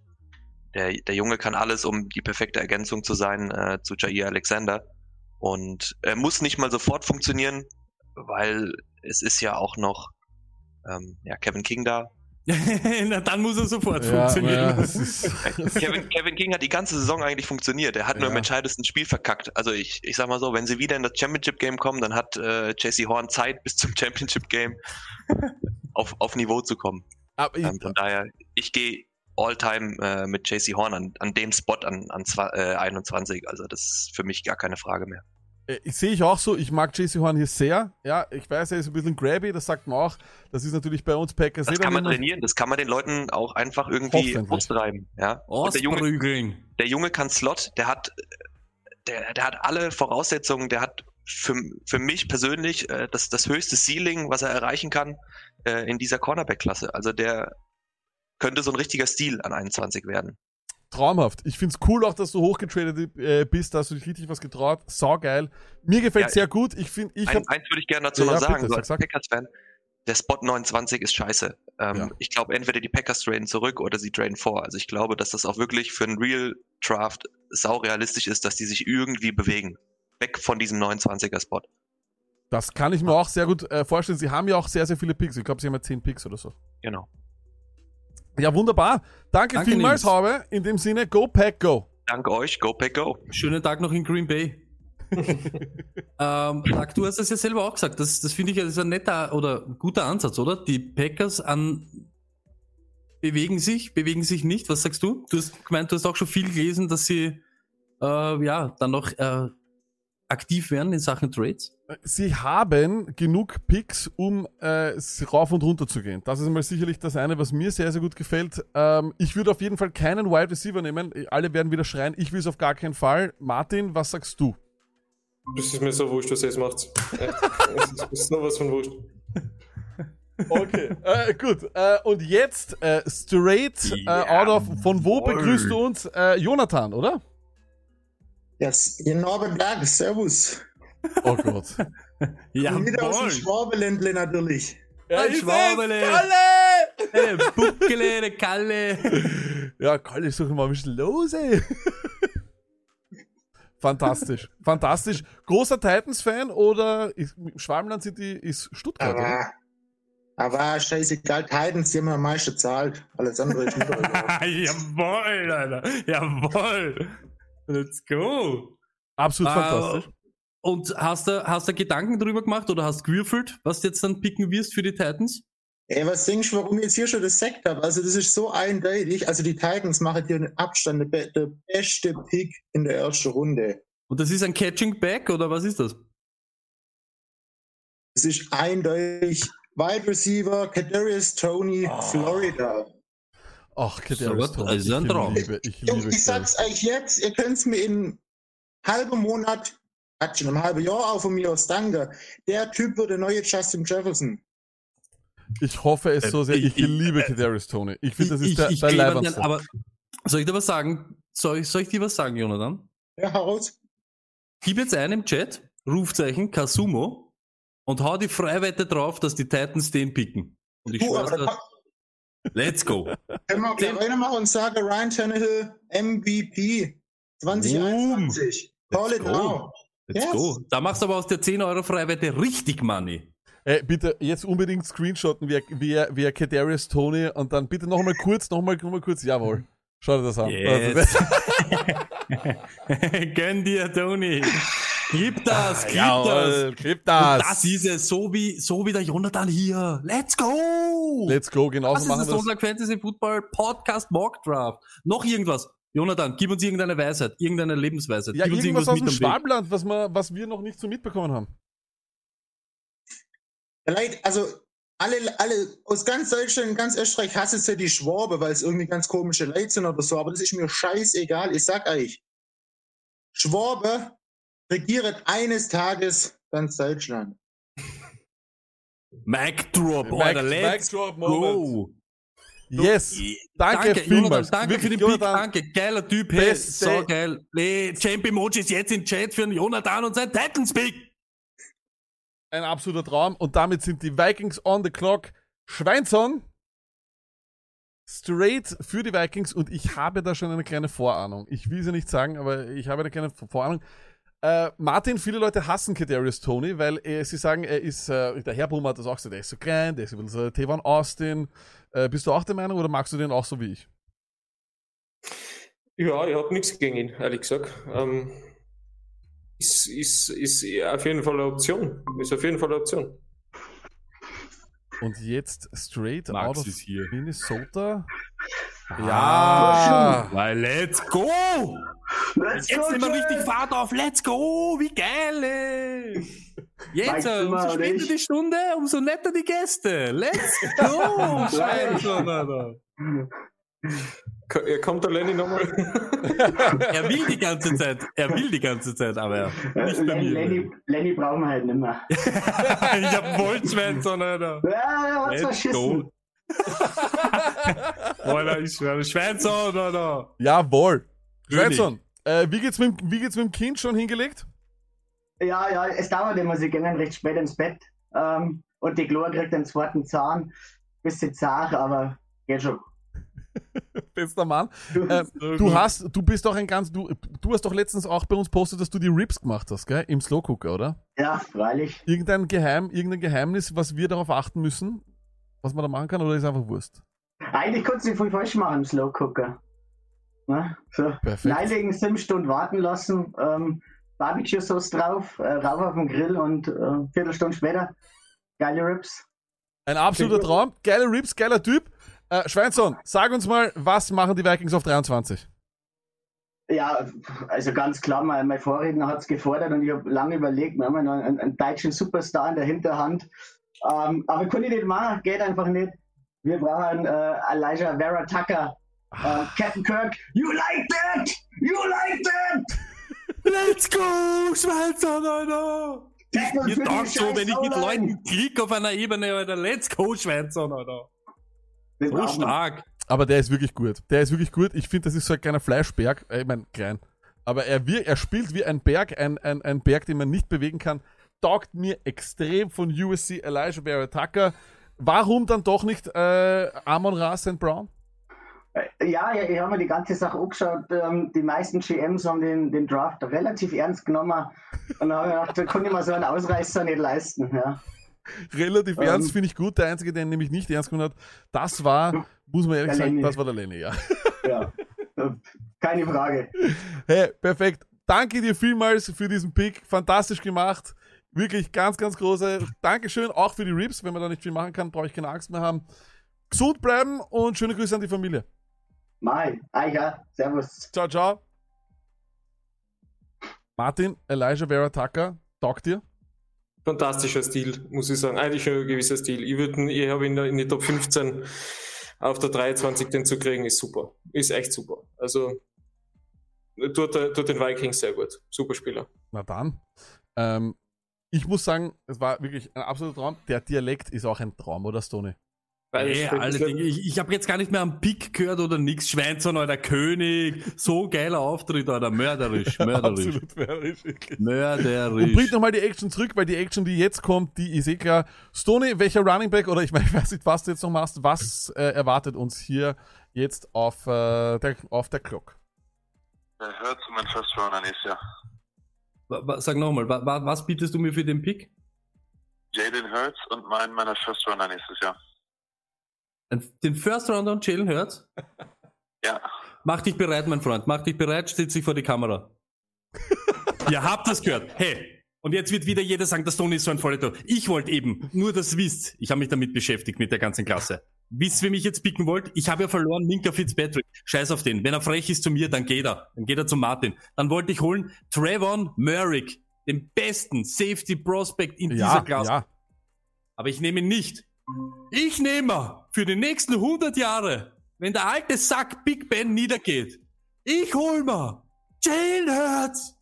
der, der Junge kann alles, um die perfekte Ergänzung zu sein äh, zu Jair Alexander. Und er muss nicht mal sofort funktionieren, weil es ist ja auch noch ähm, ja, Kevin King da. Na, dann muss er sofort Ja, funktionieren. ja, Kevin, Kevin King hat die ganze Saison eigentlich funktioniert. Er hat nur Ja. im entscheidendsten Spiel verkackt. Also ich, ich sag mal so, wenn sie wieder in das Championship Game kommen, dann hat äh, JC Horn Zeit bis zum Championship Game auf, auf Niveau zu kommen. ähm, von daher, ich gehe All-Time äh, mit JC Horn an, an dem Spot an, an zwa- äh, 21. Also das ist für mich gar keine Frage mehr. Äh, Ich sehe ich auch so, ich mag JC Horn hier sehr. Ja, ich weiß, er ist ein bisschen grabby, das sagt man auch. Das ist natürlich bei uns Packers Das kann man trainieren, das kann man den Leuten auch einfach irgendwie austreiben. Ja? Der Junge, der Junge kann Slot, der hat, der, der hat alle Voraussetzungen, der hat für, für mich persönlich äh, das, das höchste Ceiling, was er erreichen kann äh, in dieser Cornerback-Klasse. Also der könnte so ein richtiger Stil an 21 werden. Traumhaft. Ich find's cool auch, dass du hochgetradet äh, bist, da hast du dich richtig was getraut. Saugeil. Mir gefällt Ja, sehr gut. Ich finde, ich Ein, hab, eins würde ich gerne dazu Ja, noch ja, sagen, bitte, so als. Packers-Fan. Der Spot 29 ist scheiße. Ähm, Ich glaube, entweder die Packers traden zurück oder sie traden vor. Also ich glaube, dass das auch wirklich für einen Real Draft saurealistisch ist, dass die sich irgendwie bewegen. Weg von diesem 29er-Spot. das kann ich mir auch sehr gut äh, vorstellen. Sie haben ja auch sehr, sehr viele Picks. Ich glaube, sie haben ja 10 Picks oder so. Genau. Ja, wunderbar. Danke, Danke, vielmals, Nils. Haube. In dem Sinne, go Pack, go. Danke euch, go Pack, go. Schönen Tag noch in Green Bay. ähm, Marc, du hast es ja selber auch gesagt. Das, das finde ich ja das ist ein netter oder guter Ansatz, oder? Die Packers an bewegen sich, bewegen sich nicht. Was sagst du? Du hast gemeint, du hast auch schon viel gelesen, dass sie äh, ja dann noch äh, aktiv werden in Sachen Trades. Sie haben genug Picks, um äh, rauf und runter zu gehen. Das ist mal sicherlich das eine, was mir sehr, sehr gut gefällt. Ähm, ich würde auf jeden Fall keinen Wide Receiver nehmen. Alle werden wieder schreien. Ich will es auf gar keinen Fall. Martin, was sagst du? Das ist mir so wurscht, was ihr jetzt macht. Ja, Es ist- es ist nur was von wurscht. Okay, äh, gut. Äh, und jetzt äh, straight äh, out of, von wo begrüßt du uns? Äh, Jonathan, oder? Yes, ihr Norbert Berg, Servus. Oh Gott. Und wieder aus dem Schwabeländle natürlich. Ja, Ein Schwabele. Kalle! Hey, Buckele, eine Kalle. Ja, Kalle, sag mal, was ist los, ey? Fantastisch, fantastisch. Großer Titans-Fan oder ist, Schwabenland City ist Stuttgart, oder? Aber, aber scheißegal, Titans, die haben am meisten zahlt. Alles andere ist nicht Jawohl, Alter. Jawohl. Let's go. Absolut Äh, fantastisch. Und hast du, hast du Gedanken drüber gemacht oder hast gewürfelt, was du jetzt dann picken wirst für die Titans? Ey, was denkst du, warum ich jetzt hier schon das Sekt habe? Also, das ist so eindeutig. Also, die Titans machen hier einen Abstand, der, be der beste Pick in der ersten Runde. Und das ist ein Catching Back oder was ist das? Es ist eindeutig Wide Receiver, Kadarius Tony, Ah. Florida. Ach, So also ein ich Traum. liebe, ich liebe ich sag's euch jetzt, ihr könnt's mir in halbem Monat, hat schon einem halben Jahr auch von mir aus danke. Der Typ wird der neue Justin Jefferson. Ich hoffe es so sehr. Ich, ich- liebe Kadarius Tony. Ich finde, das ist ich, der, ich der Leibwandste. aber soll ich dir was sagen? Soll ich, soll ich dir was sagen, Jonathan? Ja, heraus. Gib jetzt ein im Chat, Rufzeichen Kasumo und hau die Freiwette drauf, dass die Titans den picken. Und ich Du, schwör's aber da let's go. Können wir gleich weitermachen und sagen, Ryan Tannehill MVP 2021. Call it go. now. Let's Yes. go. Da machst du aber aus der 10 Euro Freiwette richtig Money. Ey, bitte jetzt unbedingt screenshotten, wer, wer, wer Kadarius Tony und dann bitte noch mal kurz, noch mal, noch mal kurz, jawohl. Schau dir das an. Yes. Gönn dir, Tony. Gib das, Ah, gib jawohl, das. gib das. Und das ist es, so wie, so wie der Jonathan hier. Let's go! Let's go, genauso Das ist machen das wir es. Sonntag Fantasy Football Podcast Mock Draft. Noch irgendwas. Jonathan, gib uns irgendeine Weisheit, irgendeine Lebensweisheit. Ja, gib uns irgendwas aus dem. Schwabenland, was, wir, was wir noch nicht so mitbekommen haben. Vielleicht, also alle, alle aus ganz Deutschland, ganz Österreich hassen es ja die Schwabe, weil es irgendwie ganz komische Leute sind oder so, aber das ist mir scheißegal. Ich sag euch, Schwabe regiert eines Tages ganz Deutschland. Mic Drop, Mic- Alter, Mic let's Drop go. Yes. Danke, Danke, vielmals. Jonathan, danke für den Jonathan, Pick, danke, geiler Typ, hey, Beste- so geil. Nee, Champ Emojis jetzt im Chat für den Jonathan und sein Titans Pick. ein absoluter Traum. Und damit sind die Vikings on the clock. Schweinson straight für die Vikings und ich habe da schon eine kleine Vorahnung. Ich will sie nicht sagen, aber ich habe eine kleine Vorahnung. Äh, Martin, viele Leute hassen Kadarius Tony, weil äh, sie sagen, er ist, äh, der Herr Brummer hat das auch gesagt, er ist so klein, der ist ein bisschen so Tevon Austin. Äh, bist du auch der Meinung oder magst du den auch so wie ich? Ja, ich habe nichts gegen ihn, ehrlich gesagt. Ähm, ist, ist, ist auf jeden Fall eine Option. Ist auf jeden Fall eine Option. Und jetzt straight Max out of ist hier. Minnesota. Ja. Ja. Weil let's go! Let's Jetzt go, nehmen wir richtig Fahrt auf. Let's go! Wie geil! ey. Jetzt, äh, umso später ich? die Stunde, umso netter die Gäste. Let's go! Ko- ja, Kommt der Lenny nochmal? Er will die ganze Zeit, er will die ganze Zeit, aber nicht bei Lenny, mir. Lenny, Lenny brauchen wir halt nicht mehr. ich hab Wollschwänzer, Alter. Ja, er hat's Let's verschissen. go. Alter, ich schwöre, Schwänzer, Alter. Jawohl. Schweinson, äh, wie, geht's mit, dem- wie geht's mit dem Kind schon hingelegt? Ja, ja, es dauert immer, sie gehen recht spät ins Bett. Ähm, und die Chlor kriegt den zweiten Zahn. Bisschen zart, aber geht schon. Bester Mann. Äh, du hast, du bist doch ein ganz, du, du hast doch letztens auch bei uns postet, dass du die Rips gemacht hast, gell? Im Slow Cooker, oder? Ja, freilich. Irgendein Geheim, irgendein Geheimnis, was wir darauf achten müssen, was man da machen kann, oder ist einfach Wurst? Eigentlich kannst du viel falsch machen im Slow Cooker. Ne? So. Perfekt. Reinlegen, sieben Stunden warten lassen, ähm, Barbecue-Sauce drauf, äh, rauf auf den Grill und äh, Viertelstunde später geile Rips. Ein absoluter Traum. Geile Rips, geiler Typ. Äh, Schweinson, sag uns mal, was machen die Vikings auf 23? Ja, also ganz klar, mein, mein Vorredner hat es gefordert und ich habe lange überlegt, wir haben noch einen, einen deutschen Superstar in der Hinterhand. Ähm, aber kann ich nicht machen, geht einfach nicht. Wir brauchen äh, Elijah Vera Tucker, äh, Captain Kirk. You like that? You like that? Let's go, Schweizer, Alter! Tackle Ihr taugt so, wenn ich mit. Leuten klick auf einer Ebene, Alter. Let's go, Schweizer, Alter. Wir So stark. Aber der ist wirklich gut. Der ist wirklich gut. Ich finde, das ist so ein kleiner Fleischberg. Äh, Ich meine, klein. Aber er, wir, er spielt wie ein Berg, ein, ein, ein Berg, den man nicht bewegen kann. Taugt mir extrem von USC Elijah Barrett Tucker. Warum dann doch nicht äh, Amon Ra St. Brown? Äh, Ja, ich habe mir die ganze Sache angeschaut. Ähm, die meisten GMs haben den, den Draft relativ ernst genommen. Und dann habe ich gedacht, da kann ich mir so einen Ausreißer nicht leisten. Ja. Relativ Ähm. ernst finde ich gut. Der Einzige, der ihn nämlich nicht ernst genommen hat, das war, muss man ehrlich sagen, Lenny. das war der Lenny, ja. ja. Keine Frage. Hey, perfekt. Danke dir vielmals für diesen Pick. Fantastisch gemacht. Wirklich ganz, ganz große. Dankeschön auch für die Rips. Wenn man da nicht viel machen kann, brauche ich keine Angst mehr haben. Gesund bleiben und schöne Grüße an die Familie. Mai, Eicher, Servus. Ciao, ciao. Martin, Elijah Vera Tucker, taugt dir? Fantastischer Stil, muss ich sagen. Eigentlich schon ein gewisser Stil. Ich, würd, ihn- ich habe ihn in die Top 15 auf der 23 den zu kriegen, ist super. Ist echt super. Also tut, tut den Vikings sehr gut. Super Spieler. Na dann. Ähm, ich muss sagen, es war wirklich ein absoluter Traum. Der Dialekt ist auch ein Traum, oder Stoney? Ey, alle Dinge. Ich, ich habe jetzt gar nicht mehr am Pick gehört oder nix. Schweinzer, Alter, König. So geiler Auftritt, Alter. Mörderisch, mörderisch. Absolut mörderisch. wirklich. Mörderisch. Und bringt nochmal die Action zurück, weil die Action, die jetzt kommt, die ist eh klar. Stoney, welcher Running Back, oder ich meine, ich weiß nicht, was du jetzt noch machst, was äh, erwartet uns hier jetzt auf, äh, der, auf der Clock? Hört zu mein First Runner nächstes Jahr. Wa- wa- Sag nochmal, wa- wa- was bietest du mir für den Pick? Jaden Hurts und mein meiner First Runner nächstes Jahr. Den First Rounder und Jalen Hurts? Ja. Mach dich bereit, mein Freund. Mach dich bereit, stell dich vor die Kamera. Ihr habt das gehört. Hey. Und jetzt wird wieder jeder sagen, der Stone ist so ein Volltreffer. Ich wollte eben, nur das wisst, ich habe mich damit beschäftigt, mit der ganzen Klasse. Wisst, wer mich jetzt picken wollt? Ich habe ja verloren, Minka Fitzpatrick. Scheiß auf den. Wenn er frech ist zu mir, dann geht er. Dann geht er zu Martin. Dann wollte ich holen Trevon Merrick, den besten Safety Prospect in Ja, dieser Klasse. ja. Aber ich nehme ihn nicht. Ich nehme für die nächsten 100 Jahre, wenn der alte Sack Big Ben niedergeht, ich hol mir Jalen Hurts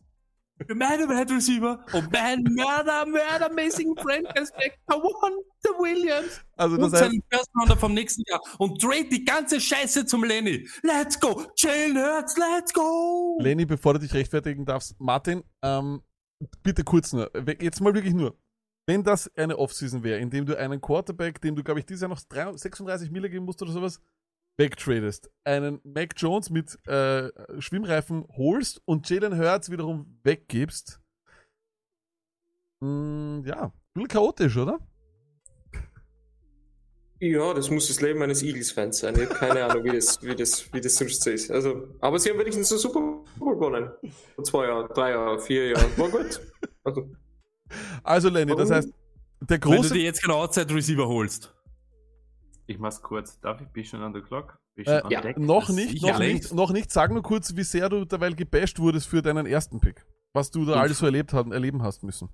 für meine Wide Receiver und meinen Mörder, mördermäßigen Franchise Back, One Williams. Also das und heißt- seinen First Rounder vom nächsten Jahr und trade die ganze Scheiße zum Lenny. Let's go! Jalen Hurts, let's go! Lenny, bevor du dich rechtfertigen darfst, Martin, ähm, bitte kurz nur, jetzt mal wirklich nur. Wenn das eine Offseason wäre, in dem du einen Quarterback, dem du, glaube ich, dieses Jahr noch 36 Mille geben musst oder sowas, wegtradest, einen Mac Jones mit äh, Schwimmreifen holst und Jalen Hurts wiederum weggibst, mh, ja, ein bisschen chaotisch, oder? Ja, das muss das Leben eines Eagles-Fans sein. Ich habe keine Ahnung, wie das, wie, das, wie das sonst so ist. Also, aber sie haben wenigstens einen Super Bowl gewonnen. Vor zwei Jahren, drei Jahren, vier Jahren. War gut. Also, Also, Lenny, das heißt, der Wenn du große. dir jetzt genau Outside Receiver holst. Ich mach's kurz. Darf ich? Bin ich schon an der Clock? Bin ich Äh, deck? noch nicht, noch längst. nicht, noch nicht. Sag nur kurz, wie sehr du derweil gebasht wurdest für deinen ersten Pick. Was du da Und- alles so erlebt haben, erleben hast müssen.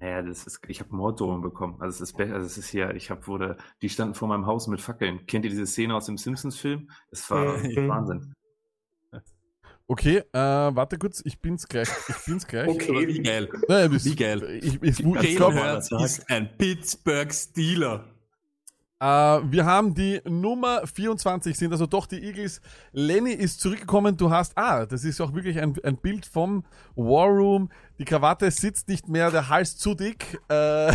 Naja, das ist, ich habe Morddrohungen bekommen. Also es ist, also es ist hier, ich habe wurde, die standen vor meinem Haus mit Fackeln. Kennt ihr diese Szene aus dem Simpsons-Film? Es war. Wahnsinn. Okay, äh, warte kurz, ich bin's gleich. Ich bin's gleich. Okay, wie geil. Naja, bis- Wie geil. Ich, ich, ich, Jalen glaub, Hurts ist ein Pittsburgh Steeler. Äh, wir haben die Nummer 24, sind also doch die Eagles. Lenny ist zurückgekommen. Du hast, ah, das ist auch wirklich ein, ein Bild vom War Room. Die Krawatte sitzt nicht mehr, der Hals zu dick. Äh,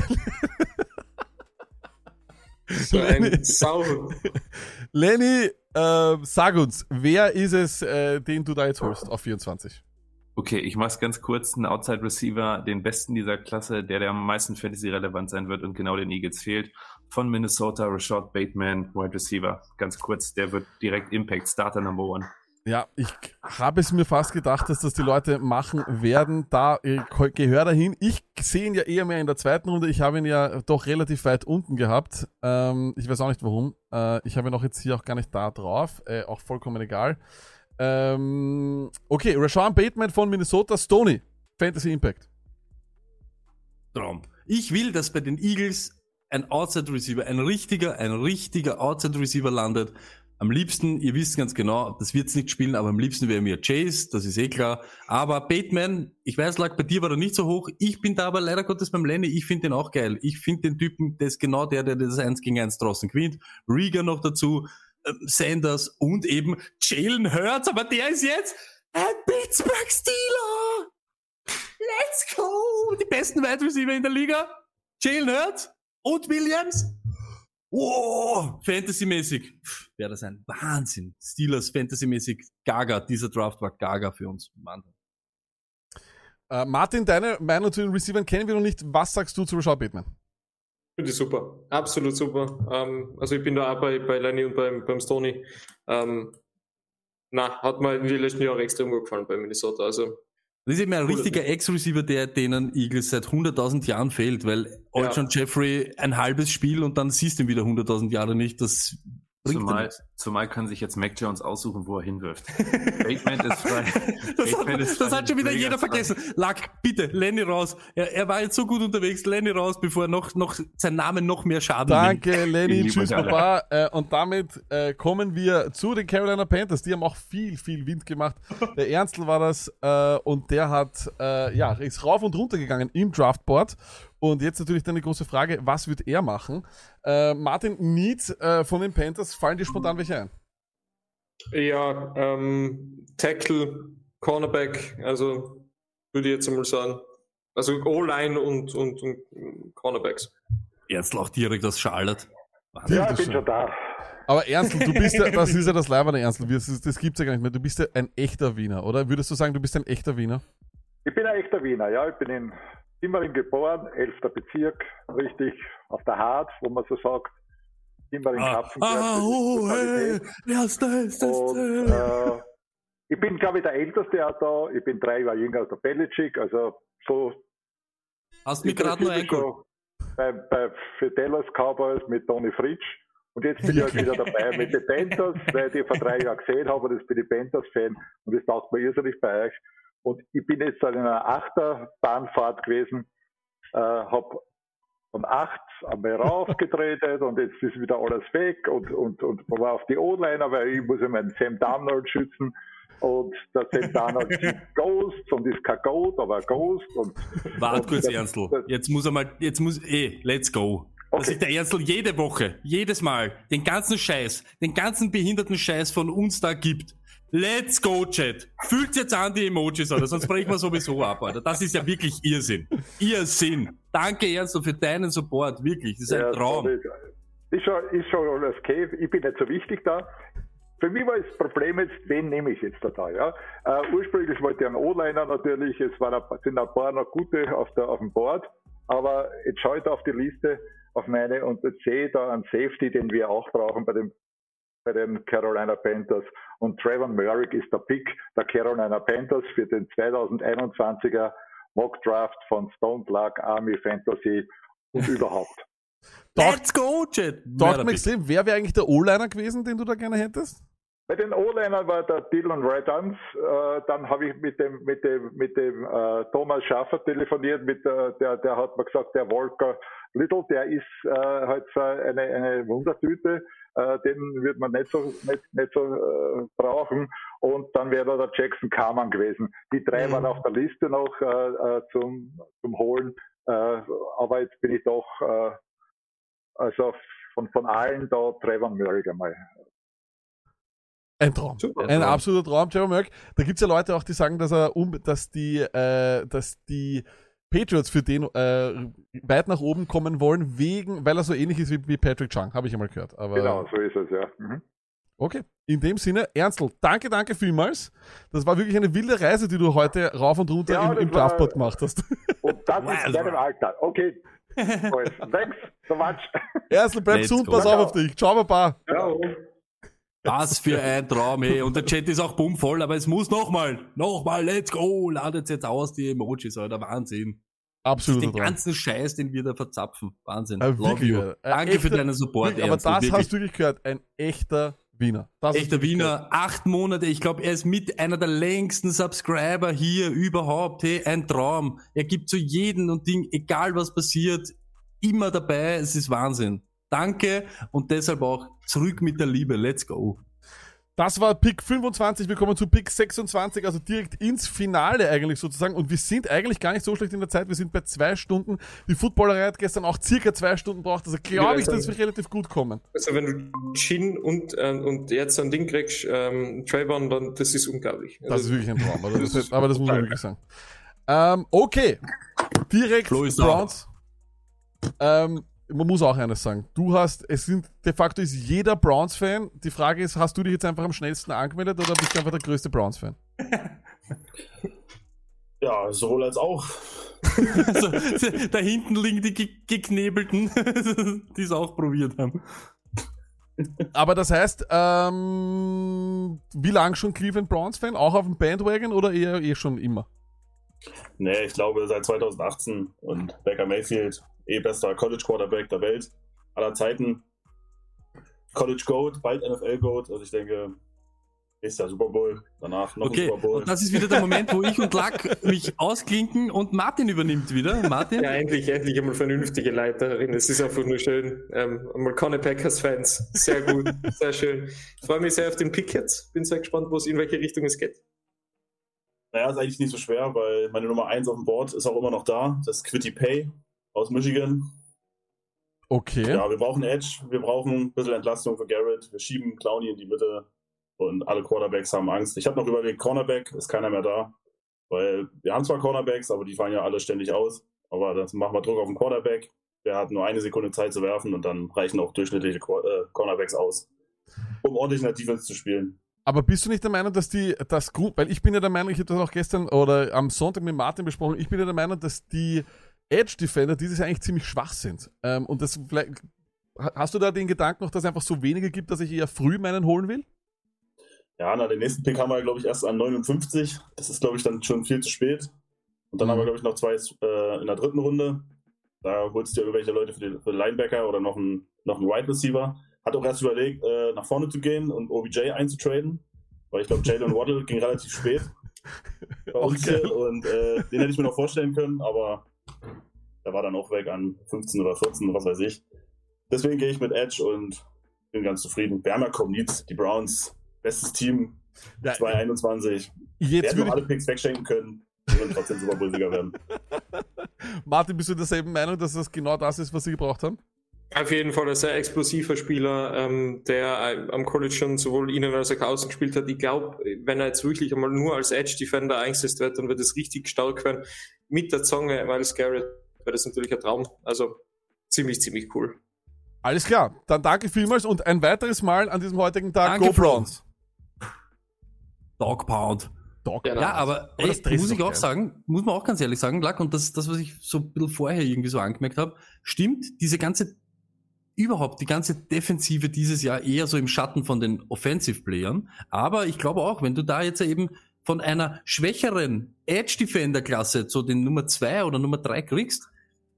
So ein Sau. Lenny, äh, sag uns, wer ist es, äh, den du da jetzt holst auf 24? Okay, ich mach's ganz kurz. Ein Outside Receiver, den besten dieser Klasse, der, der am meisten Fantasy-relevant sein wird und genau den Eagles fehlt. Von Minnesota, Rashad Bateman, Wide Receiver. Ganz kurz, der wird direkt Impact Starter Number One. Ja, ich habe es mir fast gedacht, dass das die Leute machen werden. Da äh, gehör dahin. Ich sehe ihn ja eher mehr in der zweiten Runde. Ich habe ihn ja doch relativ weit unten gehabt. Ähm, ich weiß auch nicht warum. Äh, ich habe ihn auch jetzt hier auch gar nicht da drauf. Äh, auch vollkommen egal. Ähm, okay, Rashawn Bateman von Minnesota, Stoney, Fantasy Impact. Traum. Ich will, dass bei den Eagles ein Outside Receiver, ein richtiger, ein richtiger Outside Receiver landet. Am liebsten, ihr wisst ganz genau, das wird's nicht spielen, aber am liebsten wäre mir Chase, das ist eh klar. Aber Bateman, ich weiß, lag bei dir war er nicht so hoch. Ich bin da aber leider Gottes beim Lenny, ich finde den auch geil. Ich finde den Typen, der ist genau der, der das 1 gegen 1 draußen gewinnt. Rieger noch dazu, ähm, Sanders und eben Jalen Hurts, aber der ist jetzt ein Pittsburgh Steeler! Let's go! Die besten Wide Receiver in der Liga. Jalen Hurts und Williams. Wow, Fantasy-mäßig. Wäre das ein Wahnsinn. Steelers Fantasy-mäßig. Gaga, dieser Draft war Gaga für uns. Mann. Äh, Martin, deine Meinung zu den Receivern kennen wir noch nicht. Was sagst du zu Rashawn Bateman? Finde ich super. Absolut super. Ähm, also ich bin da auch bei, bei Lenny und beim, beim Stoney. Ähm, na, hat mir in den letzten Jahren extrem gut gefallen bei Minnesota. Also Das ist eben ein richtiger Ex-Receiver, der denen Eagles seit 100.000 Jahren fehlt, weil Alshon Jeffrey ein halbes Spiel und dann siehst du ihn wieder 100.000 Jahre nicht. Das Zumal, zumal kann sich jetzt Mac Jones aussuchen, wo er hinwirft. Bateman ist frei. Das, Bateman hat, ist das frei. hat schon wieder jeder frei. vergessen. Lack, bitte, Lenny raus. Er, er war jetzt so gut unterwegs. Lenny raus, bevor er noch, noch sein Name noch mehr Schaden Danke, nimmt. Lenny. Tschüss, Papa. Äh, und damit äh, kommen wir zu den Carolina Panthers. Die haben auch viel, viel Wind gemacht. Der Ernstl war das äh, und der hat, äh, ja, ist rauf und runter gegangen im Draftboard. Und jetzt natürlich dann die große Frage, was wird er machen? Äh, Martin Need äh, von den Panthers, fallen dir spontan welche ein? ja, ähm, Tackle, Cornerback, also würde ich jetzt einmal sagen. Also O-Line und, und, und Cornerbacks. Ernstl auch direkt aus Charlotte. Ja, ich bin schon da. Aber Ernstl, du bist ja, das ist ja das Leiberne Ernstl, das, das gibt's ja gar nicht mehr. Du bist ja ein echter Wiener, oder? Würdest du sagen, du bist ein echter Wiener? Ich bin ein echter Wiener, ja. Ich bin in Simmering geboren, 11. Bezirk, richtig auf der Hart, wo man so sagt. Simmering Ah, Kapfenberg. ah, das oh, hey, das. Und, äh, ich bin, glaube ich, der Älteste auch da. Ich bin drei Jahre jünger als der Belichick, also so. Hast mich ich bin gerade nur bisschen eingeholt. Bei, bei für Dallas Cowboys mit Tony Fritsch. Und jetzt bin ich halt wieder dabei mit den Panthers, weil ich die vor drei Jahren gesehen habe, und jetzt bin ich Panthers-Fan und das taugt mir irrsinnig bei euch. Und ich bin jetzt an einer Achterbahnfahrt gewesen, äh, habe von acht einmal raufgetreten und jetzt ist wieder alles weg und, und, und man war auf die O-Liner, weil ich muss ja meinen Sam Darnold schützen und der Sam Darnold ist Ghost und ist kein Goat, aber Ghost und Warte kurz, das- Ernstl. Jetzt muss er mal, jetzt muss, eh, let's go. Dass sich der Ernstl jede Woche, jedes Mal, den ganzen Scheiß, den ganzen behinderten Scheiß von uns da gibt. Let's go, Chat. Fühlt jetzt an die Emojis, oder? Sonst brechen wir sowieso ab, Alter. Das ist ja wirklich Irrsinn. Irrsinn. danke Ernst für deinen Support, wirklich. Das ist ein Traum. sorry. Ist schon, ist schon alles okay. Ich bin nicht so wichtig da. Für mich war das Problem jetzt, wen nehme ich jetzt da? Ja? Äh, ursprünglich wollte ich einen O-Liner natürlich, es waren ein, sind ein paar noch gute auf, der, auf dem Board, aber jetzt schaue ich da auf die Liste, auf meine, und jetzt sehe ich da einen Safety, den wir auch brauchen bei dem bei den Carolina Panthers. Und Trevor Merrick ist der Pick der Carolina Panthers für den 2021er Mock Draft von Stone Luck Army Fantasy und überhaupt. Let's go, Jet! Dort wer wäre eigentlich der O-Liner gewesen, den du da gerne hättest? Bei den O-Liner war der Dylan Redans. Äh, dann habe ich mit dem, mit dem, mit dem äh, Thomas Schaffer telefoniert. Mit der, der, der hat mir gesagt, der Volker Little, der ist äh, halt so eine, eine Wundertüte. Äh, den wird man nicht so, nicht, nicht so äh, brauchen. Und dann wäre da der Jackson Carman gewesen. Die drei Mhm. waren auf der Liste noch äh, äh, zum, zum Holen. Äh, aber jetzt bin ich doch, äh, also von, von allen da Trevor Murray einmal. Ein Traum. Super. Ein Traum. absoluter Traum, Trevor Merck. Da gibt es ja Leute auch, die sagen, dass er um, dass die, äh, dass die Patriots für den äh, weit nach oben kommen wollen, wegen, weil er so ähnlich ist wie, wie Patrick Chung, habe ich einmal gehört. Aber, Genau, so ist es, ja. Mhm. Okay, in dem Sinne, Ernstl, danke, danke vielmals. Das war wirklich eine wilde Reise, die du heute rauf und runter Ja, im, im Draftboard gemacht hast. Und das ist deinem Alter. Okay. Thanks so much. Ernstl, bleib gesund, pass auf auf dich. Ciao, Papa. Was für ein Traum, ey. Und der Chat ist auch bummvoll, aber es muss nochmal, nochmal, let's go. Ladet jetzt aus die Emojis, Alter. Wahnsinn. Absoluter Den Traum. ganzen Scheiß, den wir da verzapfen. Wahnsinn. Äh, Love you. äh, Danke echter- für deinen Support, wirklich, Aber Ernst, das wirklich. hast du wirklich gehört. Ein echter Wiener. Das Echter Wiener, acht Monate. Ich glaube, er ist mit einer der längsten Subscriber hier überhaupt. Hey, ein Traum. Er gibt zu jedem und Ding, egal was passiert, immer dabei. Es ist Wahnsinn. Danke und deshalb auch zurück mit der Liebe. Let's go. Das war Pick 25, wir kommen zu Pick 26, also direkt ins Finale eigentlich sozusagen. Und wir sind eigentlich gar nicht so schlecht in der Zeit, wir sind bei zwei Stunden. Die Footballerei hat gestern auch circa zwei Stunden braucht, also glaube ich, dass wir relativ gut kommen. Also wenn du Chin und, ähm, und jetzt ein Ding kriegst, ähm, Trayvon, dann das ist unglaublich. Das ist wirklich ein Traum, also das, aber das muss man wirklich sagen. Ähm, okay, direkt ist da. Browns. Ähm, man muss auch eines sagen. Du hast, es sind de facto ist jeder Browns-Fan. Die Frage ist, hast du dich jetzt einfach am schnellsten angemeldet oder bist du einfach der größte Browns-Fan? Ja, sowohl als auch. also, da hinten liegen die ge geknebelten, die es auch probiert haben. Aber das heißt, ähm, wie lange schon Cleveland Browns-Fan? Auch auf dem Bandwagon oder eher eh schon immer? Nee, ich glaube seit 2018 und Baker Mayfield, eh bester College Quarterback der Welt aller Zeiten. College Goat, bald NFL Goat, also ich denke, ist ja Super Bowl, danach noch Okay, ein Super Bowl. und das ist wieder der Moment, wo ich und Lack mich ausklinken und Martin übernimmt wieder. Martin? Ja, endlich, endlich einmal vernünftige Leiterin. Es ist einfach nur schön. Ähm, einmal keine Packers-Fans. Sehr gut, sehr schön. Ich freue mich sehr auf den Pick jetzt. Bin sehr gespannt, wo es in welche Richtung es geht. Naja, ist eigentlich nicht so schwer, weil meine Nummer 1 auf dem Board ist auch immer noch da. Das ist Quitty Pay aus Michigan. Okay. Ja, wir brauchen Edge, wir brauchen ein bisschen Entlastung für Garrett. Wir schieben Clowney in die Mitte und alle Quarterbacks haben Angst. Ich habe noch überlegt, Cornerback, ist keiner mehr da. Weil wir haben zwar Cornerbacks, aber die fallen ja alle ständig aus. Aber das machen wir Druck auf den Quarterback. Der hat nur eine Sekunde Zeit zu werfen und dann reichen auch durchschnittliche äh, Cornerbacks aus, um ordentlich in der Defense zu spielen. Aber bist du nicht der Meinung, dass die das Grund, weil ich bin ja der Meinung, ich habe das auch gestern oder am Sonntag mit Martin besprochen, ich bin ja der Meinung, dass die Edge Defender dieses Jahr eigentlich ziemlich schwach sind. Ähm, und das vielleicht hast du da den Gedanken noch, dass es einfach so wenige gibt, dass ich eher früh meinen holen will? Ja, na, den nächsten Pick haben wir, glaube ich, erst an 59. Das ist, glaube ich, dann schon viel zu spät. Und dann haben wir, glaube ich, noch zwei äh, in der dritten Runde. Da holst du dir irgendwelche Leute für die, für Linebacker oder noch einen, noch einen Wide Receiver. Hat auch erst überlegt, äh, nach vorne zu gehen und OBJ einzutraden. Weil ich glaube, Jalen Waddle ging relativ spät bei uns Okay. hier. Und äh, den hätte ich mir noch vorstellen können, aber der war dann auch weg an 15 oder 14, was weiß ich. Deswegen gehe ich mit Edge und bin ganz zufrieden. Haben ja Comneeds, die Browns, bestes Team, 2021. Jetzt Wir hätten würde noch ich- alle Picks wegschenken können. Wir würden trotzdem Super Bowl-Sieger werden. Martin, bist du derselben Meinung, dass das genau das ist, was sie gebraucht haben? Auf jeden Fall ein sehr explosiver Spieler, ähm, der äh, am College schon sowohl innen als auch außen gespielt hat. Ich glaube, wenn er jetzt wirklich einmal nur als Edge Defender eingesetzt wird, dann wird es richtig stark werden mit der Zange Miles Garrett wäre das natürlich ein Traum. Also ziemlich, ziemlich cool. Alles klar, dann danke vielmals und ein weiteres Mal an diesem heutigen Tag Danke, Go Browns. Dog Pound. Dog Ja, aber das ey, muss ich auch geil. sagen, muss man auch ganz ehrlich sagen, Lack, und das ist das, was ich so ein bisschen vorher irgendwie so angemerkt habe, stimmt, diese ganze, überhaupt die ganze Defensive dieses Jahr eher so im Schatten von den Offensive-Playern. Aber ich glaube auch, wenn du da jetzt eben von einer schwächeren Edge-Defender-Klasse zu den Nummer zwei oder Nummer drei kriegst,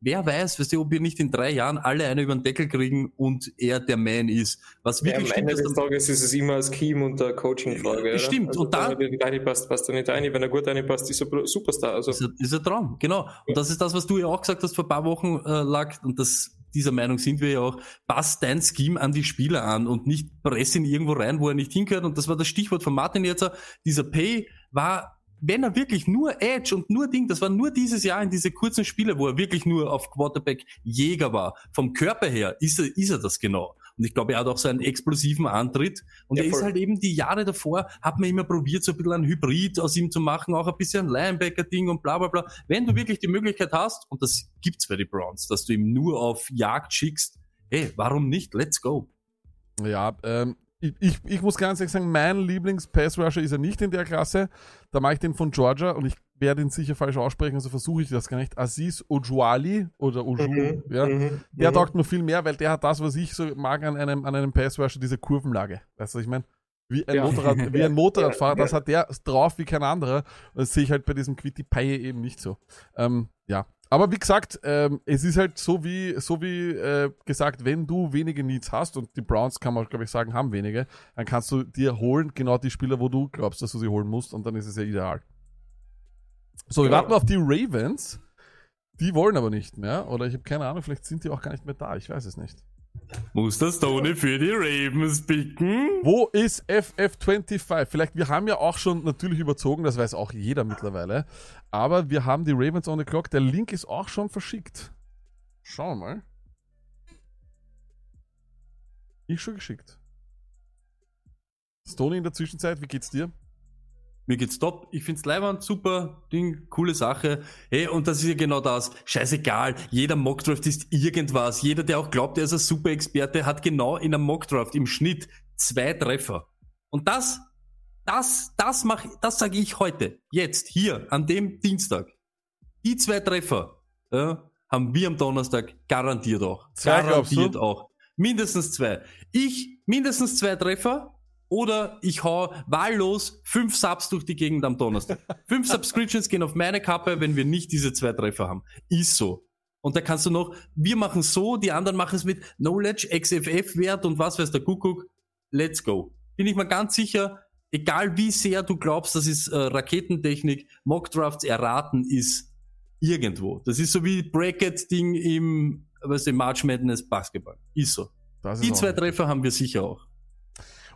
wer weiß, weißt du, ob wir nicht in drei Jahren alle eine über den Deckel kriegen und er der Man ist. Was Ja, wirklich am stimmt, Ende des Tages ist es immer das Scheme und der Coaching-Frage. Stimmt, Also, und da- Wenn er nicht reinpasst, passt er nicht rein. Wenn er gut reinpasst, ist er Superstar. Also, ist, ein, ist ein Traum, genau. Und das ist das, was du ja auch gesagt hast vor ein paar Wochen, äh, Lack, und das, dieser Meinung sind wir ja auch, passt dein Scheme an die Spieler an und nicht press ihn irgendwo rein, wo er nicht hingehört. Und das war das Stichwort von Martin jetzt. Dieser Pay war, wenn er wirklich nur Edge und nur Ding, das war nur dieses Jahr in diese kurzen Spiele, wo er wirklich nur auf Quarterback Jäger war. Vom Körper her ist er, ist er das genau. Und ich glaube, er hat auch so einen explosiven Antritt. Und Ja, er ist halt eben die Jahre davor, hat man immer probiert, so ein bisschen ein Hybrid aus ihm zu machen, auch ein bisschen ein Linebacker-Ding und bla bla bla. Wenn du wirklich die Möglichkeit hast, und das gibt's bei den Browns, dass du ihm nur auf Jagd schickst, hey, warum nicht? Let's go. Ja, ähm, ich, ich, ich muss ganz ehrlich sagen, mein Lieblings-Pass-Rusher ist er nicht in der Klasse. Da mache ich den von Georgia und ich werde ihn sicher falsch aussprechen, also versuche ich das gar nicht. Aziz Ojuali oder Oju, Mhm, ja. mhm, Der mhm. taugt mir viel mehr, weil der hat das, was ich so mag an einem, an einem Pass-Rusher, diese Kurvenlage. Weißt du, was ich meine? Wie ein, Ja. Motorrad, wie ein Motorradfahrer, Ja, das hat der drauf wie kein anderer. Und das sehe ich halt bei diesem Quitty Paye eben nicht so. Ähm, ja. Aber wie gesagt, ähm, es ist halt so wie, so wie äh, gesagt, wenn du wenige Needs hast, und die Browns kann man, glaube ich, sagen, haben wenige, dann kannst du dir holen, genau die Spieler, wo du glaubst, dass du sie holen musst, und dann ist es ja ideal. So, wir Genau. warten auf die Ravens. Die wollen aber nicht mehr. Oder ich habe keine Ahnung, vielleicht sind die auch gar nicht mehr da. Ich weiß es nicht. Muss das Tony für die Ravens picken? Wo ist FF25? Vielleicht, wir haben ja auch schon natürlich überzogen, das weiß auch jeder mittlerweile. Aber wir haben die Ravens on the Clock. Der Link ist auch schon verschickt. Schauen wir mal. Ich schon geschickt. Stony in der Zwischenzeit, wie geht's dir? Mir geht's top. Ich find's leibend, super Ding, coole Sache. Hey, und das ist ja genau das. Scheißegal. Jeder Mockdraft ist irgendwas. Jeder, der auch glaubt, er ist ein super Experte, hat genau in einem Mockdraft im Schnitt zwei Treffer. Und das, das, das mach, das sage ich heute. Jetzt, hier, an dem Dienstag. Die zwei Treffer, ja, haben wir am Donnerstag garantiert auch. Zwei, garantiert auch. Mindestens zwei. Ich, mindestens zwei Treffer. Oder ich hau wahllos fünf Subs durch die Gegend am Donnerstag. fünf Subscriptions gehen auf meine Kappe, wenn wir nicht diese zwei Treffer haben. Ist so. Und da kannst du noch, wir machen so, die anderen machen es mit Knowledge, XFF-Wert und was weiß der Kuckuck. Let's go. Bin ich mir ganz sicher, egal wie sehr du glaubst, das ist äh, Raketentechnik, Mockdrafts erraten ist irgendwo. Das ist so wie Bracket-Ding im, was im March Madness Basketball. Ist so. Ist Die zwei. Treffer haben wir sicher auch.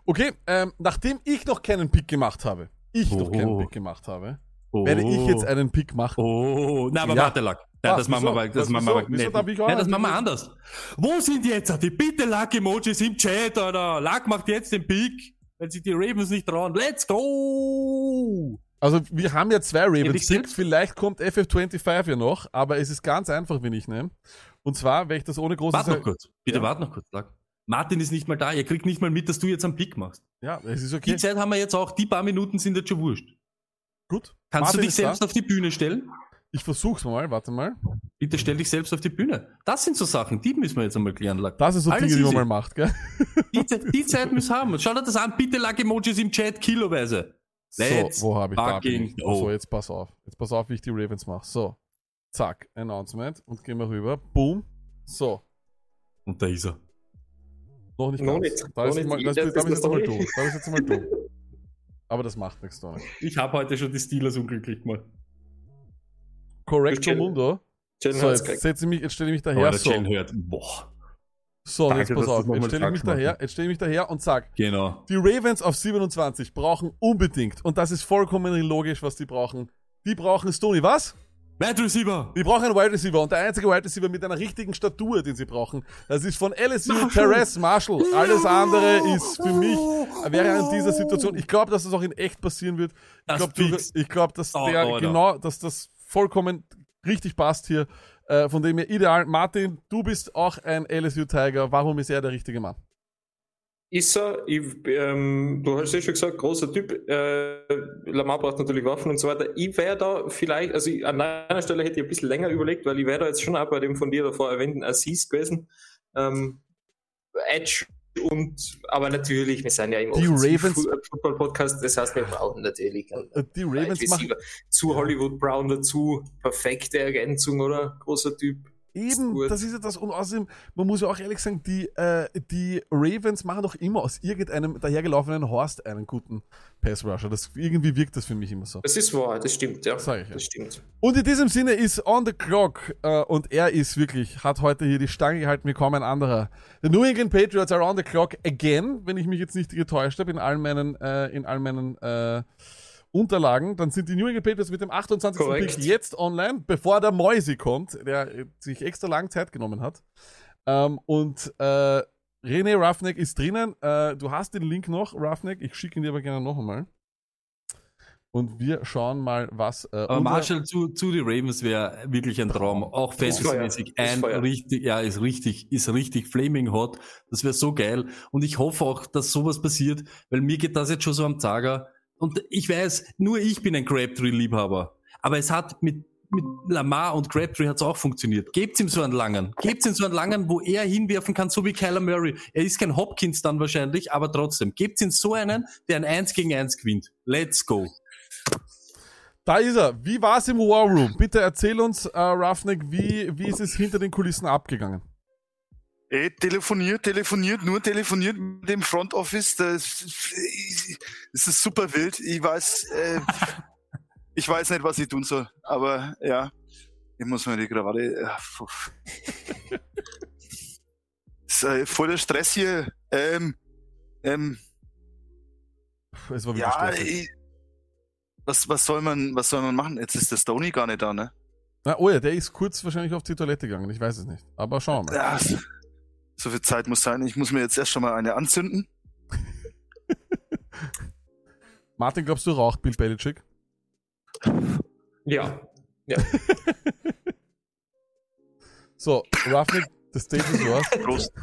Okay, ähm, nachdem ich noch keinen Pick gemacht habe, ich noch Oh. keinen Pick gemacht habe, Oh. werde ich jetzt einen Pick machen. Oh, na, aber Ja. warte, Lack. Ja, Was, das machen wir mal, das machen wir mal. Auch Nein, das machen wir anders. Wo sind jetzt die bitte Lack-Emojis im Chat, Alter? Lack macht jetzt den Pick, wenn sich die Ravens nicht trauen. Let's go! Also wir haben ja zwei Ehrlich Ravens Picks, vielleicht kommt FF25 ja noch, aber es ist ganz einfach, wenn ich nehme. Und zwar, wenn ich das ohne großes... Warte noch kurz. Bitte Ja. warte noch kurz, Lack. Martin ist nicht mal da. Ihr kriegt nicht mal mit, dass du jetzt einen Pick machst. Ja, es ist okay. Die Zeit haben wir jetzt auch. Die paar Minuten sind jetzt schon wurscht. Gut. Kannst Martin du dich selbst da. auf die Bühne stellen? Ich versuch's mal, warte mal. Bitte stell dich selbst auf die Bühne. Das sind so Sachen, die müssen wir jetzt einmal klären, Lack. Das ist so Alles Dinge, die man easy. mal macht, gell? Die, die Zeit müssen wir haben. Schau dir das an. Bitte Lack-Emojis im Chat kiloweise. Let's so, wo habe ich da? Bin ich. So, jetzt pass auf. Jetzt pass auf, wie ich die Ravens mache. So. Zack, Announcement und gehen wir rüber. Boom. So. Und da ist er. Noch nicht Noch ganz. nicht. Da Noch ist nicht. mal, das, Das da bin ich ist jetzt einmal du. Da bin ich jetzt einmal du. Aber das macht nichts, Donny. Ich habe heute schon die Steelers unglücklich gemacht. Correcto Mundo. Jalen So, jetzt setze ich mich, jetzt stelle ich mich daher. der So. Hört. Boah. So, Danke, jetzt pass auf. Jetzt stelle ich mich daher, jetzt stelle ich mich daher und sag, Genau. die Ravens auf 27 brauchen unbedingt, und das ist vollkommen logisch, was die brauchen. Die brauchen Stoney, was? Wide Receiver. Die brauchen einen Wide Receiver und der einzige Wide Receiver mit einer richtigen Statur, den sie brauchen, das ist von LSU Terrace Marshall. Alles andere ist für mich, wäre in dieser Situation, ich glaube, dass das auch in echt passieren wird. Ich glaube, glaub, dass Oh, der genau, dass das vollkommen richtig passt hier. Äh, von dem her ideal. Martin, du bist auch ein LSU Tiger. Warum ist er der richtige Mann? Ist er, ich, ähm, du hast ja schon gesagt, großer Typ, äh, Lamar braucht natürlich Waffen und so weiter. Ich wäre da vielleicht, also ich, an deiner Stelle hätte ich ein bisschen länger überlegt, weil ich wäre da jetzt schon auch bei dem von dir davor erwähnten Assis gewesen. Ähm, Edge und, aber natürlich, wir sind ja im Die Ravens- Football Podcast, das heißt, wir brauchen natürlich Äh, Die Ravens machen zu Hollywood Brown dazu, perfekte Ergänzung, oder? Großer Typ. Eben, gut. das ist ja das. Und außerdem, man muss ja auch ehrlich sagen, die, äh, die Ravens machen doch immer aus irgendeinem dahergelaufenen Horst einen guten Pass-Rusher. Das, irgendwie wirkt das für mich immer so. Das ist wahr, das stimmt, ja. Sag ich ja. Das stimmt. Und in diesem Sinne ist on the clock äh, und er ist wirklich, hat heute hier die Stange gehalten wie kaum ein anderer. The New England Patriots are on the clock again, wenn ich mich jetzt nicht getäuscht habe in all meinen, äh, in all meinen äh, Unterlagen. Dann sind die New England Patriots mit dem 28. Korrekt. Pick jetzt online, bevor der Moisi kommt, der äh, sich extra lang Zeit genommen hat. Ähm, und äh, René Roughneck ist drinnen. Äh, du hast den Link noch, Roughneck. Ich schicke ihn dir aber gerne noch einmal. Und wir schauen mal, was. Äh, Aber Marshall zu, zu die Ravens wäre wirklich ein Traum. Auch. Ist ein richtig, ja, ist richtig, ist richtig flaming hot. Das wäre so geil. Und ich hoffe auch, dass sowas passiert, weil mir geht das jetzt schon so am Zager. Und ich weiß, nur ich bin ein Crabtree-Liebhaber. Aber es hat mit, mit Lamar und Crabtree hat's auch funktioniert. Gebt's ihm so einen langen. Gebt's ihm so einen langen, wo er hinwerfen kann, so wie Kyler Murray. Er ist kein Hopkins dann wahrscheinlich, aber trotzdem. Gebt's ihm so einen, der ein 1 gegen 1 gewinnt. Let's go. Da ist er. Wie war es im War Room? Bitte erzähl uns, äh, Roughneck, wie, wie ist es hinter den Kulissen abgegangen? Ey, telefoniert, telefoniert, nur telefoniert mit dem Front Office. Das, das ist super wild. Ich weiß, äh, ich weiß nicht, was ich tun soll. Aber ja, ich muss mir die Krawatte. Äh, ist äh, voll der Stress hier. Ähm, ähm, Es war wieder ja, ich, was, was soll man, was soll man machen? Jetzt ist der Stoney gar nicht da, ne? Na, oh ja, der ist kurz wahrscheinlich auf die Toilette gegangen. Ich weiß es nicht. Aber schauen wir mal. Ja, so- viel Zeit muss sein. Ich muss mir jetzt erst schon mal eine anzünden. Martin, glaubst du, raucht Bill Belichick? Ja. Ja. So, Roughneck, the stage is yours. Prost.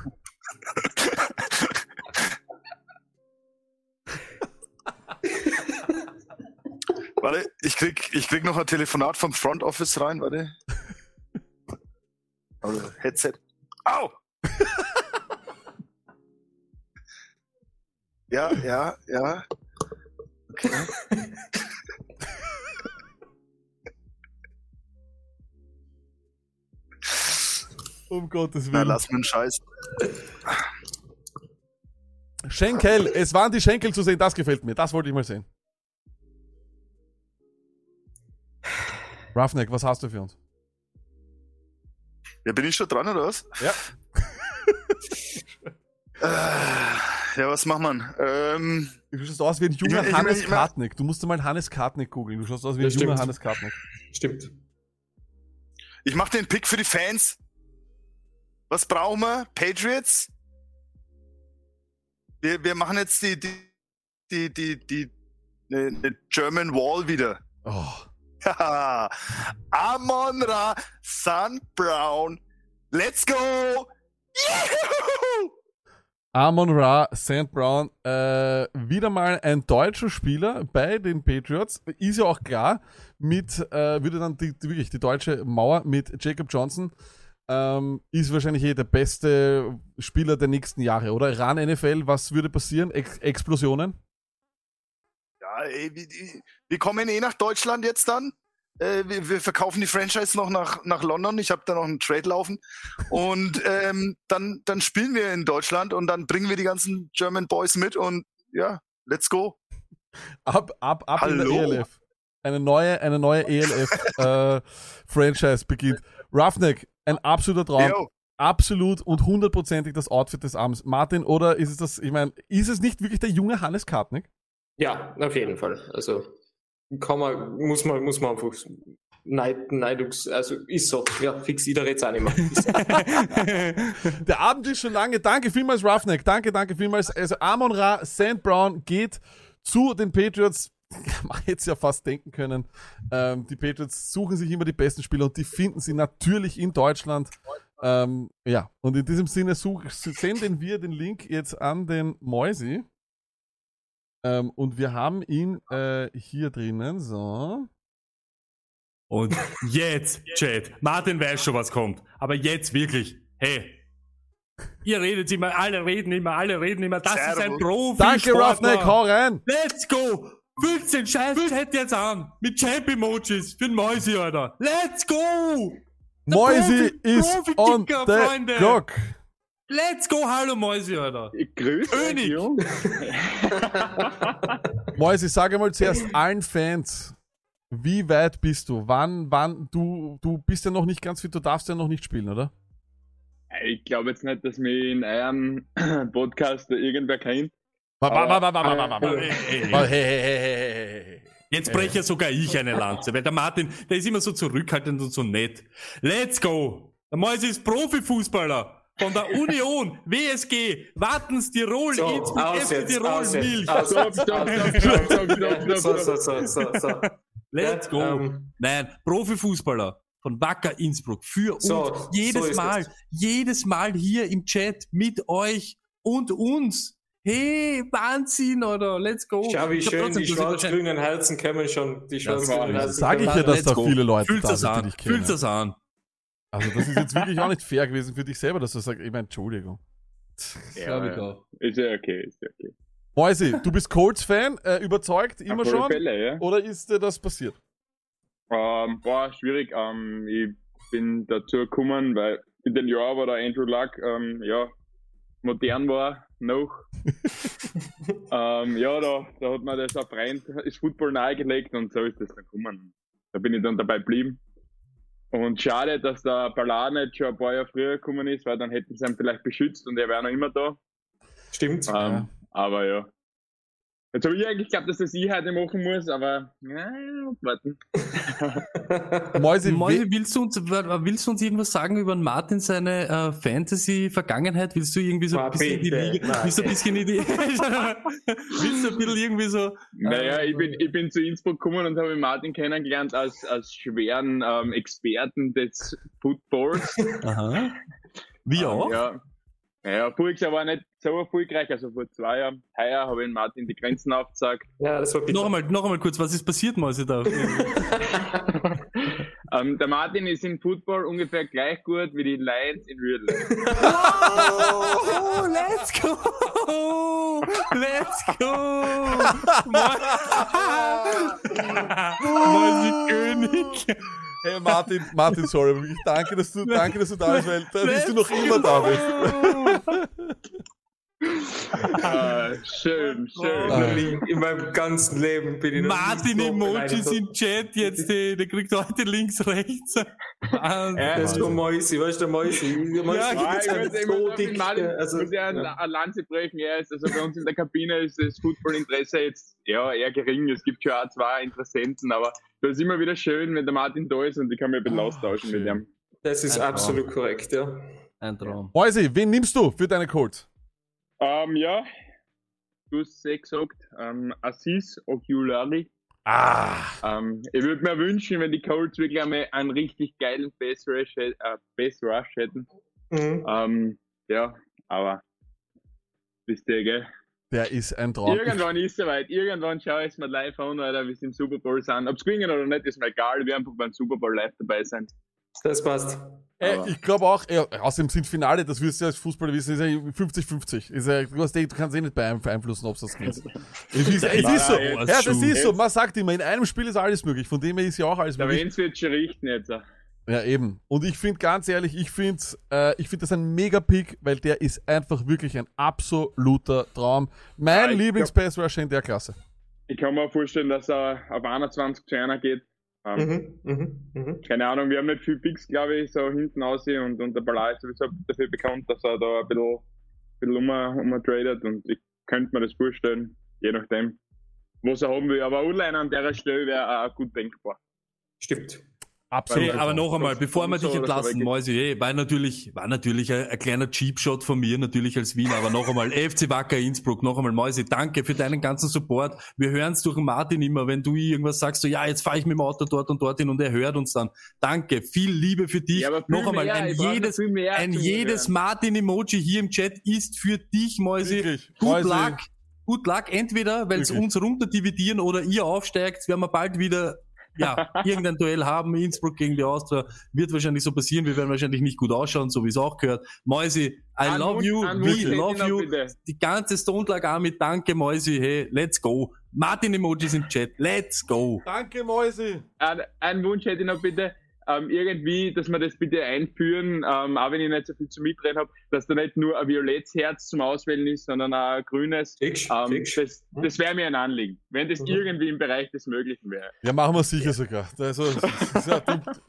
Warte, ich krieg, ich krieg noch ein Telefonat vom Front Office rein, warte. Also, Headset. Au! Ja, ja, ja. Okay. Um Gottes Na, Willen. lass mir einen Scheiß. Schenkel, es waren die Schenkel zu sehen, das gefällt mir. Das wollte ich mal sehen. Roughneck, was hast du für uns? Ja, bin ich schon dran, oder was? Ja. Äh, ja, was macht man? Ähm, Du schaust aus wie ein junger Ich- ich- Hannes ich- Kartnick. Du musst mal Hannes Kartnick googeln. Du schaust aus wie ein Ja, junger stimmt. Hannes Kartnick. Stimmt. Ich mache den Pick für die Fans. Was brauchen wir? Patriots? Wir, wir machen jetzt die, die, die, die, die, ne German Wall wieder. Oh. Amon Ra Sun Brown. Let's go! Juhu! Amon Ra, St. Brown, äh, wieder mal ein deutscher Spieler bei den Patriots. Ist ja auch klar, mit, äh, würde dann die, wirklich die deutsche Mauer mit Jacob Johnson, ähm, ist wahrscheinlich eh der beste Spieler der nächsten Jahre, oder? Ran NFL, was würde passieren? Ex Explosionen? Ja, ey, wir kommen eh nach Deutschland jetzt dann. Äh, wir, wir verkaufen die Franchise noch nach, nach London. Ich habe da noch einen Trade laufen. Und ähm, dann, dann spielen wir in Deutschland und dann bringen wir die ganzen German Boys mit und ja, let's go. Ab, ab, ab in der Hallo? ELF. Eine neue, eine neue ELF-Franchise beginnt. Roughneck, ein absoluter Traum. Jo. Absolut und hundertprozentig das Outfit des Abends. Martin, oder ist es das, ich meine, ist es nicht wirklich der junge Hannes Kartnick? Ja, auf jeden Fall. Also kann man, muss man, muss man einfach Neid, Neidungs, also ist so. Ja, fix jeder jetzt auch nicht mehr. Der Abend ist schon lange. Danke vielmals, Roughneck. Danke, danke vielmals. Also Amon Ra, St. Brown geht zu den Patriots. man hätte es ja fast denken können, ähm, die Patriots suchen sich immer die besten Spieler und die finden sie natürlich in Deutschland. Ähm, ja, und in diesem Sinne such, senden wir den Link jetzt an den Moisi. Ähm, und wir haben ihn äh, hier drinnen, so. Und jetzt, Chat, Martin weiß schon, was kommt. Aber jetzt wirklich, hey, ihr redet immer, alle reden immer, alle reden immer, das ist ein Profi. Danke, Roughneck, hau rein! Let's go! 15 scheiß Chat jetzt an! Mit Champ-Emojis für den Mäusi, Alter! Let's go! Der Moisi Profi- ist on Profi-Kicker, the Freunde. clock. Let's go, hallo Mäusi, Alter! Grüß König! Moisi, sage mal zuerst allen Fans, wie weit bist du? Wann, wann, du, du bist ja noch nicht ganz fit, du darfst ja noch nicht spielen, oder? Ich glaube jetzt nicht, dass mich in eurem Podcast irgendwer kennt. Jetzt breche sogar ich eine Lanze, weil der Martin, der ist immer so zurückhaltend und so nett. Let's go! Der Mäusi ist Profifußballer von der Union, WSG, Wattens, Tirol, So, Innsbruck, aus FC Tirol, aus Milch. aus. Stopp, stopp, stopp, stopp, stopp, stopp, so, stopp. so, so, so, so. Let's Ja, go. ähm, Nein, Profifußballer von Wacker Innsbruck für So, uns. so Jedes ist Mal, es. jedes Mal hier im Chat mit euch und uns. Hey, Wahnsinn, oder? Let's go. Schau, wie Ich schön die schwarz-grünen Herzen kommen schon. Die schwarz-grünen Herzen. Sag ich ja, dass da viele Leute Fühlt da das sind, die an. dich kennen. Fühlt das an. Also das ist jetzt wirklich auch nicht fair gewesen für dich selber, dass du sagst, ich meine, Entschuldigung. Ja, ja. Ist ja okay, ist ja okay. Moisi, du bist Colts-Fan, äh, überzeugt immer Auf alle schon? Fälle, ja. Oder ist dir das passiert? Ähm, boah, schwierig. Ähm, ich bin dazu gekommen, weil in den Jahren, wo der Andrew Luck ähm, ja, modern war, noch. ähm, ja, da, da hat mir das ein Freund das Football nahegelegt und so ist das dann gekommen. Da bin ich dann dabei geblieben. Und schade, dass der Ballard nicht schon ein paar Jahre früher gekommen ist, weil dann hätten sie ihn vielleicht beschützt und er wäre noch immer da. Stimmt. Ähm, Aber ja. Jetzt habe ich eigentlich geglaubt, dass das ich heute machen muss, aber ja, warten. Mäusi, Mäusi, willst du uns, willst du uns irgendwas sagen über Martin, seine äh, Fantasy-Vergangenheit? Willst du irgendwie so ein bisschen in die. Liga, willst du ein bisschen in die, willst du ein bisschen irgendwie so, Naja, ich bin, ich bin zu Innsbruck gekommen und habe Martin kennengelernt als, als schweren ähm, Experten des Footballs. Aha. Wie Ähm, auch? Ja. Naja, Jahr war nicht so erfolgreich, also vor zwei Jahren. Heuer habe ich Martin die Grenzen aufgezeigt. Ja, das war noch einmal, noch einmal kurz, was ist passiert, Mäusi, da? Ähm, der Martin ist in Football ungefähr gleich gut wie die Lions in Real Life. Oh, let's go! Let's go! Mäusi König! Hey Martin, Martin, sorry, ich danke, dass du, danke, dass du da bist, weil da bist du noch immer da bist. Ah, schön, schön. Ah. Nie in meinem ganzen Leben bin ich noch Martin so Emojis beleidigt. im Chat jetzt, der, der kriegt heute links, rechts. Ja, das ist der Mäusi, weißt du, der Mäusi. Mäusi Ja, ich halt muss, ich so muss, auf den dick, Martin, also, muss ja eine, ja. Lanze brechen. Er ist, also bei uns in der Kabine ist das Footballinteresse jetzt ja, eher gering. Es gibt schon auch zwei Interessenten, aber das ist immer wieder schön, wenn der Martin da ist und ich kann mich ein bisschen austauschen mit ihm. Das ist Ein absolut korrekt, ja. Ein Traum. Mäusi, wen nimmst du für deine Colts? Ähm, ja, du hast es eh gesagt, ähm, Assis Oculari. Ah. Ähm, ich würde mir wünschen, wenn die Colts wirklich einmal einen richtig geilen Pass Rush, äh, Pass Rush hätten. Mhm. Ähm, ja, aber wisst ihr, gell? Der ist ein Traum. Irgendwann ist es soweit. Irgendwann schaue ich es mir live an, Alter, wie sie im Super Bowl sind. Ob es gewinnen oder nicht, ist mir egal. Wir einfach beim Super Bowl live dabei sein. Das passt. Äh, ich glaube auch, äh, außerdem sind Finale, das wirst du ja als Fußballer wissen, ist ja 50-50. Ist ja, du, hast, du kannst eh nicht beeinf- beeinflussen, ob es das gewinnt. Es ist, es ist so. Ja, das ist so. Man sagt immer, in einem Spiel ist alles möglich. Von dem her ist ja auch alles Der möglich. Wenz wird schon richten jetzt. Ja, eben. Und ich finde ganz ehrlich, ich finde äh, ich find das ein Mega-Pick, weil der ist einfach wirklich ein absoluter Traum. Mein ich Lieblings-Pass-Rusher in der Klasse. Ich kann mir auch vorstellen, dass er auf 21 zu einer geht. Ähm, Mhm, mhm, mhm. Keine Ahnung, wir haben nicht viel Picks, glaube ich, so hinten aus und, und der Ballard ist sowieso dafür bekannt, dass er da ein bisschen, bisschen um, um tradet und ich könnte mir das vorstellen, je nachdem, was er haben will. Aber Online an der Stelle wäre auch gut denkbar. Stimmt. Absolut. Hey, aber noch einmal, bevor wir dich entlassen. Mäusi, hey, war natürlich, war natürlich ein, ein kleiner Cheap-Shot von mir, natürlich als Wiener, aber noch einmal, FC Wacker Innsbruck, noch einmal, Mäusi, danke für deinen ganzen Support. Wir hören es durch Martin immer, wenn du irgendwas sagst, so, ja, jetzt fahre ich mit dem Auto dort und dorthin und er hört uns dann. Danke, viel Liebe für dich. Ja, noch einmal, ein jedes, ein jedes. Martin-Emoji hier im Chat ist für dich, Mäusi. Wirklich, Good Mäusi. luck. Good luck, entweder, weil es uns runterdividieren oder ihr aufsteigt, werden wir bald wieder ja, irgendein Duell haben, Innsbruck gegen die Austria, wird wahrscheinlich so passieren, wir werden wahrscheinlich nicht gut ausschauen, so wie es auch gehört. Mäusi, I Ein love you, we love you, bitte. die ganze Stone Lag Army, danke Mäusi, hey, let's go. Martin Emojis im Chat, let's go. Danke, Mäusi. Ein, ein Wunsch hätte ich noch bitte, ähm, irgendwie, dass wir das bitte einführen, ähm, auch wenn ich nicht so viel zu mitreden habe, dass da nicht nur ein violettes Herz zum Auswählen ist, sondern auch ein grünes. Fix, ähm, fix. Das, das wäre mir ein Anliegen, wenn das irgendwie im Bereich des Möglichen wäre. Ja, machen wir sicher sogar. Also, ja,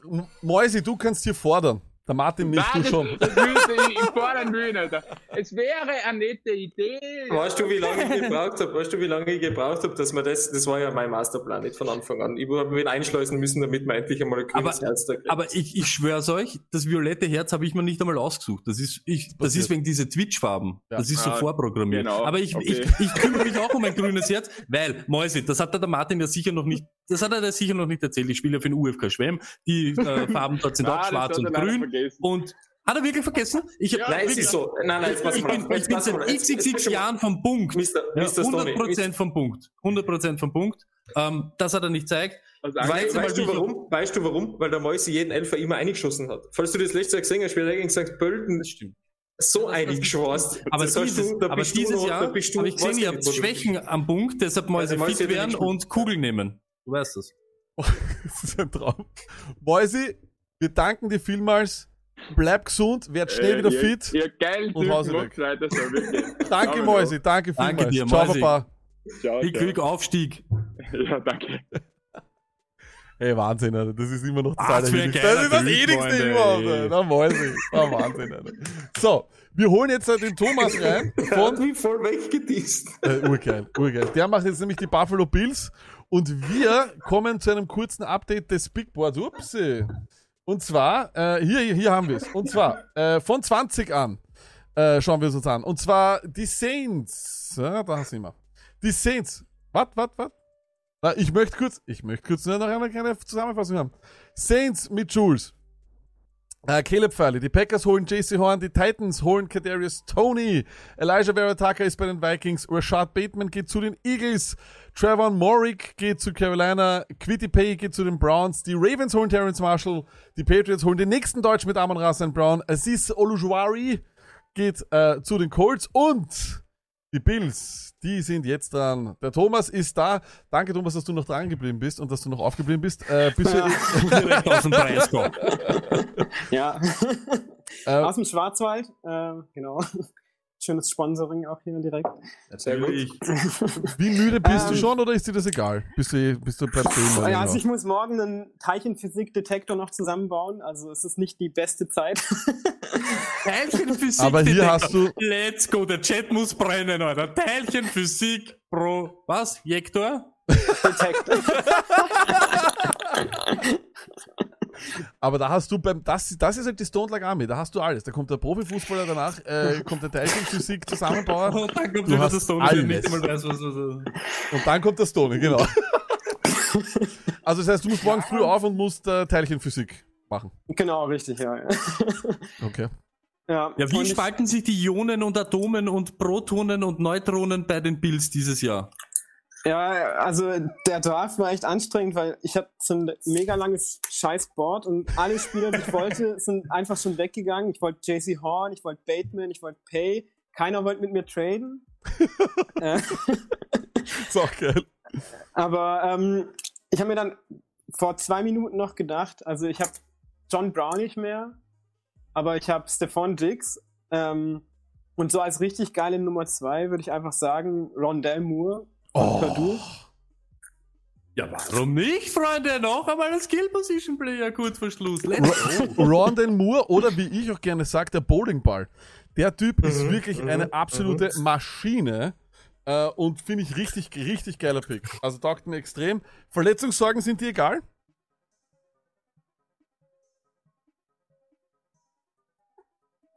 du, Mäusi, du kannst hier fordern. Der Martin nicht, du schon. Das, das will ich, ich fordern will. Alter. Es wäre eine nette Idee. Weißt du, wie lange ich gebraucht habe? Weißt du, wie lange ich gebraucht habe, dass man das, das war ja mein Masterplan nicht von Anfang an. Ich habe ihn einschleusen müssen, damit man endlich einmal ein grünes Herz da kriegt. Aber ich, ich schwör's euch, das violette Herz habe ich mir nicht einmal ausgesucht. Das ist, ich, das ist wegen diese Twitch-Farben. Ja. Das ist so Ah, vorprogrammiert. genau. Aber ich, Okay. ich, ich kümmere mich auch um ein grünes Herz, weil, Mäusi, das hat der Martin ja sicher noch nicht, das hat er ja sicher noch nicht erzählt. Ich spiele ja für den UFK Schwemm. Die äh, Farben dort sind Ah, auch das schwarz und grün. Und hat er wirklich vergessen? Ich hab Ja, Nein, es wirklich, ist so. Nein, nein, jetzt pass ich mal bin, ich bin seit xxx Jahren vom Punkt. Ja, Mr. Stoney. 100% vom Punkt. 100% vom Punkt. Ähm, das hat er nicht gezeigt. Also Weißt, weißt du warum? Weißt du warum? Weil der Mäusi jeden Elfer immer eingeschossen hat. Falls du das letzte Jahr gesehen hast, wie er gegen St. Pölten stimmt. so eingeschwast. Aber Das heißt, dieses, du- da aber dieses noch- Jahr bist du habe ich gesehen, ihr habt Schwächen am Punkt, deshalb Mäuse Mäuse fit er werden und Kugeln nehmen. Du weißt das. Das ist ein Traum. Mäusi, wir danken dir vielmals. Bleib gesund, werd schnell Äh, wieder ihr, fit. Ihr geilen und Typen, weg. weiter so. Danke, Mäusi, danke vielmals. Danke dir, Ciao, Mäusi. Papa. Ciao, Ich ciao. krieg Aufstieg. Ja, danke. Ey, Wahnsinn, Alter. Das ist immer noch das Ah, das. Das ist das Freunde, überhaupt. Alter. Na, Mäusi. Na, Wahnsinn, Alter. So, wir holen jetzt den Thomas rein. Von, hat mich voll weggedisst. äh, urgeil, urgeil. Der macht jetzt nämlich die Buffalo Bills. Und wir kommen zu einem kurzen Update des Big Boards. Upsi. Und zwar, äh, hier, hier haben wir es. Und zwar, äh, von 20 an äh, schauen wir es uns an. Und zwar die Saints. Ja, da sind wir. Die Saints. Was, was, was? Ich möchte kurz, ich möchte kurz nur noch eine kleine Zusammenfassung haben. Saints mit Jules. Äh, Caleb Farley. Die Packers holen JC Horn. Die Titans holen Kadarius Tony. Elijah Vera ist bei den Vikings. Rashad Bateman geht zu den Eagles. Trevor Morrick geht zu Carolina. Quitty Pay geht zu den Browns. Die Ravens holen Terrence Marshall. Die Patriots holen den nächsten Deutsch mit Amon Ra St. Brown. Aziz Olujuari geht äh, zu den Colts. Und die Bills, die sind jetzt dran. Der Thomas ist da. Danke, Thomas, dass du noch dran geblieben bist und dass du noch aufgeblieben bist. Äh, bist du Direkt aus dem Breisgau. Ja, Äh, aus dem Schwarzwald, äh, genau. Schönes Sponsoring auch hier direkt. Sehr gut. Wie müde bist du Ähm, schon oder ist dir das egal? Bist du, bist du bleibst du immer Ja, also ich muss morgen einen Teilchenphysik-Detektor noch zusammenbauen, also es ist nicht die beste Zeit. Teilchenphysik. Aber hier hast du- Let's go, der Chat muss brennen, Alter. Teilchenphysik pro. Was? Jektor? Aber da hast du beim, das, das ist halt die Stone Like Army, da hast du alles. Da kommt der Profifußballer danach, äh, kommt der Teilchenphysik Zusammenbauer. Und dann kommt Du hast der Stone, alles. nicht einmal weiß, was was- Und dann kommt der Stone, genau. Also das heißt, du musst morgen früh auf und musst äh, Teilchenphysik machen. genau, richtig, ja. Okay. Ja, Ja, wie spalten sich die Ionen und Atomen und Protonen und Neutronen bei den Bills dieses Jahr? Ja, also der Draft war echt anstrengend, weil ich hatte so ein mega langes Scheißboard und alle Spieler, die ich wollte, sind einfach schon weggegangen. Ich wollte JC Horn, ich wollte Bateman, ich wollte Pay. Keiner wollte mit mir traden. Äh, Ist auch geil. Aber ähm, ich habe mir dann vor zwei Minuten noch gedacht, also ich habe John Brown nicht mehr, aber ich habe Stephon Diggs. Ähm, und so als richtig geile Nummer zwei würde ich einfach sagen, Rondell Moore Oh. Kadur. Ja, warum nicht, Freunde? Noch einmal ein Skill-Position-Player kurz vor Schluss. Rondon Moore oder wie ich auch gerne sage, der Bowling Ball. Der Typ mhm, ist wirklich mhm, eine mhm. absolute mhm. Maschine äh, und finde ich richtig, richtig geiler Pick. Also taugt mir extrem. Verletzungssorgen sind dir egal?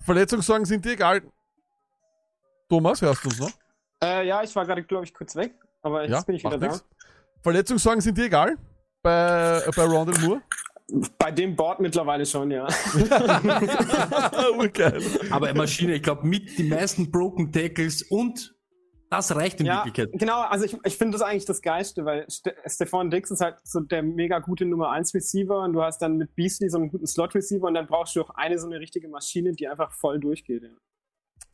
Verletzungssorgen sind dir egal. Thomas, hörst du uns noch? Äh, ja, ich war gerade, glaube ich, kurz weg, aber jetzt Ja, bin ich wieder macht da. nix. Verletzungssorgen sind dir egal? Bei, bei Rondell Moore? Bei dem Board mittlerweile schon, ja. Urgeil. Aber eine Maschine, ich glaube, mit die meisten Broken Tackles und das reicht in ja, Wirklichkeit. genau, also ich, ich finde das eigentlich das Geilste, weil Ste Stefan Dix ist halt so der mega gute Nummer 1 Receiver und du hast dann mit Beasley so einen guten Slot Receiver und dann brauchst du auch eine so eine richtige Maschine, die einfach voll durchgeht. Ja.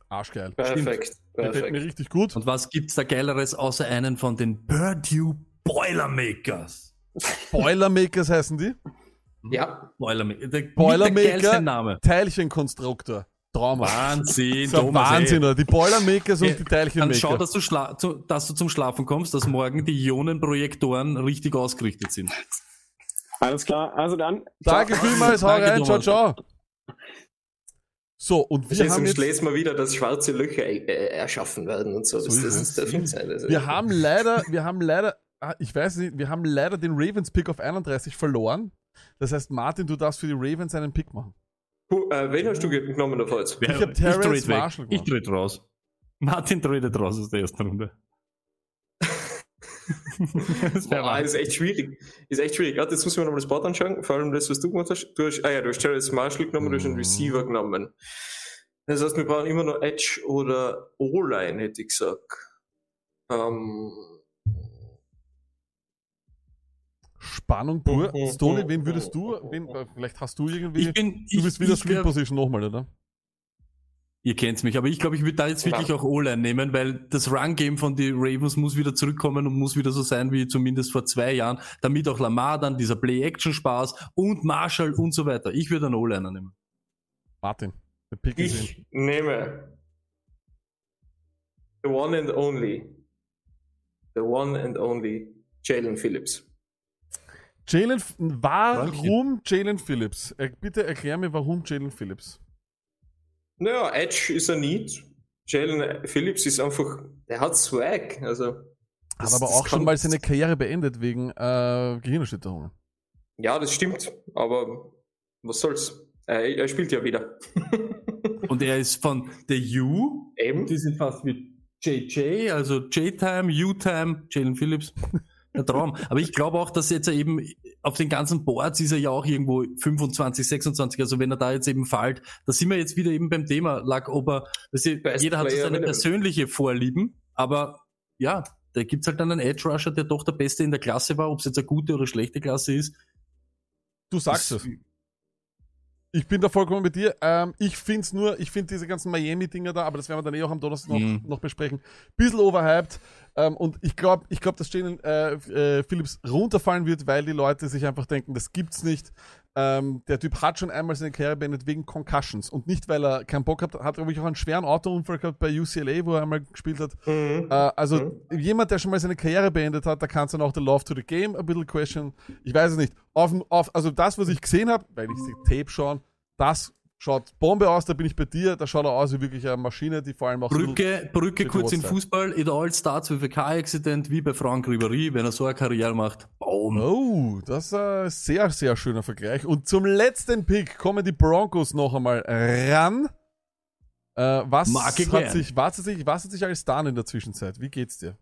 Arschgeil. Perfekt, Gefällt perfekt. mir richtig gut. Und was gibt's da Geileres außer einen von den Purdue Boilermakers? Boilermakers heißen die? Ja. Boilermaker. Der, Boilermaker, Name. Teilchenkonstruktor. Trauma. Wahnsinn, Thomas, Wahnsinn, ey. Die Boilermakers und Ja, die Dann schau, Teilchenmaker. dass du, schla zu, dass du zum Schlafen kommst, dass morgen die Ionenprojektoren richtig ausgerichtet sind. Alles klar, also dann. Danke ciao. vielmals, hau rein, ciao, ciao. So, und wir Jetzt haben jetzt, lesen wir wieder, dass schwarze Löcher äh, erschaffen werden und so. Das, So ist das, es. das darf nicht sein. Also, wir haben leider, wir haben leider, ah, ich weiß nicht, wir haben leider den Ravens Pick auf 31 verloren. Das heißt, Martin, du darfst für die Ravens einen Pick machen. Puh, äh, wen hast du genommen davor jetzt? Ich hab Terrence. Marshall Ich gemacht. trade raus. Martin tradet raus aus der ersten Runde. das Boah, das ist echt schwierig. Ist echt schwierig. Warte, jetzt muss ich mir nochmal das Board anschauen. Vor allem das, was du gemacht hast. Du hast, ah ja, du hast Terrence Marshall genommen, du hast einen Mhm. Receiver genommen. Das heißt, wir brauchen immer noch Edge oder O-Line, hätte ich gesagt. Ähm, Spannung pur. Mhm. Stoney, wen würdest du, wen, vielleicht hast du irgendwie, Ich bin, du ich, bist wieder Skill Position nochmal, oder? Ihr kennt's mich, aber ich glaube, ich würde da jetzt wirklich auch O-Line nehmen, weil das Run-Game von den Ravens muss wieder zurückkommen und muss wieder so sein wie zumindest vor zwei Jahren, damit auch Lamar dann dieser Play-Action-Spaß und Marshall und so weiter. Ich würde einen O-Liner nehmen. Martin, der Pick ist ich nehme the one and only, the one and only Jalen Phillips. Jalen, warum Jalen Phillips? Bitte erklär mir, warum Jalen Phillips. Naja, Edge ist ein Need. Jalen Phillips ist einfach, der hat Swag. Also, Hat das- aber das auch schon mal seine Karriere beendet wegen äh, Gehirnerschütterungen. Ja, das stimmt. Aber was soll's? Äh, er spielt ja wieder. Und er ist von The U. Eben. Die sind fast wie JJ, also J-Time, U-Time, Jalen Phillips. Der Traum. Aber ich glaube auch, dass jetzt er eben auf den ganzen Boards ist er ja auch irgendwo 25, 26. Also wenn er da jetzt eben fällt, da sind wir jetzt wieder eben beim Thema, lag, ob er, Best jeder hat so seine persönliche Vorlieben, aber ja, da gibt's halt dann einen Edge Rusher, der doch der Beste in der Klasse war, ob es jetzt eine gute oder schlechte Klasse ist. Du sagst es. Ich bin da vollkommen mit dir. Ähm, ich finde es nur, ich finde diese ganzen Miami-Dinger da, aber das werden wir dann eh auch am Donnerstag noch, Mhm. noch besprechen. Bisschen overhyped. Ähm, und ich glaube, ich glaub, dass Jalen äh, äh, Phillips runterfallen wird, weil die Leute sich einfach denken, das gibt's nicht. Ähm, der Typ hat schon einmal seine Karriere beendet wegen Concussions und nicht, weil er keinen Bock hat. Hat, glaube ich, auch einen schweren Autounfall gehabt bei UCLA, wo er einmal gespielt hat. Mhm. Äh, also jemand, der schon mal seine Karriere beendet hat, da kannst du dann auch the love to the game a little question. Ich weiß es nicht. Auf, auf, also das, was ich gesehen habe, weil ich die Tape schauen, das schaut Bombe aus, da bin ich bei dir. Da schaut er aus wie wirklich eine Maschine, die vor allem auch Brücke, Brücke kurz in Fußball, it all starts with a car accident, wie bei Frank Ribéry, wenn er so eine Karriere macht. Boom. Oh, das ist ein sehr, sehr schöner Vergleich. Und zum letzten Pick kommen die Broncos noch einmal ran. Äh, was, Mag ich hat gern. sich, was, hat sich, was hat sich alles getan in der Zwischenzeit? Wie geht's dir?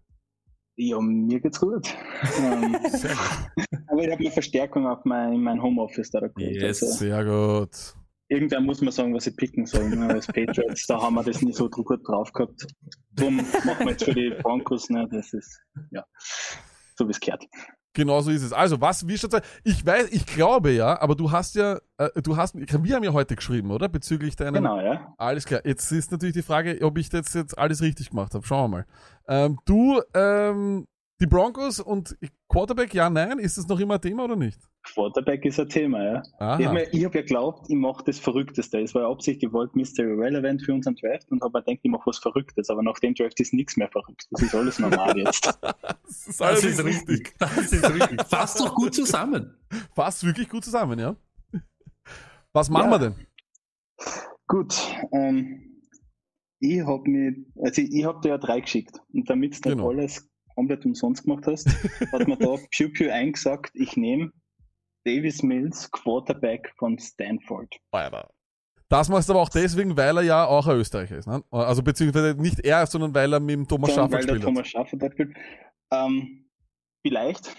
Ja, mir geht's gut. Ähm, aber ich habe eine Verstärkung auf mein, in mein Homeoffice da geholt. Yes. Also, Sehr gut. Irgendwer muss mir sagen, was ich picken soll. Ne? Als Patriots, da haben wir das nicht so gut drauf gehabt. Drum machen wir jetzt für die Broncos, ne? das ist, ja, so wie es gehört. Genau so ist es. Also, was, wie schaut's aus? Ich weiß, ich glaube ja, aber du hast ja, äh, du hast, wir haben ja heute geschrieben, oder? Bezüglich deiner. Genau, ja. Alles klar. Jetzt ist natürlich die Frage, ob ich das jetzt alles richtig gemacht habe. Schauen wir mal. Ähm, du, ähm, die Broncos und Quarterback, ja, nein, ist das noch immer ein Thema oder nicht? Quarterback ist ein Thema, ja. Aha. Ich habe hab ja geglaubt, ich mache das Verrückteste. Es war ja Absicht, ich wollte Mystery Relevant für unseren Draft und habe mir gedacht, ich mache was Verrücktes. Aber nach dem Draft ist nichts mehr verrückt. Das ist alles normal jetzt. Das ist, Das ist richtig. Das ist richtig. Fasst doch gut zusammen. Passt wirklich gut zusammen, ja? Was machen Ja. wir denn? Gut, ähm, ich habe mir, also ich, ich habe dir ja drei geschickt und damit du nicht Genau. alles komplett umsonst gemacht hast, hat mir da Pew Pew eingesagt, ich nehme Davis Mills, Quarterback von Stanford. Alter. Das machst du aber auch deswegen, weil er ja auch ein Österreicher ist. Ne? Also beziehungsweise nicht er, sondern weil er mit dem Thomas Sondern Schaffer weil der gespielt hat. Thomas Schaffer dort spielt. Ähm, vielleicht,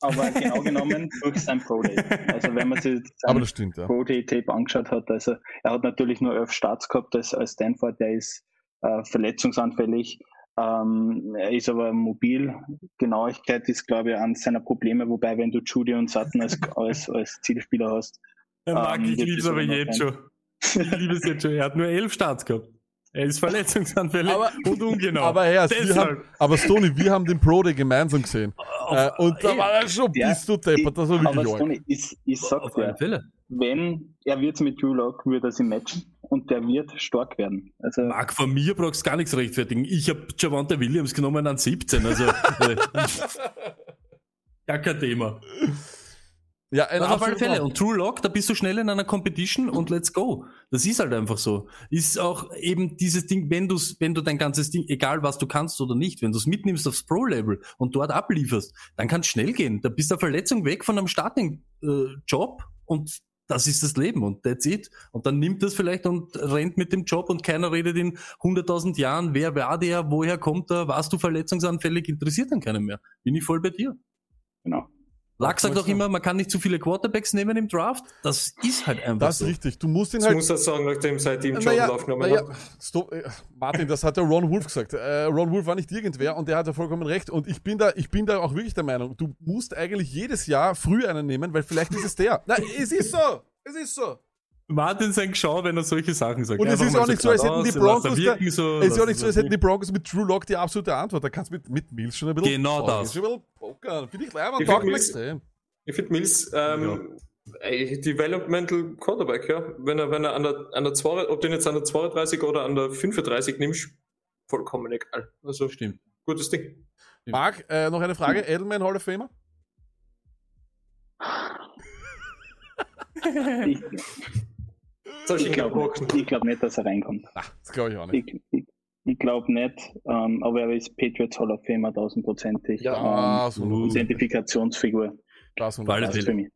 aber genau genommen durch sein Pro Day. Also wenn man sich Aber sein das stimmt, ja. Pro Day Tape angeschaut hat, also er hat natürlich nur elf Starts gehabt als, als Stanford, der ist äh, verletzungsanfällig. Ähm, er ist aber mobil. Genauigkeit ist, glaube ich, eines seiner Probleme, wobei wenn du Judy und Sutton als, als, als Zielspieler hast. Der Marc, ähm, ich liebe es aber jetzt schon. Ich liebe es jetzt schon. Er hat nur elf Starts gehabt. Er ist verletzungsanfällig und ungenau. Aber Herr, wir haben, aber Stoney, wir haben den Pro Day gemeinsam gesehen. Äh, und da war er schon, Ja, bist du deppert, das war Aber wirklich arg. Stoney, ich, ich sag dir, wenn er wird mit Drew Lock, wird er sie matchen und der wird stark werden. Also Marc, von mir brauchst du gar nichts rechtfertigen. Ich habe Javante Williams genommen an 17. Also, äh, gar kein Thema. Ja, ein auf alle Fälle. Und True Lock, da bist du schnell in einer Competition und let's go. Das ist halt einfach so. Ist auch eben dieses Ding, wenn du's, wenn du dein ganzes Ding, egal was du kannst oder nicht, wenn du es mitnimmst aufs Pro-Level und dort ablieferst, dann kann es schnell gehen. Da bist du der Verletzung weg von einem Starting-Job und das ist das Leben und that's it. Und dann nimmt das vielleicht und rennt mit dem Job und keiner redet in 100.000 Jahren, wer war der, woher kommt er, warst du verletzungsanfällig, interessiert dann keinen mehr. Bin ich voll bei dir. Genau. Lack sagt auch immer, man kann nicht zu viele Quarterbacks nehmen im Draft. Das ist halt einfach Das so. ist richtig. Du musst ihn Ich halt. muss das sagen, nachdem seitdem Jordan Naja, Love genommen naja, hat. stopp, äh, Martin, das hat der Ron Wolf gesagt. Äh, Ron Wolf war nicht irgendwer und der hat ja vollkommen recht. Und ich bin da, ich bin da auch wirklich der Meinung, du musst eigentlich jedes Jahr früh einen nehmen, weil vielleicht ist es der. Nein, es ist so. Es ist so. Martin sein Schau, wenn er solche Sachen sagt. Und es ist auch nicht so, als hätten die Broncos, da, wirken so, es ist auch nicht so, als hätten die. Broncos mit Drew Lock die absolute Antwort. Da kannst du mit, mit Mills schon ein bisschen. Genau Oh, das. Schon ein bisschen pokern. Finde ich leider, Ich taugt Mills-. Ich finde Mills ähm, ey, Developmental Quarterback, ja. Wenn er, wenn er an der, an der 2, ob ihn jetzt an der 32 oder an der 35 nimmst, vollkommen egal. Also Stimmt. gutes Ding. Marc, äh, noch eine Frage. Edelman Hall of Famer? ich, ich ich glaube glaub nicht, dass er reinkommt. Das glaube ich auch nicht. Ich, ich, ich glaube nicht, ähm, aber er ist Patriots Hall of Famer tausendprozentig. Ja, ähm, so. Identifikationsfigur. Das Passt Fälle. für mich.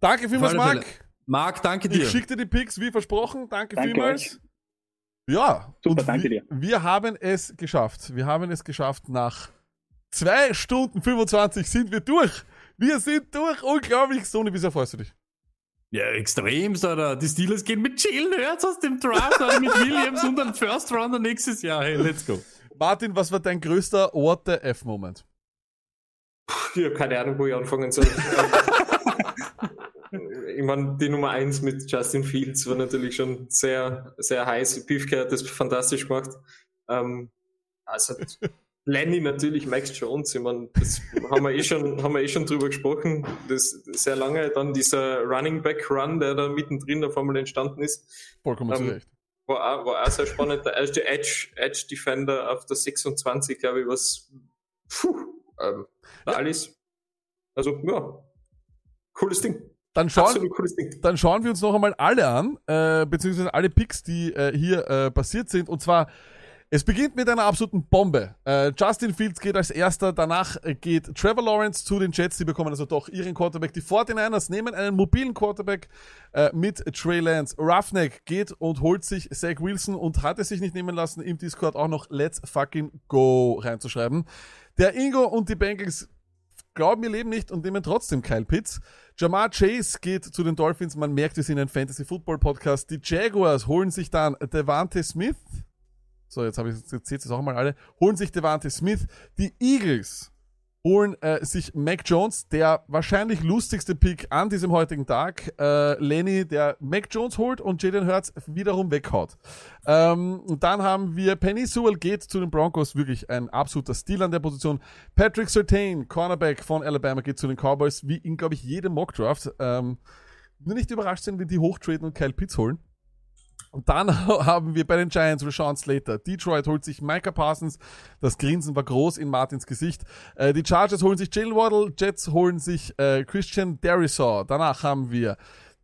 Danke vielmals, Marc. Marc, danke Ich dir. schicke dir die Picks wie versprochen. Danke, Danke vielmals. euch. Ja, Super, und danke wir, dir. wir haben es geschafft. Wir haben es geschafft. Nach zwei Stunden 25 sind wir durch. Wir sind durch. Unglaublich. Sony, wie sehr freust du dich? Ja, extremst, oder? Die Steelers gehen mit Jalen Hurts aus dem Draft, oder mit Williams und einem First Rounder nächstes Jahr. Hey, let's go. Martin, was war dein größter What the F-Moment? Ich habe keine Ahnung, wo ich anfangen soll. ich meine, die Nummer 1 mit Justin Fields war natürlich schon sehr, sehr heiß. Beefcare hat das fantastisch gemacht. Ähm, also Lenny natürlich, Max Jones, ich meine, das haben wir eh schon, haben wir eh schon drüber gesprochen. Das sehr lange. Dann dieser Running Back Run, der da mittendrin auf einmal entstanden ist. Vollkommen zu Ähm, Recht. War auch, war auch sehr spannend. Der erste Edge, Edge Defender auf der 26, glaube ich, was puh, ähm, alles. Also, ja, cooles Ding. Dann schauen, dann schauen wir uns noch einmal alle an, äh, beziehungsweise alle Picks, die äh, hier äh, passiert sind. Und zwar, es beginnt mit einer absoluten Bombe. Äh, Justin Fields geht als erster, danach geht Trevor Lawrence zu den Jets, die bekommen also doch ihren Quarterback. Die 49ers nehmen einen mobilen Quarterback äh, mit Trey Lance. Roughneck geht und holt sich Zach Wilson und hat es sich nicht nehmen lassen, im Discord auch noch Let's fucking go reinzuschreiben. Der Ingo und die Bengals glauben ihr Leben nicht und nehmen trotzdem Kyle Pitts. Jamar Chase geht zu den Dolphins. Man merkt, wir sind ein Fantasy Football Podcast. Die Jaguars holen sich dann Devante Smith. So, jetzt habe ich jetzt ihr es auch mal alle. Holen sich Devante Smith. Die Eagles holen äh, sich Mac Jones, der wahrscheinlich lustigste Pick an diesem heutigen Tag. Äh, Lenny, der Mac Jones holt und Jaden Hurts wiederum weghaut. Ähm, und dann haben wir Penny Sewell geht zu den Broncos, wirklich ein absoluter Stil an der Position. Patrick Sertain, Cornerback von Alabama, geht zu den Cowboys, wie in, glaube ich, jedem Mockdraft. Ähm, nur nicht überrascht sind, wenn die hochtraden und Kyle Pitts holen. Und dann haben wir bei den Giants Rashawn Slater. Detroit holt sich Micah Parsons. Das Grinsen war groß in Martins Gesicht. Äh, die Chargers holen sich Jalen Waddle. Jets holen sich äh, Christian Derisaw. Danach haben wir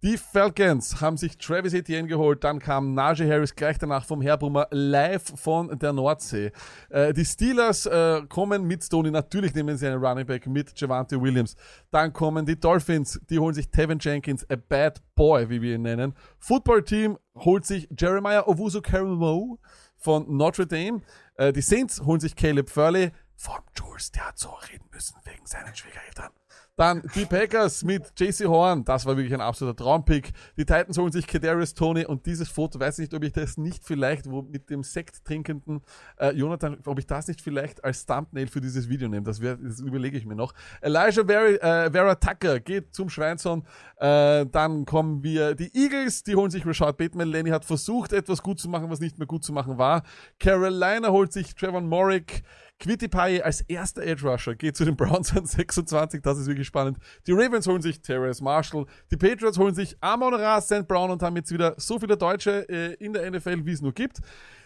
Die Falcons haben sich Travis Etienne geholt, dann kam Najee Harris gleich danach vom Herbrummer live von der Nordsee. Äh, die Steelers äh, kommen mit Stoney, natürlich nehmen sie einen Running Back mit Javante Williams. Dann kommen die Dolphins, die holen sich Tevin Jenkins, a bad boy, wie wir ihn nennen. Football Team holt sich Jeremiah Owusu Carroll von Notre Dame. Äh, die Saints holen sich Caleb Furley von Jules, der hat so reden müssen wegen seinen Schwiegereltern. Dann die Packers mit JC Horn, das war wirklich ein absoluter Traumpick. Die Titans holen sich Kadarius Tony und dieses Foto, weiß nicht, ob ich das nicht vielleicht, wo mit dem Sekt trinkenden äh, Jonathan, ob ich das nicht vielleicht als Thumbnail für dieses Video nehme, das, wär, das überlege ich mir noch. Elijah Vera, äh, Vera Tucker geht zum Schweinson, äh, dann kommen wir, die Eagles, die holen sich Rashad Bateman, Lenny hat versucht, etwas gut zu machen, was nicht mehr gut zu machen war. Carolina holt sich Trevor Morrick, Quitty Paye als erster Edge Rusher geht zu den Browns an 26, das ist wirklich spannend. Die Ravens holen sich Terrence Marshall, die Patriots holen sich Amon Ra, St. Brown und haben jetzt wieder so viele Deutsche äh, in der NFL, wie es nur gibt.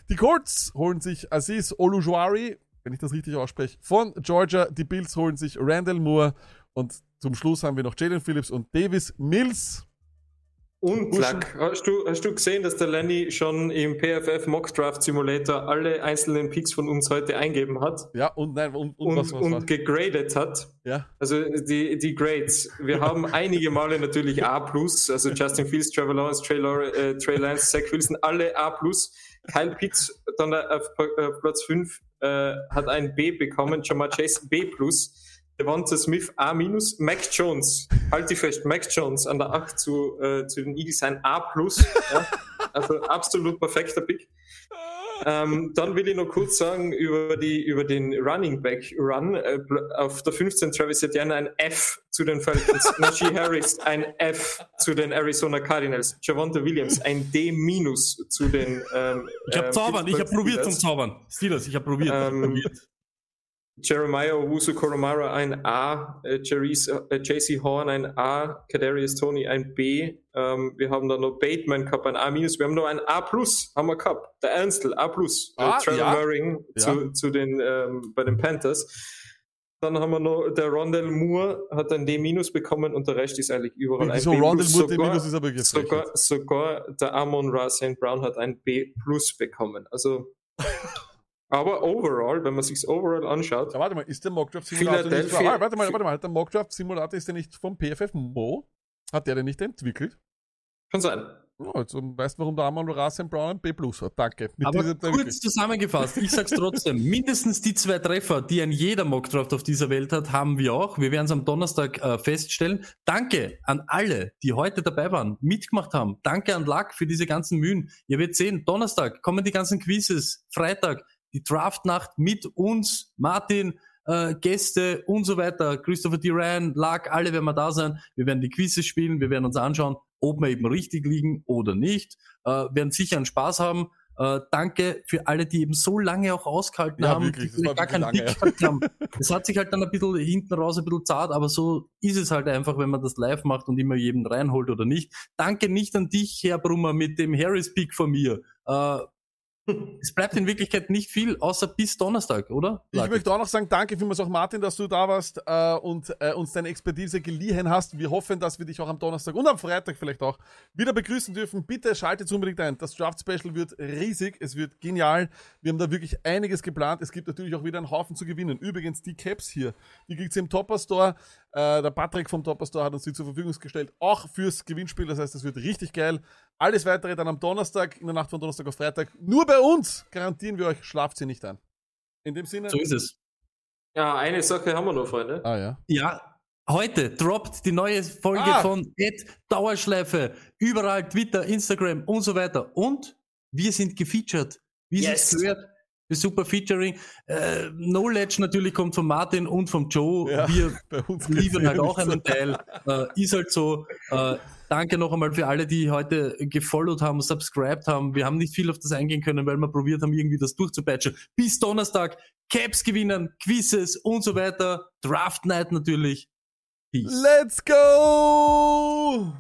Die Colts holen sich Aziz Olujuari, wenn ich das richtig ausspreche, von Georgia. Die Bills holen sich Randall Moore und zum Schluss haben wir noch Jalen Phillips und Davis Mills. Und Lack, hast du, hast du gesehen, dass der Lenny schon im PFF Mock Draft Simulator alle einzelnen Picks von uns heute eingeben hat? Ja, und nein, und, und, und, was, was, und was? gegradet hat. Ja. Also die, die Grades. Wir haben einige Male natürlich A+, also Justin Fields, Trevor Lawrence, Trey, Lawrence, äh, Trey Lance, Zach Wilson, alle A+. Kyle Pitts dann auf äh, Platz 5 äh, hat ein B bekommen, Jamar Chase B+. Devonta Smith A-, Mac Jones, halt dich fest, Mac Jones an der 8 zu, äh, zu den Eagles ein A+. ja? Also absolut perfekter Pick. Ähm, dann will ich noch kurz sagen über, die, über den Running Back Run. Äh, auf der 15 Travis Etienne ein F zu den Falcons. Najee Harris ein F zu den Arizona Cardinals. Javonte Williams ein D- zu den ähm, Ich habe ähm, zaubern, ich habe probiert zum. Zaubern. Steelers, ich habe probiert. ich hab Ähm, probiert. Jeremiah Owusu Koromara ein A, äh, äh, JC Horn ein A, Kadarius Tony ein B. Ähm, wir haben dann noch Bateman gehabt ein A-. Wir haben noch ein A+, haben wir gehabt. Der Ernstl, A+. Ah, äh, Trevor ja. Merring Ja. zu, zu den, ähm, bei den Panthers. Dann haben wir noch, der Rondell Moore hat ein D- bekommen und der Rest ist eigentlich überall Wieso ein B+. Rondell Moore D- Sogar- ist aber sogar, sogar der Amon Ra St. Brown hat ein B plus bekommen. Also, aber overall, wenn man sich's overall anschaut. Ja, warte mal, ist der Mockdraft Simulator nicht ah, Warte mal, warte mal, der Mockdraft Simulator ist der nicht vom PFF Mo? Hat der den nicht entwickelt? Kann sein. Ja, also weißt du, warum der Amon Ra St. Brown ein B plus hat. Danke. Mit Aber dieser- kurz zusammengefasst, ich sag's trotzdem, mindestens die zwei Treffer, die ein jeder Mockdraft auf dieser Welt hat, haben wir auch. Wir werden es am Donnerstag äh, feststellen. Danke an alle, die heute dabei waren, mitgemacht haben. Danke an Luck für diese ganzen Mühen. Ihr werdet sehen, Donnerstag kommen die ganzen Quizzes, Freitag die Draftnacht mit uns, Martin, äh, Gäste und so weiter. Christopher D. Ryan, Luck, alle werden wir da sein. Wir werden die Quizzes spielen, wir werden uns anschauen, ob wir eben richtig liegen oder nicht. Äh, werden sicher einen Spaß haben. Äh, danke für alle, die eben so lange auch ausgehalten Ja, haben, wirklich, die gar keinen lange, gehabt haben. Es hat sich halt dann ein bisschen hinten raus ein bisschen zart, aber so ist es halt einfach, wenn man das live macht und immer jeden reinholt oder nicht. Danke nicht an dich, Herr Brummer, mit dem Harris-Pick von mir. Äh, es bleibt in Wirklichkeit nicht viel, außer bis Donnerstag, oder? Ich möchte auch noch sagen, danke vielmals auch Martin, dass du da warst äh, und äh, uns deine Expertise geliehen hast. Wir hoffen, dass wir dich auch am Donnerstag und am Freitag vielleicht auch wieder begrüßen dürfen. Bitte schaltet unbedingt ein. Das Draft Special wird riesig, es wird genial. Wir haben da wirklich einiges geplant. Es gibt natürlich auch wieder einen Haufen zu gewinnen. Übrigens, die Caps hier, die gibt's im Topper Store. Äh, der Patrick vom Topper Store hat uns die zur Verfügung gestellt, auch fürs Gewinnspiel. Das heißt, es wird richtig geil. Alles weitere dann am Donnerstag, in der Nacht von Donnerstag auf Freitag. Nur bei uns garantieren wir euch, schlaft sie nicht ein. In dem Sinne. So ist es. Ja, eine Sache haben wir noch, Freunde. Ah ja. Ja, heute droppt die neue Folge Ah. von Ed Dauerschleife. Überall Twitter, Instagram und so weiter. Und wir sind gefeatured. Wie Yes. es gehört. Für super Featuring. Äh, Knowledge natürlich kommt von Martin und vom Joe. Ja, wir liefern halt auch einen Teil. Äh, ist halt so. Äh, danke noch einmal für alle, die heute gefollowt haben, subscribed haben. Wir haben nicht viel auf das eingehen können, weil wir probiert haben, irgendwie das durchzupeitschen. Bis Donnerstag. Caps gewinnen, Quizzes und so weiter. Draft Night natürlich. Peace. Let's go!